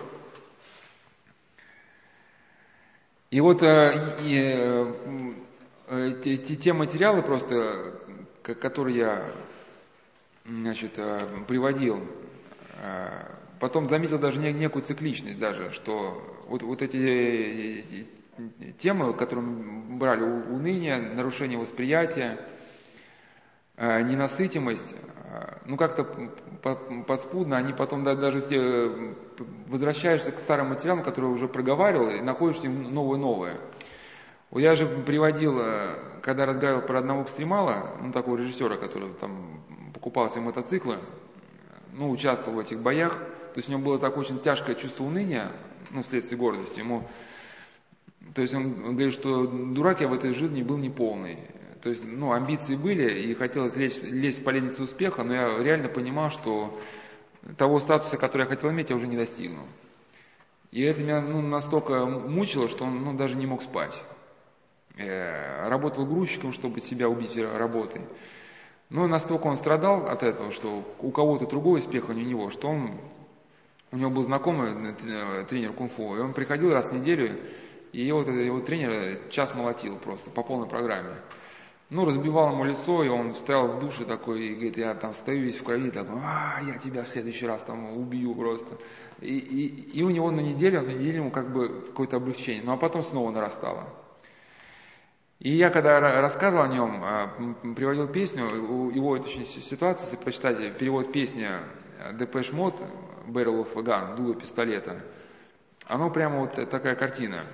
И вот и, э, те, те, те материалы просто, которые я значит, э, приводил, э, потом заметил даже не- некую цикличность даже, что вот, вот эти э, э, темы, которые мы брали, уныние, нарушение восприятия, э, ненасытимость, э, ну как-то подспудно, они потом да- даже те, э, возвращаешься к старым материалам, которые уже проговаривал, и находишь в новое-новое. Вот я же приводил, э, когда разговаривал про одного экстремала, ну такого режиссера, который там покупал себе мотоциклы, ну участвовал в этих боях, то есть у него было такое очень тяжкое чувство уныния, ну вследствие гордости, ему то есть он говорит, что дурак я в этой жизни был неполный. То есть, ну, амбиции были, и хотелось лезть, лезть по лестнице успеха, но я реально понимал, что того статуса, который я хотел иметь, я уже не достигну. И это меня ну, настолько мучило, что он ну, даже не мог спать. Э, работал грузчиком, чтобы себя убить работой. Но настолько он страдал от этого, что у кого-то другой успех, а не у него, что он, у него был знакомый э, тренер кунг-фу, и он приходил раз в неделю, и его, его тренер час молотил просто по полной программе. Ну, разбивал ему лицо, и он стоял в душе такой, и говорит, я там стою весь в крови, такой, а, я тебя в следующий раз там убью просто. И, и, и у него на неделю, на неделю ему как бы какое-то облегчение, ну а потом снова нарастало. И я когда рассказывал о нем, приводил песню, его это очень ситуация, если прочитать перевод песни Depeche Mode, Barrel of a Gun, дуло пистолета, оно прямо вот такая картина.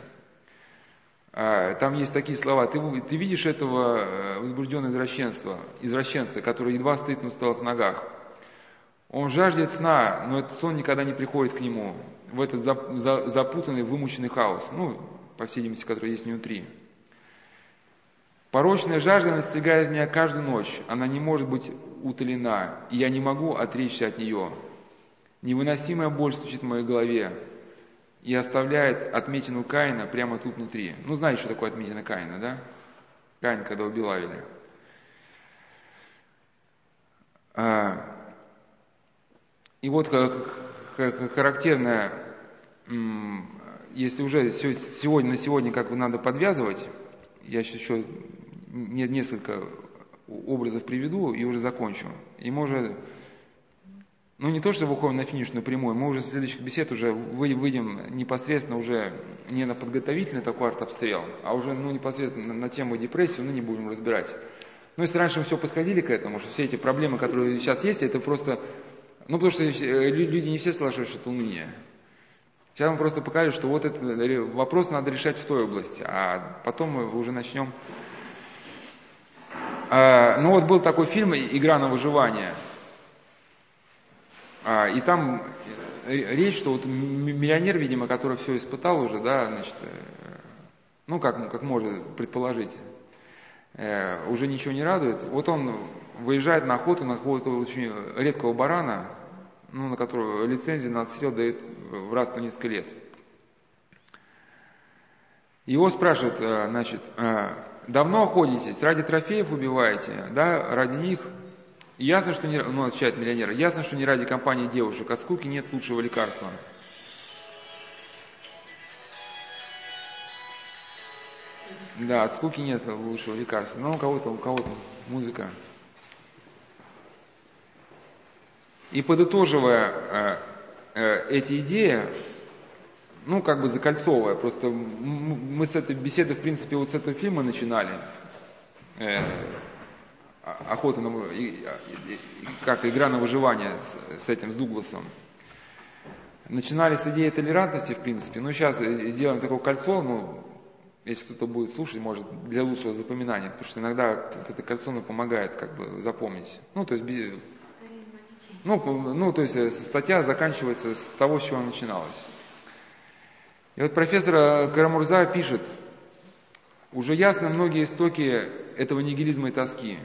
Там есть такие слова. Ты, ты видишь этого возбужденного извращенства, извращенца, который едва стоит на усталых ногах. Он жаждет сна, но этот сон никогда не приходит к нему, в этот запутанный, вымученный хаос, ну, по всей видимости, который есть внутри. Порочная жажда настигает меня каждую ночь, она не может быть утолена, и я не могу отречься от нее. Невыносимая боль стучит в моей голове и оставляет отметину Каина прямо тут внутри. Ну, знаете, что такое отметина Каина, да? Каин, когда убил Авеля. И вот характерное, если уже сегодня на сегодня как бы надо подвязывать, я сейчас еще несколько образов приведу и уже закончу. И уже, ну не то, что выходим на финишную прямую, мы уже в следующих бесед уже выйдем непосредственно уже не на подготовительный такой арт-обстрел, а уже ну, непосредственно на тему депрессии, ну не будем разбирать. Ну если раньше мы все подходили к этому, что все эти проблемы, которые сейчас есть, это просто, ну потому что люди не все соглашаются, что это уныние. Сейчас мы просто покажем, что вот этот вопрос надо решать в той области, а потом мы уже начнем. Ну вот был такой фильм «Игра на выживание». И там речь, что вот миллионер, видимо, который все испытал уже, да, значит, ну как, как можно предположить, уже ничего не радует. Вот он выезжает на охоту на какого-то очень редкого барана, ну, на которого лицензию на отстрел дают в раз на несколько лет. Его спрашивают, значит, давно охотитесь, ради трофеев убиваете, да, ради них? Ясно, что не, ну, отвечает миллионер, ясно, что не ради компании девушек, от скуки нет лучшего лекарства. Да, от скуки нет лучшего лекарства. Но у кого-то, у кого-то музыка. И подытоживая э, э, эти идеи, ну, как бы закольцовывая, просто мы с этой беседы, в принципе, вот с этого фильма начинали, э, охота на, как игра на выживание с, с этим, с Дугласом. Начинали с идеи толерантности, в принципе, но сейчас делаем такое кольцо, ну, если кто-то будет слушать, может, для лучшего запоминания, потому что иногда это кольцо ну, помогает как бы запомнить. Ну, то есть ну, ну, то есть статья заканчивается с того, с чего начиналась. И вот профессор Карамурза пишет, уже ясно многие истоки этого нигилизма и тоски.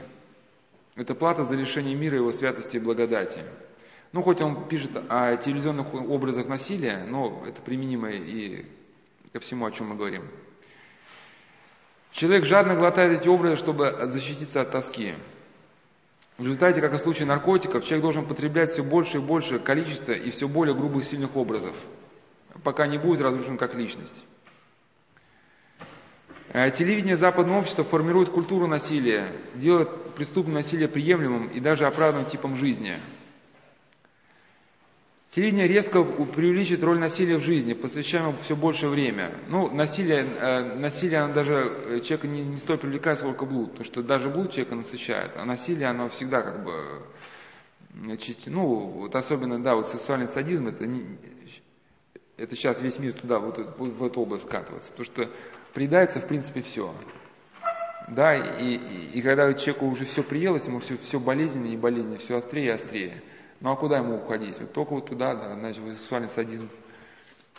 Это плата за лишение мира его святости и благодати. Ну, хоть он пишет о телевизионных образах насилия, но это применимо и ко всему, о чем мы говорим. Человек жадно глотает эти образы, чтобы защититься от тоски. В результате, как и в случае наркотиков, человек должен потреблять все больше и больше количества и все более грубых сильных образов, пока не будет разрушен как личность. Э, телевидение западного общества формирует культуру насилия, делает преступное насилие приемлемым и даже оправданным типом жизни. Телевидение резко преувеличит роль насилия в жизни, посвящая ему все больше время. Ну, насилие, э, насилие оно даже э, человека не, не столь привлекает, сколько блуд, потому что даже блуд человека насыщает, а насилие, оно всегда как бы, значит, ну, вот особенно, да, вот сексуальный садизм, это, не, это сейчас весь мир туда, вот, вот в эту область скатывается, потому что приедается, в принципе, все. Да, и, и, и когда человеку уже все приелось, ему все, все болезненнее и болезненнее, все острее и острее. Ну а куда ему уходить? Вот только вот туда, да, значит, сексуальный садизм.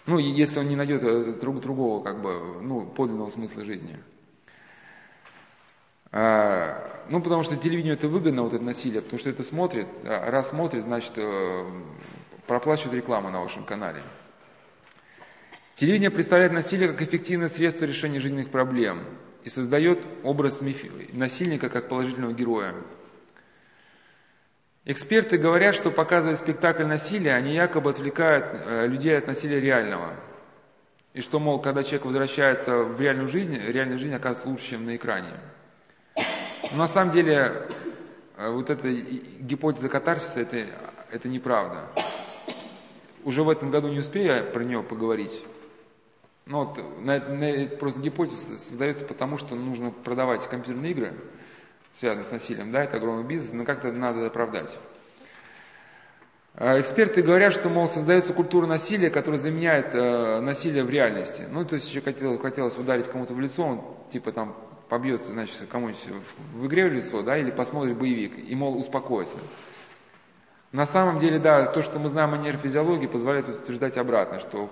Ну, если он не найдет э, друг другого, как бы, ну, подлинного смысла жизни. А, ну, потому что телевидению это выгодно, вот это насилие, потому что это смотрит, а раз смотрит, значит, э, проплачивает рекламу на вашем канале. Телевидение представляет насилие как эффективное средство решения жизненных проблем и создает образ насильника как положительного героя. Эксперты говорят, что показывая спектакль насилия, они якобы отвлекают э, людей от насилия реального. И что, мол, когда человек возвращается в реальную жизнь, реальная жизнь оказывается лучше, чем на экране. Но на самом деле, э, вот эта гипотеза катарсиса, это, это неправда. Уже в этом году не успею про нее поговорить. Но вот на, на, просто гипотеза создается потому, что нужно продавать компьютерные игры, связанные с насилием, да, это огромный бизнес, но как-то надо оправдать. А эксперты говорят, что, мол, создается культура насилия, которая заменяет э, насилие в реальности. Ну, то есть еще хотелось, хотелось ударить кому-то в лицо, он типа там побьет, значит, кому-нибудь в игре в лицо, да, или посмотрит боевик, и, мол, успокоится. На самом деле, да, то, что мы знаем о нейрофизиологии, позволяет утверждать обратно, что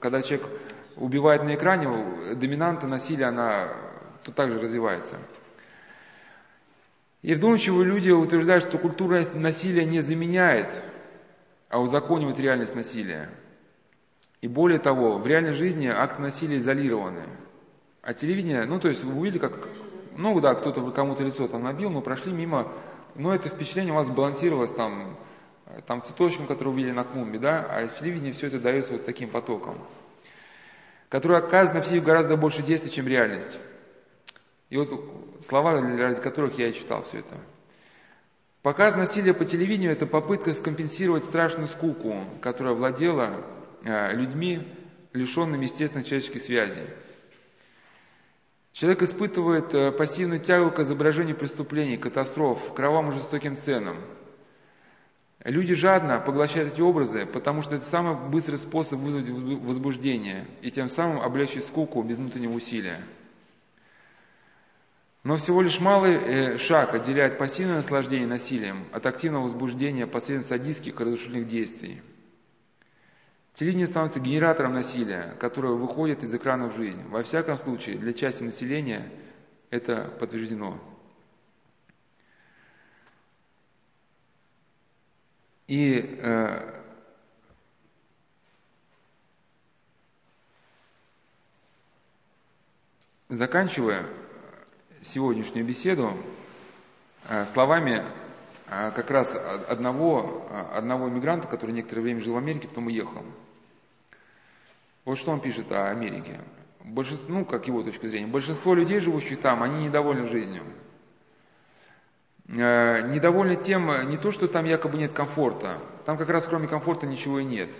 когда человек убивает на экране, доминанта насилия, она то также развивается. И вдумчивые люди утверждают, что культура насилия не заменяет, а узаконивает реальность насилия. И более того, в реальной жизни акты насилия изолированы. А телевидение, ну то есть вы увидели, как, ну да, кто-то кому-то лицо там набил, но прошли мимо, но это впечатление у вас балансировалось там, там цветочком, который увидели на клумбе, да, а в телевидении все это дается вот таким потоком, который оказывает на психику гораздо больше действия, чем реальность. И вот слова, ради которых я и читал все это. Показ насилия по телевидению – это попытка скомпенсировать страшную скуку, которая владела э, людьми, лишенными естественных человеческих связей. Человек испытывает э, пассивную тягу к изображению преступлений, катастроф, кровавым жестоким ценам. Люди жадно поглощают эти образы, потому что это самый быстрый способ вызвать возбуждение и тем самым облегчить скуку без внутреннего усилия. Но всего лишь малый э, шаг отделяет пассивное наслаждение насилием от активного возбуждения посредством садистских и разрушительных действий. Телевидение становится генератором насилия, которое выходит из экрана в жизнь. Во всяком случае, для части населения это подтверждено. И э, заканчивая, сегодняшнюю беседу э, словами э, как раз одного, э, одного иммигранта, который некоторое время жил в Америке, потом уехал. Вот что он пишет о Америке. Большинство, ну, как его точка зрения, большинство людей, живущих там, они недовольны жизнью. Недовольны тем, не то, что там якобы нет комфорта, там как раз кроме комфорта ничего и нет.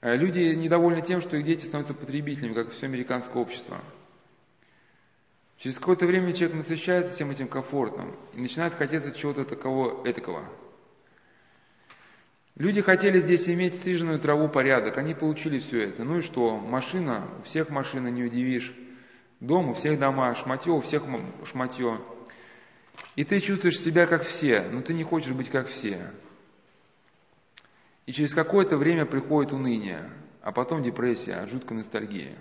Люди недовольны тем, что их дети становятся потребителями, как все американское общество – Через какое-то время человек насыщается всем этим комфортом и начинает хотеться чего-то такого этакого. Люди хотели здесь иметь стриженную траву, порядок, они получили все это. Ну и что? Машина, у всех машина, не удивишь. Дом, у всех дома, шматье, у всех шматье. И ты чувствуешь себя как все, но ты не хочешь быть как все. И через какое-то время приходит уныние, а потом депрессия, жуткая ностальгия.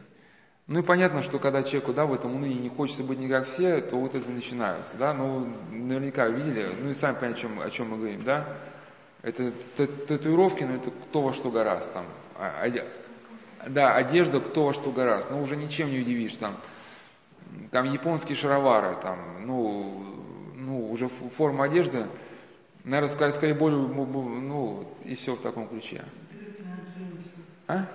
Ну и понятно, что когда человеку да, в этом унынии не хочется быть не как все, то вот это начинается. Да? Ну, наверняка видели, ну и сами понимаете, о чем, о чем мы говорим, да? Это татуировки, но это кто во что гораст там. А, да, одежда кто во что гораст. Ну, уже ничем не удивишь там. Там японские шаровары, там, ну, ну уже форма одежды, наверное, скорее, скорее более, ну, и все в таком ключе. А?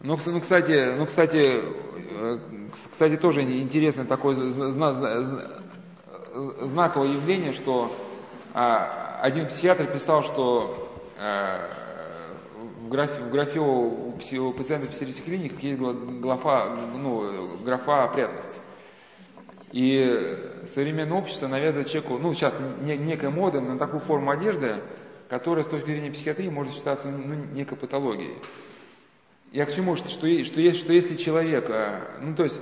Ну, ну, кстати, ну, кстати, э, кс- кстати, тоже интересно такое зна- зна- зна- знаковое явление, что а, один психиатр писал, что э, в графе, в графе у, пси- у пациентов психиатрических клиник есть графа, ну, графа опрятность. И современное общество навязывает человеку, ну, сейчас не- некая мода на такую форму одежды, которая с точки зрения психиатрии может считаться ну, некой патологией. Я к чему, что, что, что, что если человек, э, ну то есть,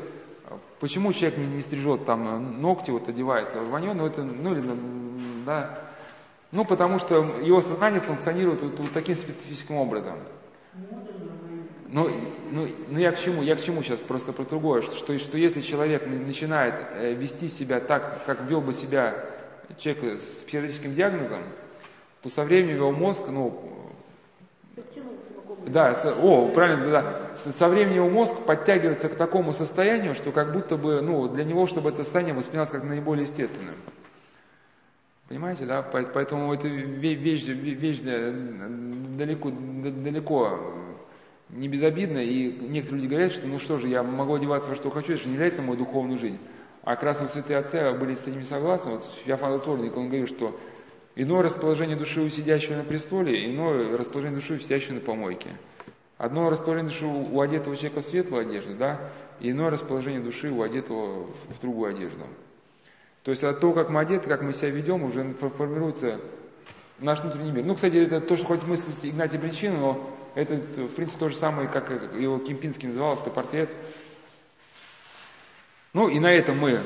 почему человек не, не стрижет там э, ногти, вот одевается рванье, ну это, ну или, да, ну потому что его сознание функционирует вот, вот таким специфическим образом. Ну, ну, ну я к чему? Я к чему сейчас просто про другое, что, что, что если человек начинает э, вести себя так, как вел бы себя человек с психиатрическим диагнозом, то со временем его мозг, ну, да, с- о, правильно, да, С- со временем его мозг подтягивается к такому состоянию, что как будто бы, ну, для него, чтобы это состояние воспринималось как наиболее естественным. Понимаете, да? По- Поэтому это ве- вещь, ве- вещь далеко, далеко не безобидна, и некоторые люди говорят, что ну что же, я могу одеваться во что хочу, это же не влияет на мою духовную жизнь. А как святые отцы были с этим согласны. Вот Феофан Затворник, он говорит, что иное расположение души у сидящего на престоле, иное расположение души у сидящего на помойке. Одно расположение души у одетого человека в светлую одежду, да, и иное расположение души у одетого в другую одежду. То есть от того, как мы одеты, как мы себя ведем, уже фо- формируется наш внутренний мир. Ну, кстати, это то, что хоть мысль Игнатия Бринчина, но это, в принципе, то же самое, как его Кимпинский называл, автопортрет. Ну, и на этом мы